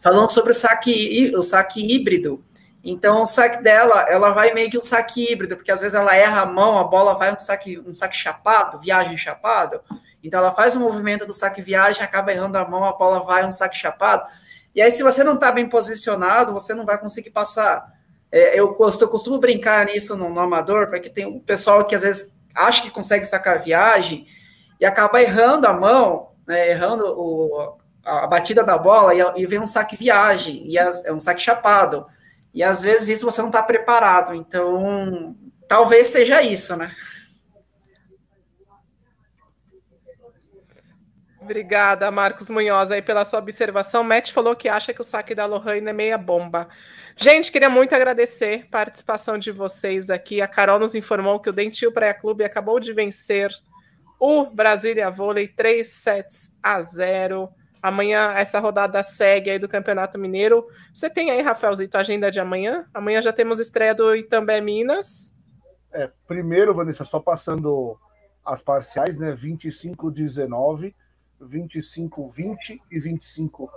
falando sobre o saque, o saque híbrido. Então, o saque dela, ela vai meio que um saque híbrido, porque às vezes ela erra a mão, a bola vai um saque, um saque chapado, viagem chapado. Então, ela faz o movimento do saque viagem, acaba errando a mão, a bola vai um saque chapado. E aí, se você não está bem posicionado, você não vai conseguir passar. É, eu, eu, costumo brincar nisso no, no amador, porque tem um pessoal que às vezes acha que consegue sacar viagem e acaba errando a mão, né, errando o, a batida da bola e, e vem um saque viagem, e as, é um saque chapado. E às vezes isso você não está preparado. Então, talvez seja isso, né? Obrigada, Marcos Munhoz, aí pela sua observação. Matt falou que acha que o saque da Lohane é meia bomba. Gente, queria muito agradecer a participação de vocês aqui. A Carol nos informou que o Dentil Praia Clube acabou de vencer o Brasília Vôlei 3 sets a 0. Amanhã essa rodada segue aí do Campeonato Mineiro. Você tem aí, Rafaelzito, a agenda de amanhã? Amanhã já temos estreia do Itambé Minas. É, primeiro, Vanessa, só passando as parciais, né? 25-19, 25-20 e 25-20.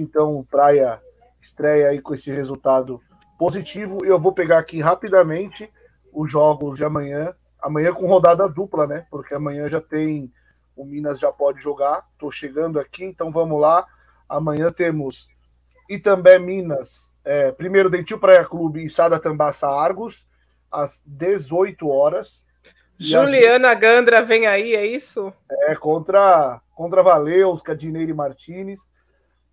Então, Praia estreia aí com esse resultado positivo. Eu vou pegar aqui rapidamente os jogos de amanhã. Amanhã com rodada dupla, né? Porque amanhã já tem o Minas já pode jogar. Estou chegando aqui, então vamos lá. Amanhã temos Itambé Minas, é, primeiro Dentil Praia Clube e Sada Tambaça Argos, às 18 horas. Juliana. Gandra vem aí, é isso? É, contra, contra Valeus, Cadineire Martinez.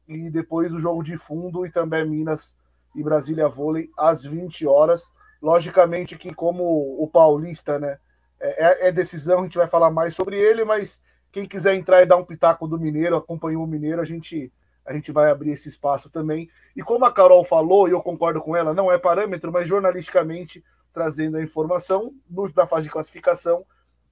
E depois o jogo de fundo, Itambé Minas e Brasília Vôlei, às 20 horas. Logicamente que, como o Paulista, né? É, é, decisão, a gente vai falar mais sobre ele, mas quem quiser entrar e dar um pitaco do Mineiro, acompanhou o Mineiro, a gente a gente vai abrir esse espaço também. E como a Carol falou, e eu concordo com ela, não é parâmetro, mas jornalisticamente trazendo a informação, no, da fase de classificação,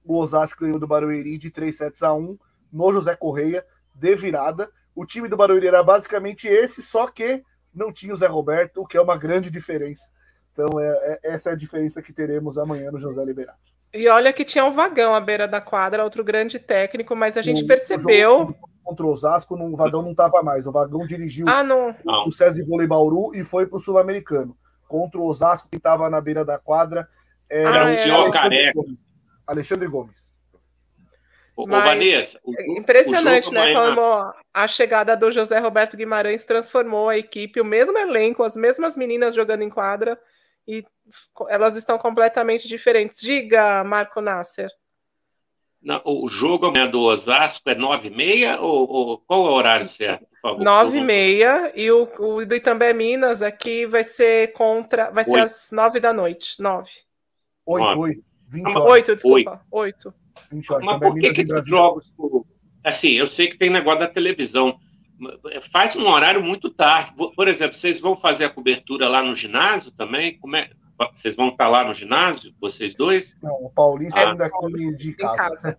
o Osasco ganhou do Barueri de 3 sets a 1 no José Correia, de virada. O time do Barueri era basicamente esse, só que não tinha o Zé Roberto, o que é uma grande diferença. Então, é, é essa é a diferença que teremos amanhã no José Liberato. E olha que tinha um vagão à beira da quadra, outro grande técnico, mas a gente no, percebeu. Contra o Osasco, o vagão não estava mais. O vagão dirigiu ah, não. o César Vôlei Bauru e foi para o Sul-Americano. Contra o Osasco, que estava na beira da quadra. É, ah, é, Alexandre, careca. Gomes. Alexandre Gomes. Ô, Mas, Vanessa, o, impressionante, né? Amanhã... Como a chegada do José Roberto Guimarães transformou a equipe, o mesmo elenco, as mesmas meninas jogando em quadra, e elas estão completamente diferentes. Diga, Marco Nasser. Não, o jogo amanhã do Osasco é 9h30 ou, ou, qual é o horário certo, por favor? 9h30 e o, o do Itambé Minas aqui vai ser contra. Vai ser às 9 da noite. 9. 8, 8. 20 horas. 8, desculpa. 8. 20 horas. Mas por que, que esses jogos. Assim, eu sei que tem negócio da televisão. Faz um horário muito tarde. Por exemplo, vocês vão fazer a cobertura lá no ginásio também? Como é? Vocês vão estar lá no ginásio, vocês dois? Não, o Paulista ah. ainda come de casa. casa.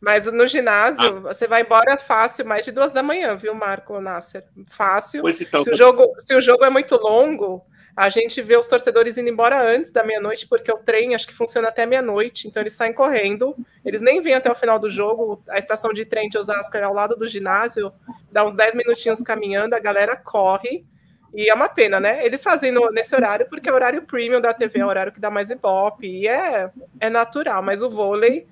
Mas no ginásio, ah. você vai embora fácil, mais de duas da manhã, viu, Marco Nasser? Fácil. Então, se, o jogo, se o jogo é muito longo, a gente vê os torcedores indo embora antes da meia-noite, porque o trem acho que funciona até meia-noite, então eles saem correndo, eles nem vêm até o final do jogo, a estação de trem de Osasco é ao lado do ginásio, dá uns 10 minutinhos caminhando, a galera corre, e é uma pena, né? Eles fazem no, nesse horário porque é o horário premium da TV, é o horário que dá mais ibope, e é, é natural, mas o vôlei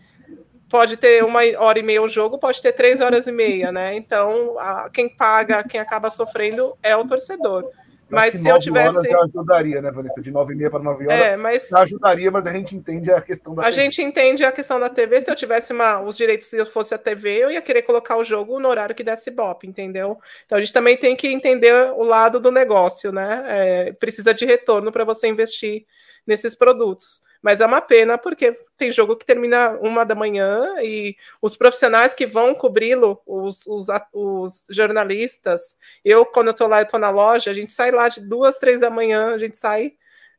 pode ter uma hora e meia o jogo, pode ter três horas e meia, né? Então, a, quem paga, quem acaba sofrendo é o torcedor. Mas se eu tivesse. Horas já ajudaria, né, Vanessa? De 9 e meia para 9 horas. É, mas... Já ajudaria, mas a gente entende a questão da A TV. gente entende a questão da TV. Se eu tivesse uma, os direitos, se eu fosse a TV, eu ia querer colocar o jogo no horário que desse Bop, entendeu? Então a gente também tem que entender o lado do negócio, né? É, precisa de retorno para você investir nesses produtos. Mas é uma pena porque tem jogo que termina uma da manhã e os profissionais que vão cobri-lo, os, os, os, jornalistas, eu, quando eu tô lá, eu tô na loja, a gente sai lá de duas, três da manhã, a gente sai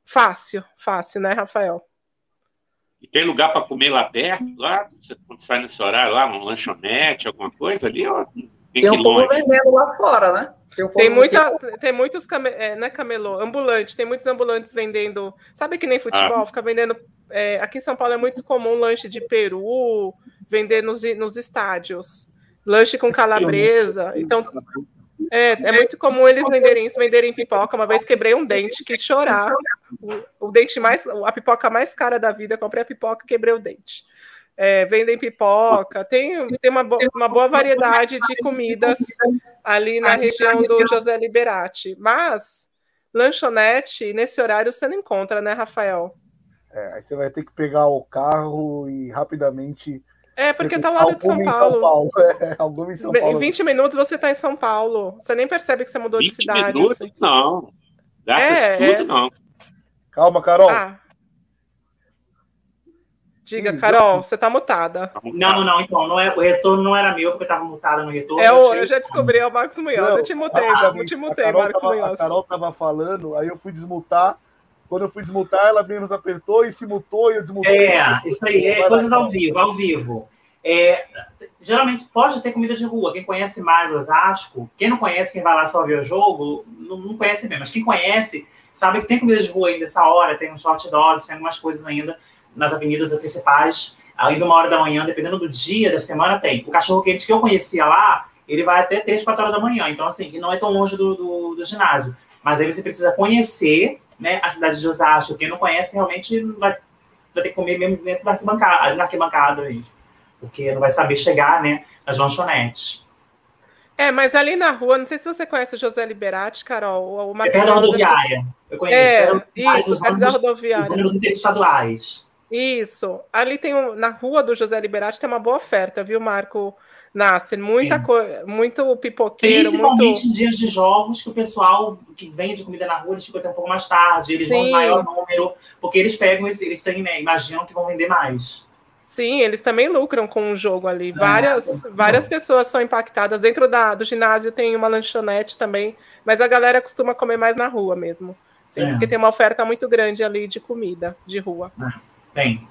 fácil, fácil, né, Rafael? E tem lugar para comer lá perto, lá, quando sai nesse horário, lá, um lanchonete, alguma coisa ali, ó, tem, tem um pouco vendendo lá fora, né? Tem, tem, muitas, tem muitos, came, é, não é camelô, ambulante, tem muitos ambulantes vendendo, sabe que nem futebol, ah. fica vendendo, é, aqui em São Paulo é muito comum lanche de peru, vender nos, nos estádios, lanche com calabresa, então é, é muito comum eles venderem isso, venderem pipoca, uma vez quebrei um dente, quis chorar, o, o dente mais, a pipoca mais cara da vida, comprei a pipoca, quebrei o dente é, vendem pipoca, tem, tem uma, bo uma boa variedade de comidas ali na região do José Liberati. Mas lanchonete, nesse horário, você não encontra, né, Rafael? É, aí você vai ter que pegar o carro e rapidamente. É, porque tá ao lado de São Paulo. São Paulo. É, alguma em São Paulo. Em 20 minutos você está em São Paulo. Você nem percebe que você mudou de cidade. Minutos, assim. Não. É, tudo, é... não. Calma, Carol. Ah. Diga, Carol, você tá mutada. Não, não, não, então, não é, o retorno não era meu, porque eu tava mutada no retorno. É, eu, eu já descobri, é o Marcos Munhoz. Não, eu te mutei, ah, eu te mutei, Marcos tava, Munhoz. A Carol tava falando, aí eu fui desmutar. Quando eu fui desmutar, ela menos apertou e se mutou e eu desmutei. É, isso aí, é coisas ao vivo, ao vivo. É, geralmente pode ter comida de rua. Quem conhece mais Osasco, quem não conhece, quem vai lá só ver o jogo, não, não conhece mesmo. Mas quem conhece, sabe que tem comida de rua ainda essa hora, tem uns hot dogs, tem algumas coisas ainda nas avenidas principais, ainda uma hora da manhã, dependendo do dia da semana, tem. O cachorro quente que eu conhecia lá, ele vai até 3, 4 horas da manhã. Então, assim, não é tão longe do, do, do ginásio. Mas aí você precisa conhecer né, a cidade de Osasco. Quem não conhece, realmente vai, vai ter que comer mesmo dentro da arquibancada, na arquibancada mesmo. Porque não vai saber chegar né, nas lanchonetes. É, mas ali na rua, não sei se você conhece o José Liberati, Carol. O é perto da rodoviária. Eu conheço. É, isso, perto da rodoviária. Os ônibus interestaduais. Isso. Ali tem um, na rua do José Liberati tem uma boa oferta, viu, Marco Nasser? Muita coisa, muito pipoqueiro. Principalmente muito... em dias de jogos que o pessoal que vende comida na rua, eles ficam até um pouco mais tarde, eles Sim. vão em maior número, porque eles pegam, eles têm, né, imaginam que vão vender mais. Sim, eles também lucram com o jogo ali. Várias, é, várias pessoas são impactadas. Dentro da, do ginásio tem uma lanchonete também, mas a galera costuma comer mais na rua mesmo. É. Porque tem uma oferta muito grande ali de comida de rua. É. Tem.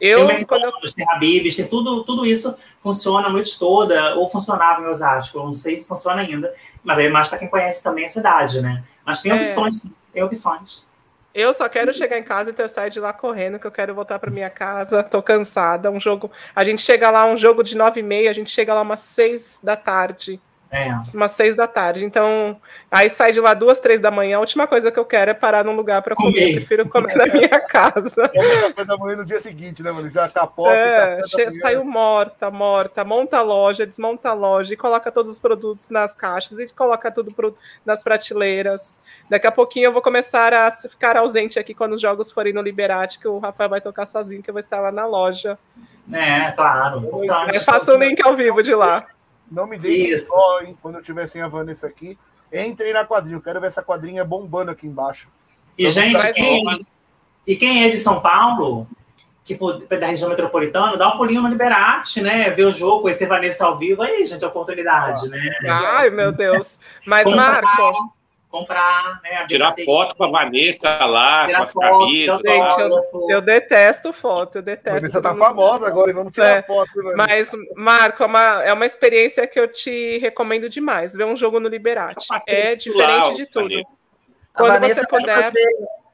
Eu, tem McDonald's, tem Habib's, tem tudo, tudo isso funciona a noite toda, ou funcionava em Osasco, eu não sei se funciona ainda, mas é mais para quem conhece também a cidade, né? Mas tem é. opções, sim, tem opções. Eu só quero chegar em casa, então eu saio de lá correndo, que eu quero voltar para minha casa. Tô cansada. Um jogo. A gente chega lá, um jogo de nove e meia, a gente chega lá umas seis da tarde. É. Umas seis da tarde. Então, aí sai de lá duas, três da manhã. A última coisa que eu quero é parar num lugar para comer. comer. Eu prefiro comer na minha casa. Toma café da manhã no dia seguinte, né, mano? Já capota. É, saiu morta, morta. Monta a loja, desmonta a loja e coloca todos os produtos nas caixas e coloca tudo pro, nas prateleiras. Daqui a pouquinho eu vou começar a ficar ausente aqui quando os jogos forem no Liberati, que o Rafael vai tocar sozinho, que eu vou estar lá na loja. É, claro. Eu faço o link ao vivo de lá. Não me deixe só, hein, quando eu tiver sem a Vanessa aqui. Entrei na quadrinha. Eu quero ver essa quadrinha bombando aqui embaixo. E, então, gente, quem, é e quem é de São Paulo, tipo, da região metropolitana, dá um pulinho no Liberate, né? Ver o jogo, conhecer Vanessa ao vivo. Aí, gente, oportunidade, ah, né? Ai, meu Deus. Mas, Marco comprar, né? Tirar foto com a Vanessa lá, tirar com as foto, camisas. Gente, eu, eu, detesto foto, eu detesto. Você tá famosa agora, vamos tirar é, foto. Né? Mas, Marco, é uma, é uma experiência que eu te recomendo demais, ver um jogo no Liberati. É diferente de tudo. Quando a Vanessa você puder...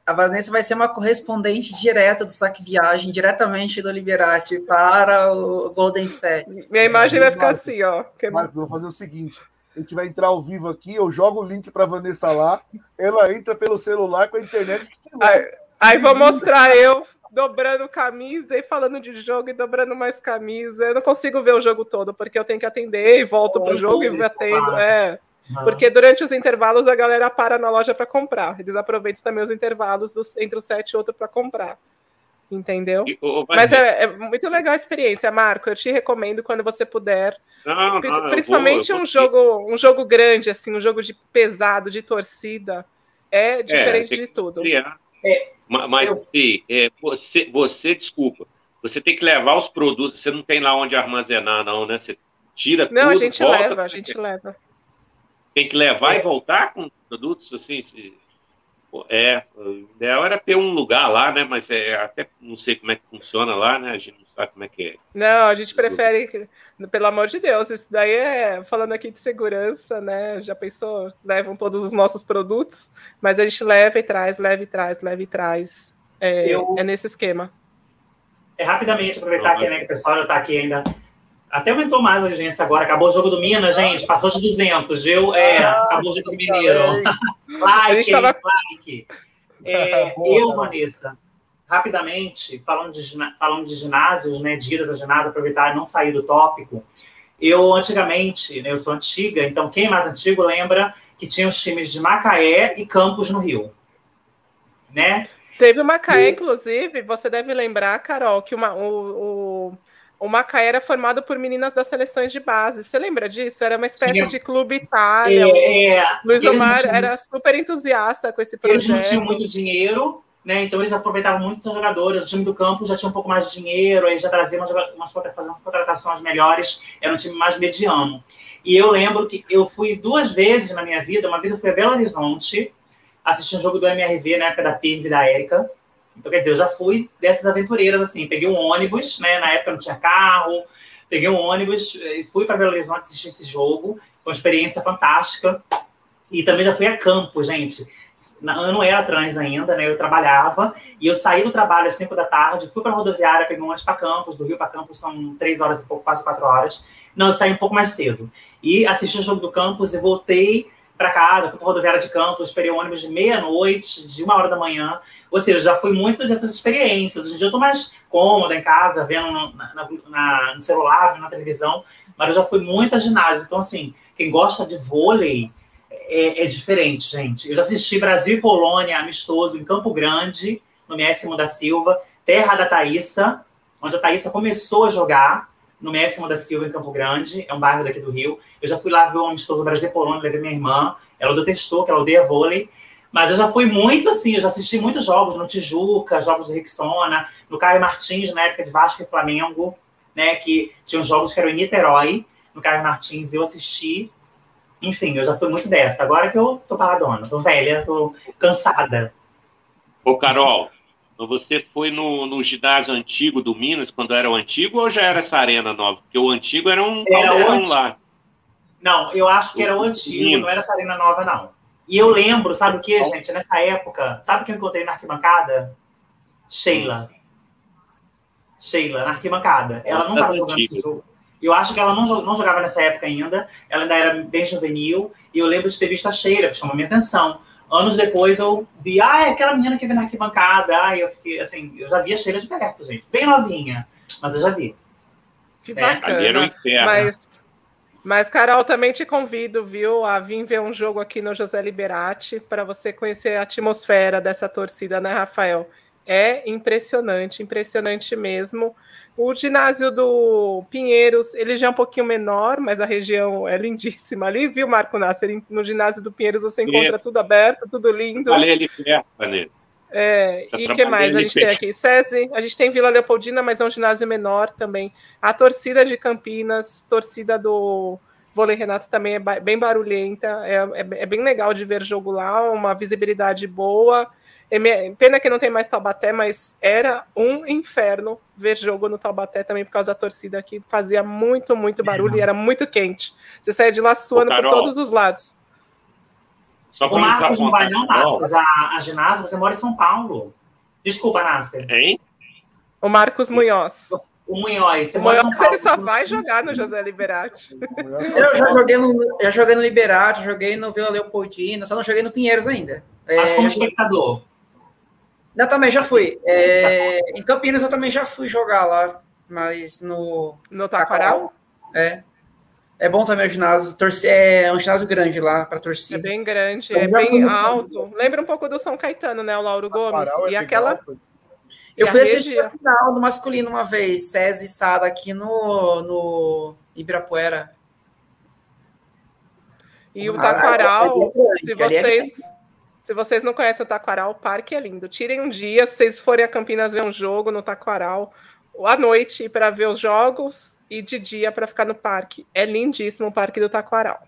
A Vanessa vai ser uma correspondente direta do Saque Viagem, diretamente do Liberati para o Golden Set. Minha imagem vai ficar assim, ó. Marcos, vou fazer o seguinte a gente vai entrar ao vivo aqui, eu jogo o link para Vanessa lá, ela entra pelo celular com a internet que aí, aí vou mostrar eu dobrando camisa e falando de jogo e dobrando mais camisa. Eu não consigo ver o jogo todo, porque eu tenho que atender e volto pro jogo e atendo. É. Uhum. Porque durante os intervalos a galera para na loja para comprar. Eles aproveitam também os intervalos dos, entre o set e outro para comprar. Entendeu? E, Mas é, é, muito legal a experiência, Marco. Eu te recomendo quando você puder. Não, não, Principalmente vou, um jogo, um jogo grande, assim, um jogo de pesado, de torcida. É, é diferente é, de tudo. É, mas, eu... é, você, você, desculpa, você tem que levar os produtos, você não tem lá onde armazenar, não, né? Você tira não, tudo. Não, a gente volta, leva, a gente leva. Tem que levar e voltar com produtos assim? Se... É, o ideal era ter um lugar lá, né? Mas é, até não sei como é que funciona lá, né? A gente não sabe como é que é. Não, a gente prefere, pelo amor de Deus, isso daí é falando aqui de segurança, né? Já pensou? Levam todos os nossos produtos, mas a gente leva e traz, leva e traz, leva e traz. É, Eu... é nesse esquema. É rapidamente aproveitar uhum. que, né, que o pessoal já está aqui ainda até aumentou mais a audiência agora. Acabou o jogo do Minas, gente. Passou de 200, viu? É, ah, acabou o jogo do Mineiro. like, tava... like. É, eu, Vanessa, rapidamente, falando de, falando de ginásios, né, de idas a ginásio, aproveitar e não sair do tópico. Eu, antigamente, né, eu sou antiga, então quem é mais antigo lembra que tinha os times de Macaé e Campos no Rio. Né? Teve o Macaé, e... inclusive, você deve lembrar, Carol, que uma, o, o o Macaé era formado por meninas das seleções de base. Você lembra disso? Era uma espécie Tinha... de clube Itália. É, é. Luiz Omar tinham... era super entusiasta com esse projeto. Eles não tinham muito dinheiro, né? Então eles aproveitavam muito os jogadores. O time do campo já tinha um pouco mais de dinheiro, aí já traziam umas, umas, contratações melhores. Era um time mais mediano. E eu lembro que eu fui duas vezes na minha vida. Uma vez eu fui a Belo Horizonte assistir um jogo do MRV na época da PIRV da Érica. Então, quer dizer, eu já fui dessas aventureiras, assim, peguei um ônibus, né? Na época não tinha carro, peguei um ônibus e fui para Belo Horizonte assistir esse jogo. Uma experiência fantástica. E também já fui a campo, gente. Eu não era trans ainda, né? Eu trabalhava e eu saí do trabalho às 5 da tarde, fui para a rodoviária, peguei um ônibus para Campos, do Rio para Campos são três horas e pouco, quase quatro horas. Não, eu saí um pouco mais cedo. E assisti o jogo do Campos e voltei para casa, fui para rodoviária de Campos, esperei o ônibus de meia-noite, de uma hora da manhã. Ou seja, já fui muito dessas experiências. Hoje em dia eu estou mais cômoda em casa, vendo no, na, na, no celular, vendo na televisão, mas eu já fui muito a ginásio. Então, assim, quem gosta de vôlei é, é diferente, gente. Eu já assisti Brasil e Polônia amistoso em Campo Grande, no Messi da Silva, terra da Thaísa, onde a Thaísa começou a jogar no Messi da Silva, em Campo Grande, é um bairro daqui do Rio. Eu já fui lá ver o amistoso Brasil e Polônia, levei minha irmã, ela detestou, que ela odeia vôlei. Mas eu já fui muito assim, eu já assisti muitos jogos no Tijuca, jogos do Rixona, no Caio Martins, na época de Vasco e Flamengo, né? Que tinham jogos que eram em Niterói, no Caio Martins, eu assisti. Enfim, eu já fui muito dessa. Agora que eu tô paradona, tô velha, tô cansada. Ô, Carol, você foi no, no ginásio antigo do Minas, quando era o antigo, ou já era essa arena nova? Porque o antigo era um era lá. Não, eu acho que era o antigo, não era essa arena nova, não. E eu lembro, sabe o que, gente? Nessa época, sabe que eu encontrei na arquibancada? Sheila. Sheila, na arquibancada. Ela não estava jogando esse jogo. Eu acho que ela não, não jogava nessa época ainda. Ela ainda era bem juvenil. E eu lembro de ter visto a Sheila, que chamou minha atenção. Anos depois eu vi, ah, é aquela menina que vem na arquibancada. Ah, eu fiquei assim, eu já vi a Sheila de perto, gente. Bem novinha. Mas eu já vi. Que é. bacana. Mas mas, Carol, também te convido, viu, a vir ver um jogo aqui no José Liberati para você conhecer a atmosfera dessa torcida, né, Rafael? É impressionante, impressionante mesmo. O ginásio do Pinheiros, ele já é um pouquinho menor, mas a região é lindíssima ali, viu, Marco Nasser? No ginásio do Pinheiros você encontra Isso. tudo aberto, tudo lindo. Ali, ali perto, Vanessa. É, e o que mais a gente tem aqui? SESI, a gente tem Vila Leopoldina, mas é um ginásio menor também. A torcida de Campinas, torcida do Vôlei Renato também é bem barulhenta, é, é, é, bem legal de ver jogo lá, uma visibilidade boa. É, pena que não tem mais Taubaté, mas era um inferno ver jogo no Taubaté também por causa da torcida que fazia muito, muito barulho é. e era muito quente. Você saía de lá suando por todos os lados. Só o Marcos não vai, não, Marcos. A, a ginásio, você mora em São Paulo. Desculpa, Nasser. Hein? O Marcos Munhoz. O Munhoz. Você o Munhoz Paulo, ele só vai jogar no José Liberati. Eu já joguei no, já joguei no Liberati, joguei no Vila Leopoldina, só não joguei no Pinheiros ainda. Mas é, como espectador? Eu também já fui. É, em Campinas eu também já fui jogar lá, mas no... No Taquaral? É. É bom também o ginásio. Torcer, é um ginásio grande lá para É torcida. bem grande, Então, é bem alto. Lembra um pouco do São Caetano, né? O Lauro Gomes. É E legal, aquela. e Eu a fui assistir a final no masculino uma vez, SESI e Sara aqui no, no Ibirapuera. E o Ah, Taquaral, ali é se é vocês, se vocês não conhecem o Taquaral, o parque é lindo. Tirem um dia, se vocês forem a Campinas ver um jogo no Taquaral, à noite para ver os jogos e de dia para ficar no parque. É lindíssimo o parque do Taquaral.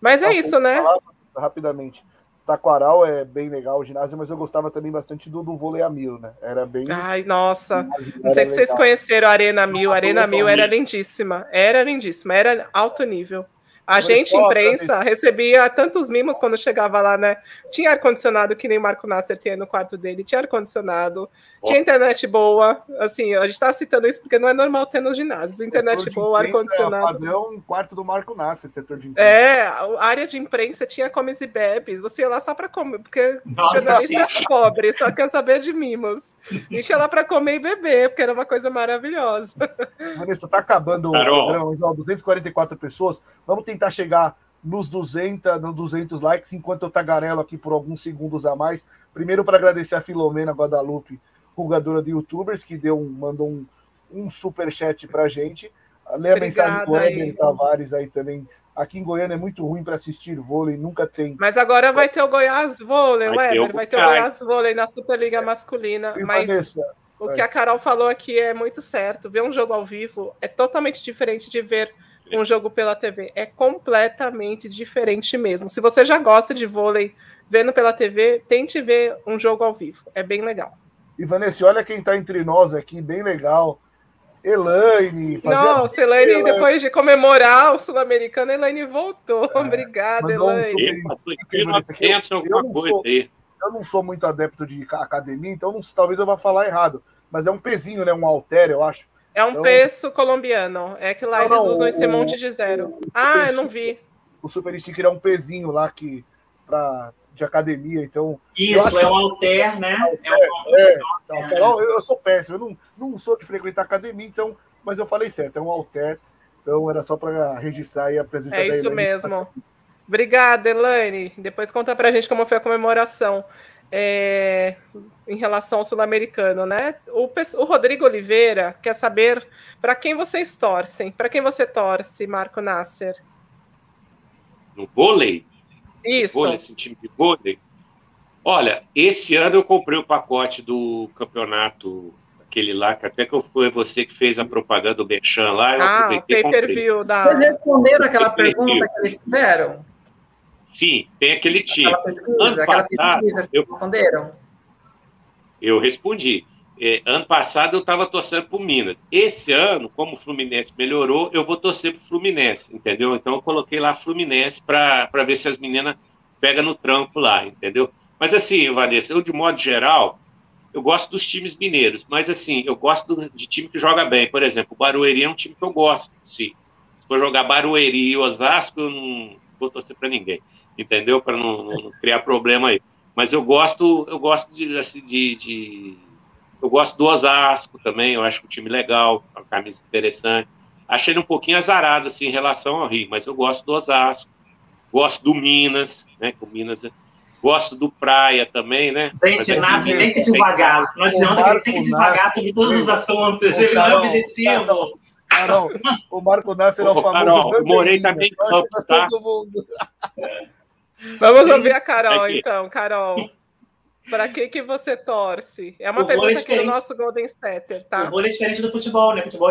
Mas é Ah, isso, né? falar Rapidamente. Taquaral é bem legal o ginásio, mas eu gostava também bastante do, do vôlei a mil, né? Era bem. Ai, nossa. ginásio Não sei se vocês legal. conheceram a Arena Mil. A Arena Mil era lindíssima. Era lindíssima. Era alto nível. A Olha gente, só, imprensa, recebia tantos mimos quando chegava lá, né? Tinha ar-condicionado, que nem o Marco Nasser tinha no quarto dele. Tinha ar-condicionado. Tinha internet boa. Assim, a gente tá citando isso porque não é normal ter nos ginásios. Internet boa, imprensa ar-condicionado. Padrão em quarto do Marco Nasser, setor de imprensa. É, a área de imprensa tinha comes e bebes. Você ia lá só para comer, porque Nossa, jornalista é pobre, só quer saber de mimos. A gente ia lá para comer e beber, porque era uma coisa maravilhosa. Vanessa, tá acabando Carol. o programa, ó, 244 pessoas. Vamos tentar chegar nos 200, nos 200 likes, enquanto eu tagarelo aqui por alguns segundos a mais. Primeiro, para agradecer a Filomena Guadalupe, rugadora de youtubers, que deu um, mandou um, um super chat pra gente. Lê a mensagem do Eber aí. Tavares aí também. Aqui em Goiânia é muito ruim para assistir vôlei, nunca tem. Mas agora vai ter o Goiás Vôlei, Vai ter Weber, o vai ter o Goiás. Goiás Vôlei na Superliga Masculina. E, Mas Vanessa, o que a Carol falou aqui é muito certo. Ver um jogo ao vivo é totalmente diferente de ver um jogo pela TV. É completamente diferente mesmo. Se você já gosta de vôlei vendo pela TV, tente ver um jogo ao vivo. É bem legal. e Vanessa, olha quem tá entre nós aqui, bem legal. Elaine, fazia Nossa, Elaine, Elaine. depois de comemorar o Sul-Americano, Elaine voltou. Obrigada, mandou um Elaine. aqui, eu- eu não sou- eu não sou muito adepto de ca- academia, então não- talvez eu vá falar errado. Mas é um pezinho, né? Um halter, eu acho. É um Então- peso colombiano. É que lá Não, eles não, usam o- esse monte de zero. o- ah, o- eu não vi. O super sticker é um pezinho lá que pra, de academia, então. Isso, é um alter, né? É um, É, tá, Carol, eu, eu sou péssimo, eu não, não sou de frequentar academia, então, mas eu falei certo, é um halter. Então era só para registrar aí a presença É da isso Elaine. mesmo. Obrigada, Elaine. Depois conta pra gente como foi a comemoração é, em relação ao sul-americano, né? O, o Rodrigo Oliveira quer saber para quem vocês torcem. Para quem você torce, Marco Nasser? No vôlei? Isso. vôlei, esse time de vôlei. Olha, esse ano eu comprei o pacote do campeonato, aquele lá, que até que eu foi você que fez a propaganda do Bechan lá, eu Ah, o e pay-per-view da. Vocês responderam aquela pergunta que eles fizeram? Sim, tem aquele time. Aquela pesquisa, Ano aquela passado, pesquisa, eu- responderam? Eu respondi. É, ano passado eu estava torcendo para o Minas. Esse ano, como o Fluminense melhorou, eu vou torcer para o Fluminense, entendeu? Então eu coloquei lá Fluminense para ver se as meninas pegam no trampo lá, entendeu? Mas assim, Vanessa, eu de modo geral, eu gosto dos times mineiros, mas assim, eu gosto do- de time que joga bem. Por exemplo, o Barueri é um time que eu gosto, sim. Se for jogar Barueri e Osasco, eu não vou torcer para ninguém, entendeu? Para não, não- criar problema aí. Mas eu gosto, eu gosto de, assim, de, de- eu gosto do Osasco também, eu acho que o time legal, uma camisa interessante. Achei ele um pouquinho azarado assim em relação ao Rio, mas eu gosto do Osasco, gosto do Minas, né? Com o Minas, gosto do Praia também, né? Gente, é Nassi que- tem que devagar. Não adianta que ele tem que devagar sobre todos os assuntos. Ele não é objetivo. Carol, o Marco Nasser é o famoso. Carol, Morei bandeirinha. tá pra tá? todo mundo. Vamos ouvir a Carol, Aqui. então. Carol, para que, que você torce? É uma O vôlei pergunta é aqui do nosso Golden Setter, O tá? vôlei é diferente do futebol, né? O futebol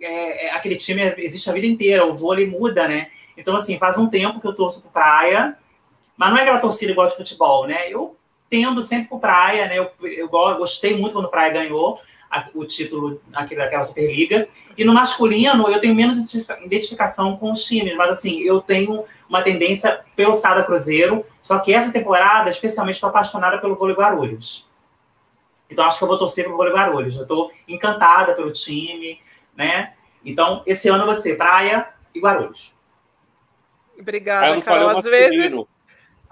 é, é- aquele time existe a vida inteira, o vôlei muda, né? Então, assim, faz um tempo que eu torço pro praia, mas não é aquela torcida igual de futebol, né? Eu tendo sempre pro praia, né? Eu, eu go- gostei muito quando o praia ganhou a- o título aquele- daquela Superliga. E no masculino, eu tenho menos identifica- identificação com os times, mas assim, eu tenho uma tendência pelo Sada Cruzeiro, só que essa temporada, especialmente, estou apaixonada pelo vôlei Guarulhos. Então, acho que eu vou torcer pro vôlei Guarulhos. Eu estou encantada pelo time, né? Então, esse ano vai ser Praia e Guarulhos. Ah, Obrigada, falei Carol. o Às vezes.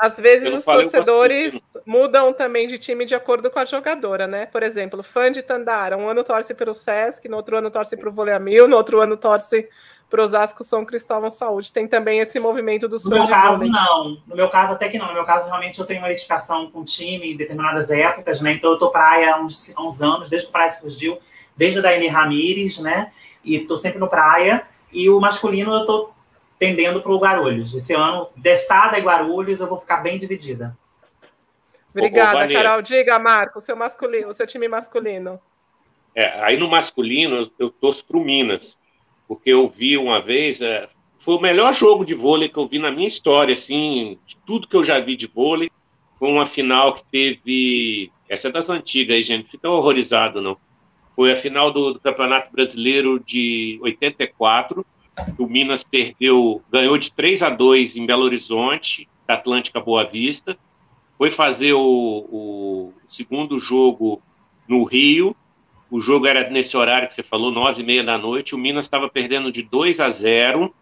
Às vezes os o torcedores mudam também de time de acordo com a jogadora, né? Por exemplo, fã de Tandara, um ano torce pelo Sesc, no outro ano torce para o Vôlei a Mil, no outro ano torce para Osasco São Cristóvão Saúde. Tem também esse movimento dos No meu caso, não. No meu caso, até que não. No meu caso, realmente, eu tenho uma identificação com o time em determinadas épocas, né? Então, eu tô praia há uns, há uns anos, desde que o praia surgiu, desde a Daime Ramires, né? E tô sempre no praia. E o masculino, eu tô tendendo para o Guarulhos. Esse ano, Dessada e Guarulhos, eu vou ficar bem dividida. Obrigada, ô, Carol. Diga, Marco, o seu masculino, o seu time masculino. É, aí no masculino, eu, eu torço para o Minas, porque eu vi uma vez, é, foi o melhor jogo de vôlei que eu vi na minha história, assim, de tudo que eu já vi de vôlei. Foi uma final que teve. Essa é das antigas aí, gente, não fica horrorizado, não. Foi a final do, do Campeonato Brasileiro de 84. O Minas perdeu, ganhou de 3 a 2 em Belo Horizonte, da Atlântica Boa Vista foi fazer o, o, segundo jogo no Rio. O jogo era nesse horário que você falou, nove e meia da noite. O Minas estava perdendo de 2 a 0.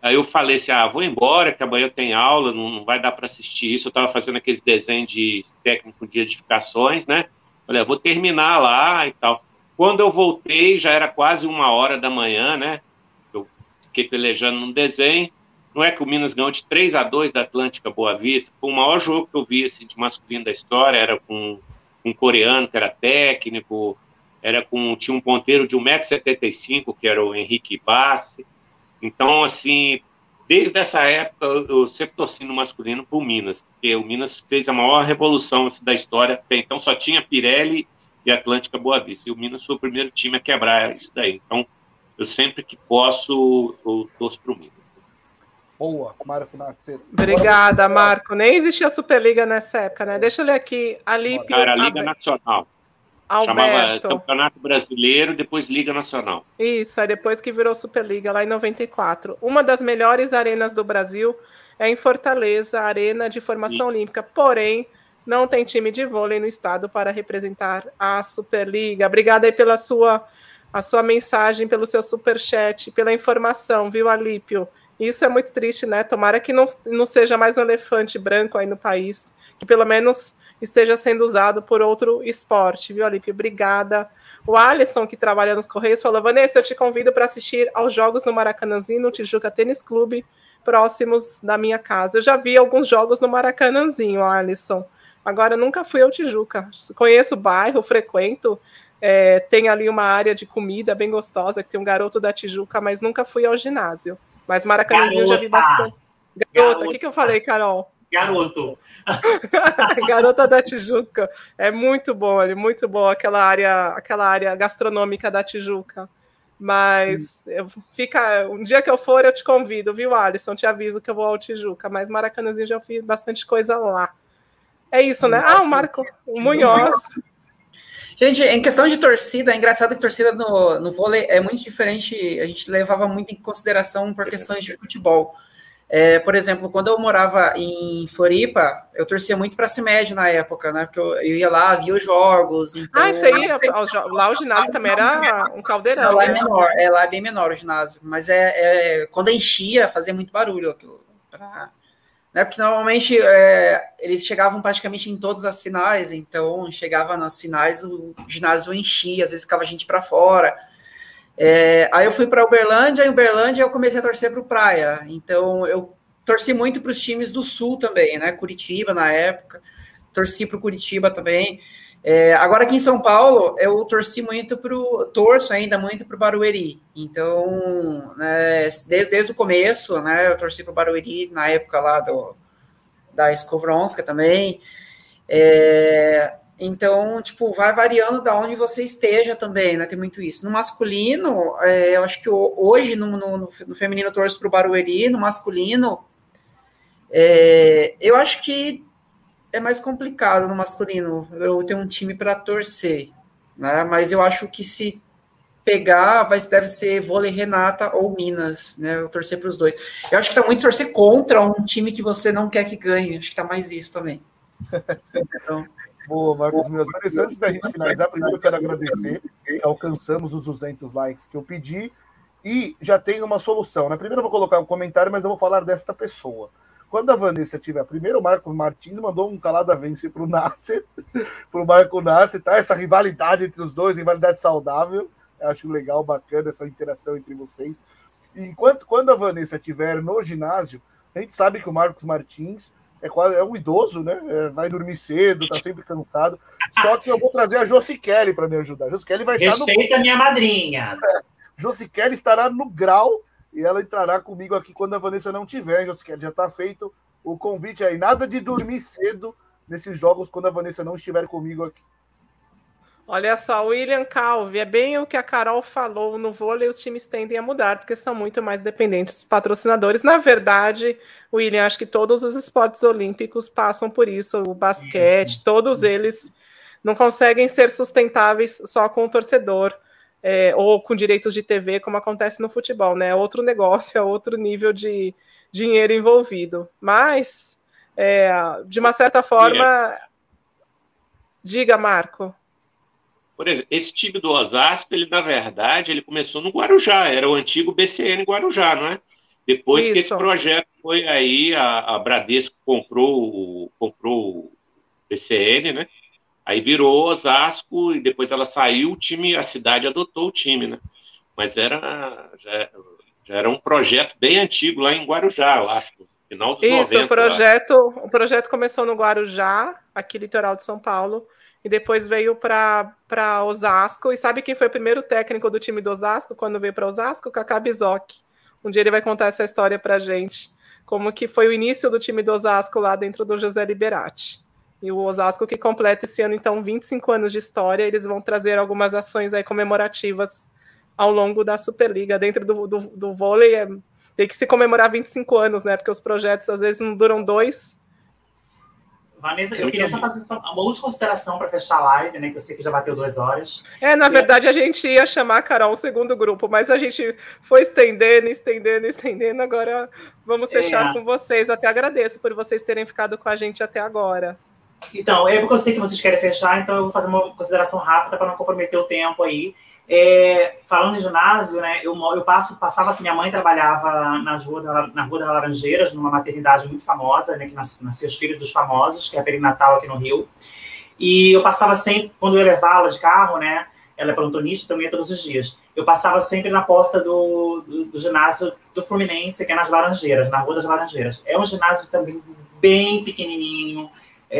Aí eu falei assim: ah, vou embora, que amanhã tem aula, não, não vai dar para assistir isso. Eu estava fazendo aqueles desenhos de técnico de edificações, né? Falei, ah, vou terminar lá e tal. Quando eu voltei, já era quase uma hora da manhã, né? Fiquei pelejando no desenho. Não é que o Minas ganhou de 3 a 2 da Atlântica Boa Vista. Foi o maior jogo que eu vi assim, de masculino da história. Era com um coreano que era técnico, era com tinha um ponteiro de 1,75m, que era o Henrique Bassi. Então, assim, desde essa época, eu sempre torci no masculino para o Minas, porque o Minas fez a maior revolução assim, da história. Então, só tinha Pirelli e Atlântica Boa Vista. E o Minas foi o primeiro time a quebrar isso daí. Então, eu sempre que posso, eu torço para o Minas. Boa, Marco Nascer. Obrigada, Marco. Nem existia Superliga nessa época, né? Deixa eu ler aqui. Alípio. Era a Liga Nacional. Alberto. Chamava Campeonato Brasileiro, depois Liga Nacional. Isso, aí depois que virou Superliga, lá em 94. Uma das melhores arenas do Brasil é em Fortaleza, Arena de Formação Sim. Olímpica. Porém, não tem time de vôlei no estado para representar a Superliga. Obrigada aí pela sua, a sua mensagem, pelo seu super chat, pela informação, viu, Alípio? Isso é muito triste, né? Tomara que não, não seja mais um elefante branco aí no país, que pelo menos esteja sendo usado por outro esporte, viu, Alípio? Obrigada. O Alisson, que trabalha nos Correios, falou: Vanessa, eu te convido para assistir aos jogos no Maracanãzinho, no Tijuca Tênis Clube, próximos da minha casa. Eu já vi alguns jogos no Maracanãzinho, Alisson. Agora, nunca fui ao Tijuca. Conheço o bairro, frequento. É, tem ali uma área de comida bem gostosa, que tem um garoto da Tijuca, mas nunca fui ao ginásio. Mas Maracanãzinho eu já vi bastante. Garota, o que, que eu falei, Carol? Garoto. Garota da Tijuca. É muito bom, é muito bom aquela área, aquela área gastronômica da Tijuca. Mas eu, fica, um dia que eu for, eu te convido, viu, Alisson? Te aviso que eu vou ao Tijuca. Mas Maracanãzinho já fiz bastante coisa lá. É isso, né? ah, o Marco o Munhoz. Gente, em questão de torcida, é engraçado que torcida no, no vôlei é muito diferente. A gente levava muito em consideração por questões de futebol. É, por exemplo, quando eu morava em Floripa, eu torcia muito para a CIMED na época, né? Porque eu, eu, ia lá, via os jogos. Então... Ah, isso aí, lá o ginásio também era um caldeirão. Não, lá é né? menor, é, lá é bem menor o ginásio. Mas é, é quando enchia, fazia muito barulho aquilo. Pra né? Porque normalmente é, eles chegavam praticamente em todas as finais, então chegava nas finais, o ginásio enchia, às vezes ficava gente para fora. É, aí eu fui para Uberlândia, em Uberlândia eu comecei a torcer para o Praia, então eu torci muito para os times do Sul também, né? Curitiba na época, torci para o Curitiba também. É, agora aqui em São Paulo, eu torci muito para o. torço ainda muito para o Barueri. Então, né, desde, desde o começo, né, eu torci para o Barueri na época lá do, da Skovronska também. É, então, tipo, vai variando da onde você esteja também, né? Tem muito isso. No masculino, é, eu acho que hoje, no, no, no feminino, eu torço para o Barueri, no masculino, é, eu acho que é mais complicado no masculino. Eu tenho um time para torcer, né? Mas eu acho que se pegar, vai, deve ser vôlei Renata ou Minas, né? Eu torcer para os dois. Eu acho que tá muito torcer contra um time que você não quer que ganhe. Acho que tá mais isso também. Então, Boa, Marcos Meus. Mas antes da gente finalizar, primeiro eu quero agradecer alcançamos os 200 likes que eu pedi e já tem uma solução. Né? Primeiro eu vou colocar um comentário, mas eu vou falar desta pessoa. Quando a Vanessa tiver primeiro, o Marco Martins mandou um calada vence para o Nasser, para o Marco Nasser, tá? Essa rivalidade entre os dois, rivalidade saudável. Eu acho legal, bacana essa interação entre vocês. enquanto quando a Vanessa estiver no ginásio, a gente sabe que o Marcos Martins é quase é um idoso, né? É, vai dormir cedo, tá sempre cansado. Só que eu vou trazer a Josi Kelly para me ajudar. Josi Kelly vai Respeita estar no... a minha madrinha. É, Josi Kelly estará no grau e ela entrará comigo aqui quando a Vanessa não tiver. Josi Kelly já está feito o convite aí. Nada de dormir cedo nesses jogos quando a Vanessa não estiver comigo aqui. Olha só, William Calvi, é bem o que a Carol falou. No vôlei, os times tendem a mudar, porque são muito mais dependentes dos patrocinadores. Na verdade, William, acho que todos os esportes olímpicos passam por isso. O basquete, isso. todos eles não conseguem ser sustentáveis só com o torcedor. É, ou com direitos de TV, como acontece no futebol, né? É outro negócio, é outro nível de dinheiro envolvido. Mas, é, de uma certa forma. Diga, Marco. Por exemplo, esse time do Osasco, ele na verdade, ele começou no Guarujá, era o antigo BCN Guarujá, não é? Depois Isso. que esse projeto foi aí, a, a Bradesco comprou, comprou o BCN, né? Aí virou Osasco e depois ela saiu, o time, a cidade adotou o time, né? Mas era já, já era um projeto bem antigo lá em Guarujá, eu acho, final dos Isso, 90. o projeto, o projeto começou no Guarujá, aqui litoral de São Paulo, e depois veio para Osasco. E sabe quem foi o primeiro técnico do time do Osasco quando veio para Osasco? Kaká Bizoc. Um dia ele vai contar essa história para gente, como que foi o início do time do Osasco lá dentro do José Liberati. E o Osasco que completa esse ano, então, 25 anos de história, eles vão trazer algumas ações aí comemorativas ao longo da Superliga. Dentro do, do, do vôlei, é, tem que se comemorar 25 anos, né? Porque os projetos às vezes não duram dois, Vanessa, eu queria só fazer uma última consideração para fechar a live, né? Que eu sei que já bateu duas horas. É, na verdade, a gente ia chamar a Carol um segundo grupo, mas a gente foi estendendo, estendendo, estendendo. Agora vamos fechar é. com vocês. Até agradeço por vocês terem ficado com a gente até agora. Então, é porque eu sei que vocês querem fechar, então eu vou fazer uma consideração rápida para não comprometer o tempo aí. É, falando em ginásio, né, eu, eu passo, passava assim, minha mãe trabalhava na rua, da, na Rua das Laranjeiras, numa maternidade muito famosa, né, que nascia os filhos dos famosos, que é a Perinatal aqui no Rio. E eu passava sempre, quando eu levava de carro, né, ela é plantonista também todos os dias, eu passava sempre na porta do, do, do, ginásio do Fluminense, que é nas Laranjeiras, na Rua das Laranjeiras. É um ginásio também bem pequenininho, é,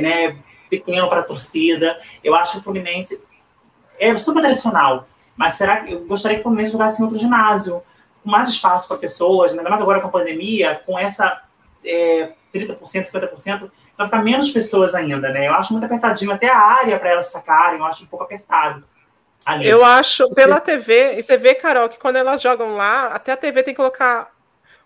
né, pequeno para a torcida. Eu acho que o Fluminense é super tradicional mas será que eu gostaria que o Fluminense jogasse em outro ginásio, com mais espaço para pessoas, ainda mais agora com a pandemia, com essa é, 30%, 50%, vai ficar menos pessoas ainda, né? Eu acho muito apertadinho, até a área para elas sacarem, eu acho um pouco apertado. Ali. Eu acho, pela TV, e você vê, Carol, que quando elas jogam lá, até a TV tem que colocar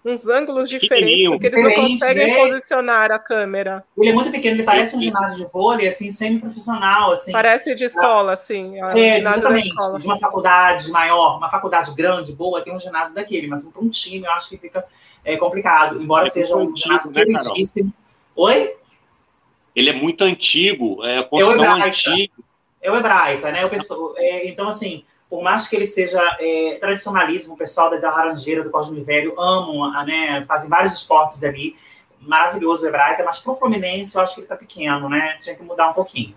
uns ângulos diferentes, porque eles não conseguem é. posicionar a câmera. Ele é muito pequeno, ele parece um ginásio de vôlei, assim, semi-profissional, assim. Parece de escola, assim. É, exatamente, de uma faculdade maior, uma faculdade grande, boa, tem um ginásio daquele, mas para um time eu acho que fica é, complicado, embora é seja um ginásio né, queridíssimo. Oi? Ele é muito antigo, é a construção é antiga. É o hebraica, né? O pessoal, é, então, assim, por mais que ele seja é, tradicionalismo, o pessoal da Laranjeira, do Cosme Velho, amam, né, fazem vários esportes ali, maravilhoso Hebraica, mas para o Fluminense eu acho que ele está pequeno, né? Tinha que mudar um pouquinho.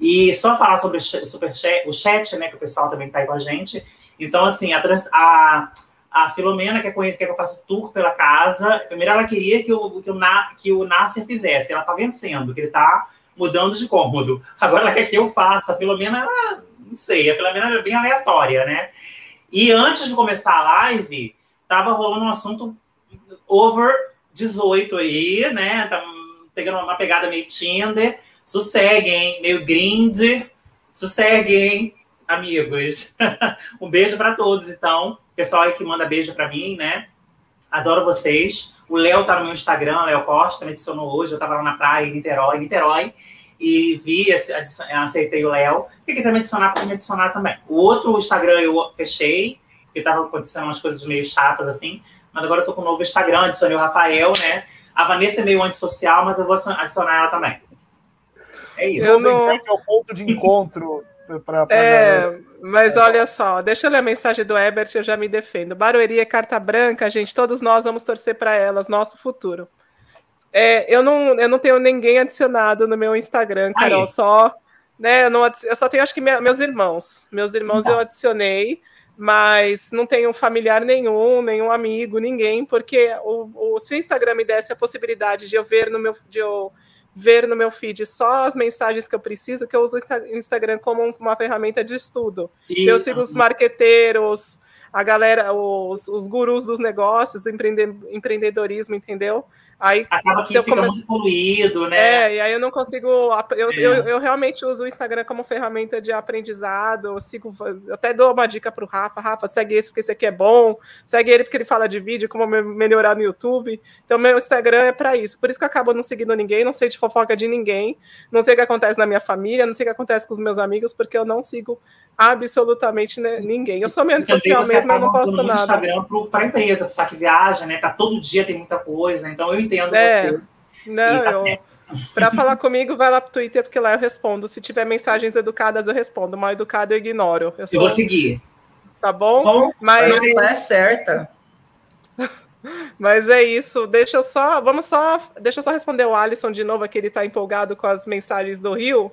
E só falar sobre o, super chat, o chat, né, que o pessoal também está aí com a gente. Então, assim, a, a, a Filomena quer, quer que eu faça o tour pela casa. Primeiro ela queria que o, que o, Na, que o Nasser fizesse. Ela está vencendo, que ele está mudando de cômodo. Agora ela quer que eu faça. A Filomena, ela não sei, a Filomena é bem aleatória, né? E antes de começar a live, tava rolando um assunto over 18 aí, né? Tá pegando uma pegada meio Tinder. Sossegue, hein? Meio grind. Sossegue, hein? Amigos. um beijo para todos, então. Pessoal aí que manda beijo para mim, né? Adoro vocês. O Léo tá no meu Instagram, Léo Costa, me adicionou hoje. Eu tava lá na praia em Niterói, Niterói e vi, aceitei o Léo. Quem quiser me adicionar, pode me adicionar também. O outro Instagram eu fechei, porque estava acontecendo umas coisas meio chatas assim, mas agora eu tô com um novo Instagram, adicionei o Rafael, né? A Vanessa é meio antissocial, mas eu vou adicionar ela também. É isso. Eu não... que é o ponto de encontro para é, mas olha só, deixa eu ler a mensagem do Ebert, eu já me defendo. Barueri é carta branca, gente, todos nós vamos torcer para elas, nosso futuro. É, eu, não, eu não tenho ninguém adicionado no meu Instagram, Carol, Aí. só. Né, eu, não, eu só tenho, acho que minha, meus irmãos. Meus irmãos tá. eu adicionei, mas não tenho familiar nenhum, nenhum amigo, ninguém, porque o, o, se o Instagram me desse a possibilidade de eu ver no meu de eu ver no meu feed só as mensagens que eu preciso, que eu uso o Instagram como uma ferramenta de estudo. E... Eu sigo os marqueteiros, a galera, os, os gurus dos negócios, do empreende, empreendedorismo, entendeu? Aí, Acaba que fica muito poluído, né? É, e aí eu não consigo. Eu, é. eu, eu, realmente uso o Instagram como ferramenta de aprendizado. Eu sigo, eu até dou uma dica para o Rafa: Rafa, segue esse porque esse aqui é bom, segue ele porque ele fala de vídeo, como melhorar no YouTube. Então, meu Instagram é para isso. Por isso que eu acabo não seguindo ninguém, não sei de fofoca de ninguém, não sei o que acontece na minha família, não sei o que acontece com os meus amigos, porque eu não sigo absolutamente ninguém. Eu sou meio social mesmo, eu não posto nada. Instagram para empresa, para que viaja, né? Tá todo dia tem muita coisa, então eu entendo é, você. Não, tá eu, para falar comigo, vai lá pro Twitter, porque lá eu respondo. Se tiver mensagens educadas, eu respondo. Mal educado, eu ignoro. Eu, sou... eu vou seguir. Tá bom? bom mas é certa. Mas é isso. Deixa eu só, vamos só, deixa eu só responder o Alisson de novo, que ele está empolgado com as mensagens do Rio.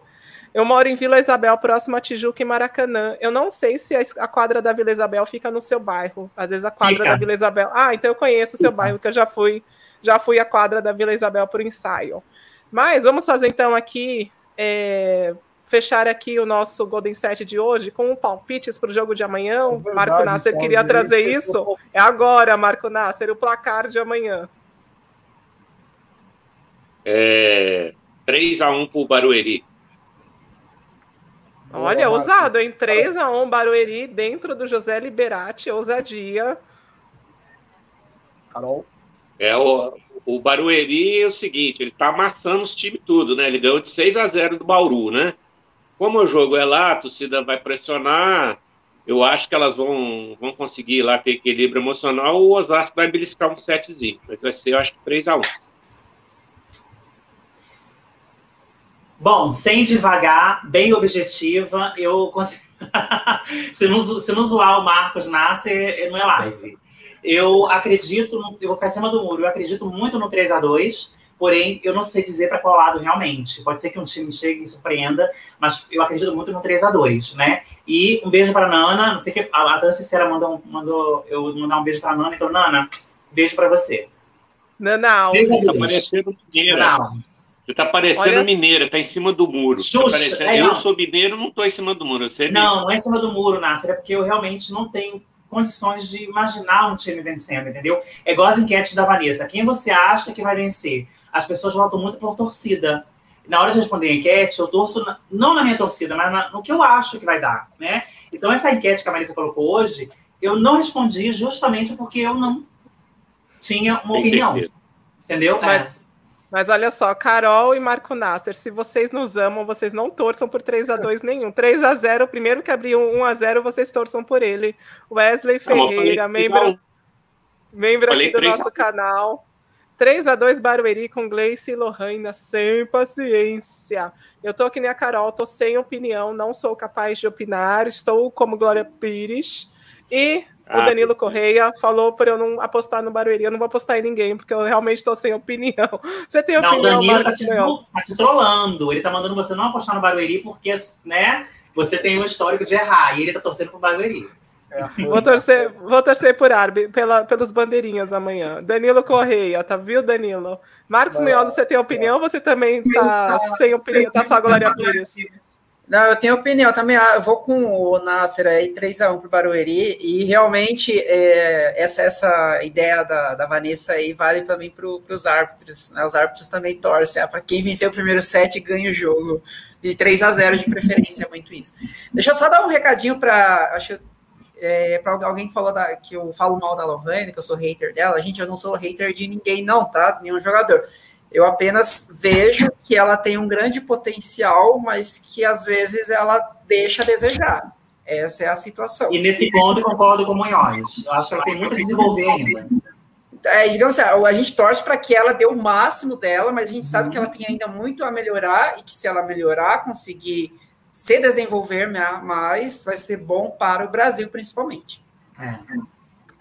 Eu moro em Vila Isabel, próximo a Tijuca e Maracanã. Eu não sei se a quadra da Vila Isabel fica no seu bairro. Às vezes a quadra fica. da Vila Isabel. Ah, então eu conheço o seu bairro, que eu já fui já fui à quadra da Vila Isabel por ensaio. Mas vamos fazer então aqui, é, fechar aqui o nosso Golden Set de hoje com palpites para o jogo de amanhã. É verdade, Marco Nasser queria trazer isso. É agora, Marco Nasser, o placar de amanhã. É, 3 a 1 para o Barueri. Olha, ousado, em 3 a 1 Barueri dentro do José Liberati, ousadia. Carol. É o, o Barueri é o seguinte, ele tá amassando os times tudo, né? Ele ganhou de 6 a 0 do Bauru, né? Como o jogo é lá, a torcida vai pressionar, eu acho que elas vão, vão conseguir lá ter equilíbrio emocional, o Osasco vai beliscar um setzinho, mas vai ser, eu acho que 3 a 1 Bom, sem devagar, bem objetiva, eu consigo... se, não, se não zoar o Marcos Nasser, não é live. Eu acredito, no, eu vou ficar acima do muro, eu acredito muito no 3 a 2 porém eu não sei dizer para qual lado realmente. Pode ser que um time chegue e surpreenda, mas eu acredito muito no 3 a 2 né? E um beijo para Nana, não sei que a, a Dança Sincera mandou, mandou eu mandar um beijo para Nana, então Nana, beijo para você. Nana, tá parecendo. Você tá parecendo Olha... mineira, tá em cima do muro. Tá parecendo... é, eu sou mineiro, não tô em cima do muro. Você é não, não é em cima do muro, Nasser, é porque eu realmente não tenho condições de imaginar um time vencendo, entendeu? É igual as enquetes da Vanessa. Quem você acha que vai vencer? As pessoas votam muito por torcida. Na hora de responder a enquete, eu torço, na, não na minha torcida, mas na, no que eu acho que vai dar, né? Então, essa enquete que a Vanessa colocou hoje, eu não respondi justamente porque eu não tinha uma opinião. Entendeu? Mas, é. Mas olha só, Carol e Marco Nasser, se vocês nos amam, vocês não torçam por 3 a 2 nenhum. 3 a 0 o primeiro que abriu 1 a 0 vocês torçam por ele. Wesley Ferreira, não, membro, membro aqui do nosso canal. 3 a 2 Barueri com Gleice e Lohana, sem paciência. Eu tô que nem a Carol, tô sem opinião, não sou capaz de opinar, estou como Glória Pires. E ah, o Danilo Correia falou para eu não apostar no Barueri. Eu não vou apostar em ninguém, porque eu realmente estou sem opinião. Você tem opinião, Não, o Danilo está te, tá te trolando. Ele está mandando você não apostar no Barueri porque, né, você tem um histórico de errar. E ele está torcendo para o Barueri. É, vou torcer, vou torcer por Arbe, pela, pelos bandeirinhas amanhã. Danilo Correia, tá viu, Danilo? Marcos Munhoz, você tem opinião? Você também tá sem opinião? Tá só a Glória Pires? Não, eu tenho opinião também. Ah, eu vou com o Nasser aí, 3x1 para Barueri. E realmente, é, essa, essa ideia da, da Vanessa aí vale também para os árbitros. Né? Os árbitros também torcem. Ah, para quem vencer o primeiro set ganha o jogo. De 3 a 0 de preferência, é muito isso. Deixa eu só dar um recadinho para. Acho é, para alguém que falou da, que eu falo mal da Lohane, que eu sou hater dela. Gente, eu não sou hater de ninguém, não, tá? Nenhum jogador. Eu apenas vejo que ela tem um grande potencial, mas que às vezes ela deixa a desejar. Essa é a situação. E nesse ponto concordo com o Munhoz. Eu acho que ela tem muito a desenvolver ainda. É, digamos assim, a gente torce para que ela dê o máximo dela, mas a gente sabe que ela tem ainda muito a melhorar e que se ela melhorar, conseguir se desenvolver mais, vai ser bom para o Brasil, principalmente. É.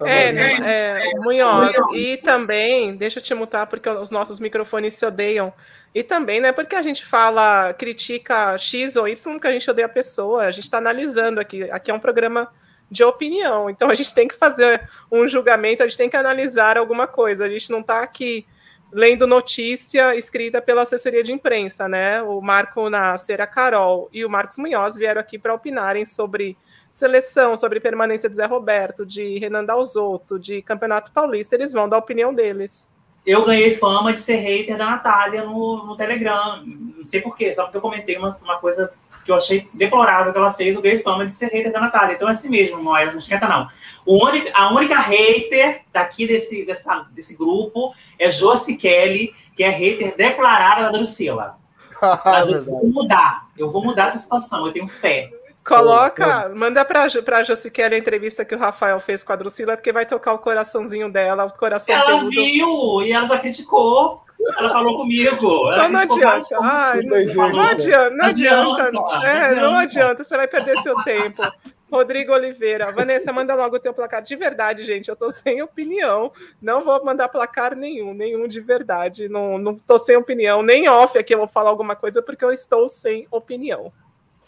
É, né, é, Munhoz. E também, deixa eu te mutar, porque os nossos microfones se odeiam. E também, né, porque a gente fala, critica X ou Y, porque a gente odeia a pessoa. A gente está analisando aqui. Aqui é um programa de opinião. Então a gente tem que fazer um julgamento, a gente tem que analisar alguma coisa. A gente não está aqui lendo notícia escrita pela assessoria de imprensa, né? O Marco Nasser, a Carol e o Marcos Munhoz vieram aqui para opinarem sobre seleção, sobre permanência de Zé Roberto, de Renan Dalzotto, de Campeonato Paulista. Eles vão dar a opinião deles eu ganhei fama de ser hater da Natália no, no Telegram. Não sei porquê, só porque eu comentei uma, uma coisa que eu achei deplorável que ela fez, eu ganhei fama de ser hater da Natália. Então é assim mesmo, não, não esquenta não. O único, a única hater daqui desse, dessa, desse grupo é Josi Kelly, que é hater declarada da Drusila. Mas eu vou mudar, eu vou mudar essa situação, eu tenho fé. Coloca, manda pra, pra Josiquela a entrevista que o Rafael fez com a Drusila, porque vai tocar o coraçãozinho dela, o coração Ela peludo. viu e ela já criticou. Ela falou comigo. Ela não, adianta. Ai, não, não, adianta. Não adianta. Não adianta. É, não adianta. Você vai perder seu tempo. Rodrigo Oliveira. Vanessa, manda logo o teu placar. De verdade, gente, eu tô sem opinião. Não vou mandar placar nenhum, nenhum de verdade. Não, não tô sem opinião. Nem off aqui eu vou falar alguma coisa, porque eu estou sem opinião.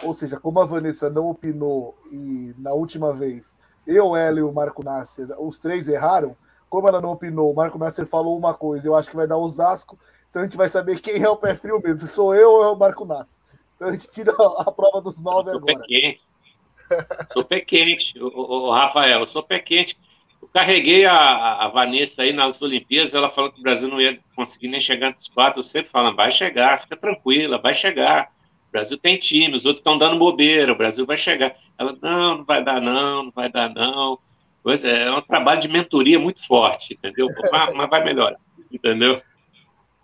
Ou seja, como a Vanessa não opinou e na última vez eu, ela e o Marco Nasser, os três erraram, como ela não opinou, o Marco Nasser falou uma coisa, eu acho que vai dar Osasco, então a gente vai saber quem é o pé frio mesmo, se sou eu ou é o Marco Nasser. Então a gente tira a prova dos nove agora. Pé quente. Sou pé quente, o, o, Rafael, eu sou pé quente. Eu carreguei a, a Vanessa aí nas Olimpíadas, ela falou que o Brasil não ia conseguir nem chegar entre os quatro. Eu sempre falo, vai chegar, fica tranquila, vai chegar. O Brasil tem time, os outros estão dando bobeira, o Brasil vai chegar. Ela, não, não vai dar não, não vai dar não. Pois é, é um trabalho de mentoria muito forte, entendeu? Mas, mas vai melhorar, entendeu?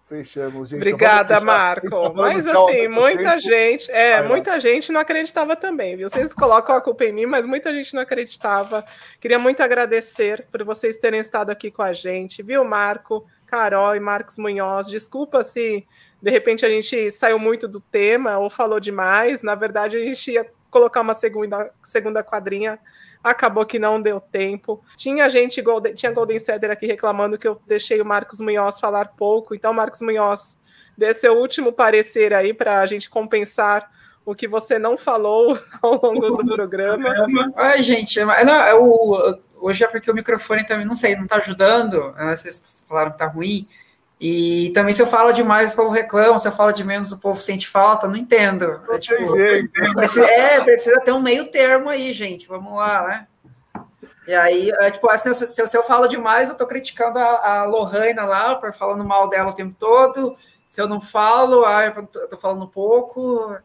Fechamos, gente. Obrigada, Marco. Mas assim, muita tempo. gente, é, vai, muita vai. gente não acreditava também, viu? Vocês colocam a culpa em mim, mas muita gente não acreditava. Queria muito agradecer por vocês terem estado aqui com a gente, viu, Marco, Carol e Marcos Munhoz. Desculpa se de repente a gente saiu muito do tema ou falou demais. Na verdade, a gente ia colocar uma segunda, segunda quadrinha, acabou que não deu tempo. Tinha gente, tinha Golden Setter aqui reclamando que eu deixei o Marcos Munhoz falar pouco. Então, Marcos Munhoz, dê seu último parecer aí para a gente compensar o que você não falou ao longo do programa. Ai, gente, não, eu, hoje é porque o microfone também, não sei, não está ajudando. Né, vocês falaram que está ruim. E também se eu falo demais, o povo reclama, se eu falo de menos, o povo sente falta, não entendo. É, tipo, precisa, é, precisa ter um meio termo aí, gente. Vamos lá, né? E aí, é, tipo, assim, se, se, se, eu falo demais, eu tô criticando a, a Lohana lá, por falando mal dela o tempo todo. Se eu não falo, ah, eu tô falando pouco.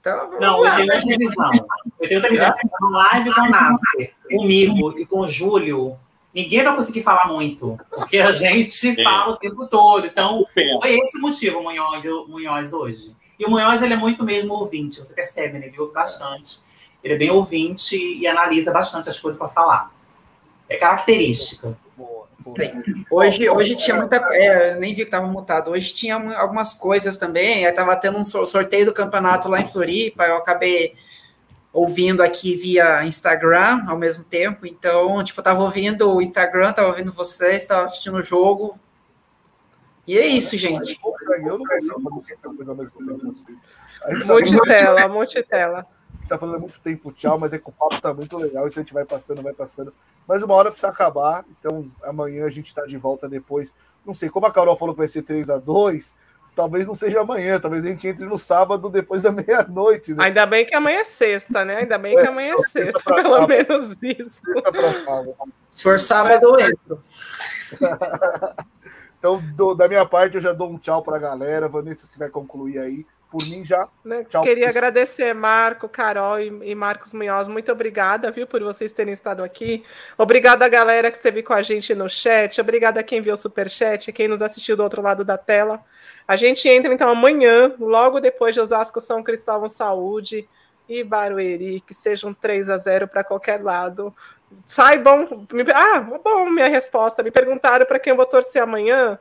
Então, não, lá, eu tenho outra visão. Eu tenho outra visão. Na live com o Nasser, comigo e com o Júlio, ninguém vai conseguir falar muito, porque a gente é. fala o tempo todo. Então, foi esse o motivo, Munhoz, Munhoz hoje. E o Munhoz, ele é muito mesmo ouvinte, você percebe, né? Ele ouve bastante. Ele é bem ouvinte e analisa bastante as coisas para falar. É característica. Hoje, hoje tinha muita. É, nem vi que estava mutado. Hoje tinha algumas coisas também. Estava tendo um sorteio do campeonato lá em Floripa. Eu acabei ouvindo aqui via Instagram ao mesmo tempo. Então, tipo, eu tava ouvindo o Instagram, tava ouvindo vocês, tava assistindo o jogo. E é isso, gente. Eu não Multitela, multitela. A gente tá falando há muito tempo, tchau, mas é que o papo tá muito legal, então a gente vai passando, vai passando. Mas uma hora precisa acabar, então amanhã a gente tá de volta depois. Não sei, como a Carol falou que vai ser 3 a 2 talvez não seja amanhã, talvez a gente entre no sábado depois da meia-noite. Né? Ainda bem que amanhã é sexta, né? Ainda bem é, que amanhã é sexta, pelo sábado. menos isso. Se for sábado, eu entro. então, do, da minha parte, eu já dou um tchau para a galera. Vanessa, se vai concluir aí. Por mim já. Né? Tchau. Queria agradecer Marco, Carol e, e, Marcos Munhoz. Muito obrigada, viu, por vocês terem estado aqui. Obrigada a galera que esteve com a gente no chat. Obrigada a quem viu o super chat, quem nos assistiu do outro lado da tela. A gente entra então amanhã, logo depois de Osasco São Cristóvão Saúde e Barueri, que sejam 3 a 0 para qualquer lado. Saibam. Me, ah, bom, minha resposta. Me perguntaram para quem eu vou torcer amanhã.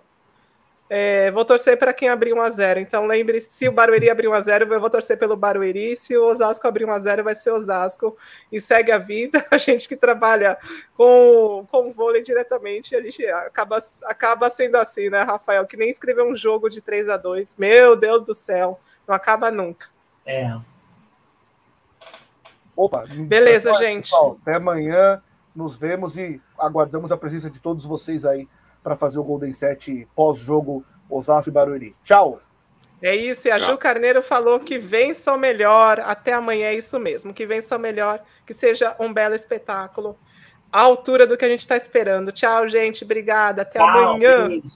É, vou torcer para quem abrir 1 a 0 Então lembre se o Barueri abrir 1 a 0 eu vou torcer pelo Barueri. Se o Osasco abrir 1 a 0 vai ser Osasco. E segue a vida. A gente que trabalha com, com vôlei diretamente, a gente acaba, acaba sendo assim, né, Rafael? Que nem escrever um jogo de 3 a 2 Meu Deus do céu, não acaba nunca. É. Opa, Beleza, pessoal, gente. pessoal, até amanhã. Nos vemos e aguardamos a presença de todos vocês aí para fazer o Golden Set pós-jogo Osasco e Barueri. Tchau! É isso, e a Ju Carneiro falou que vença o melhor. Até amanhã é isso mesmo, que vença o melhor, que seja um belo espetáculo. À altura do que a gente está esperando. Tchau, gente. Obrigada. Até Tchau, amanhã. beijo.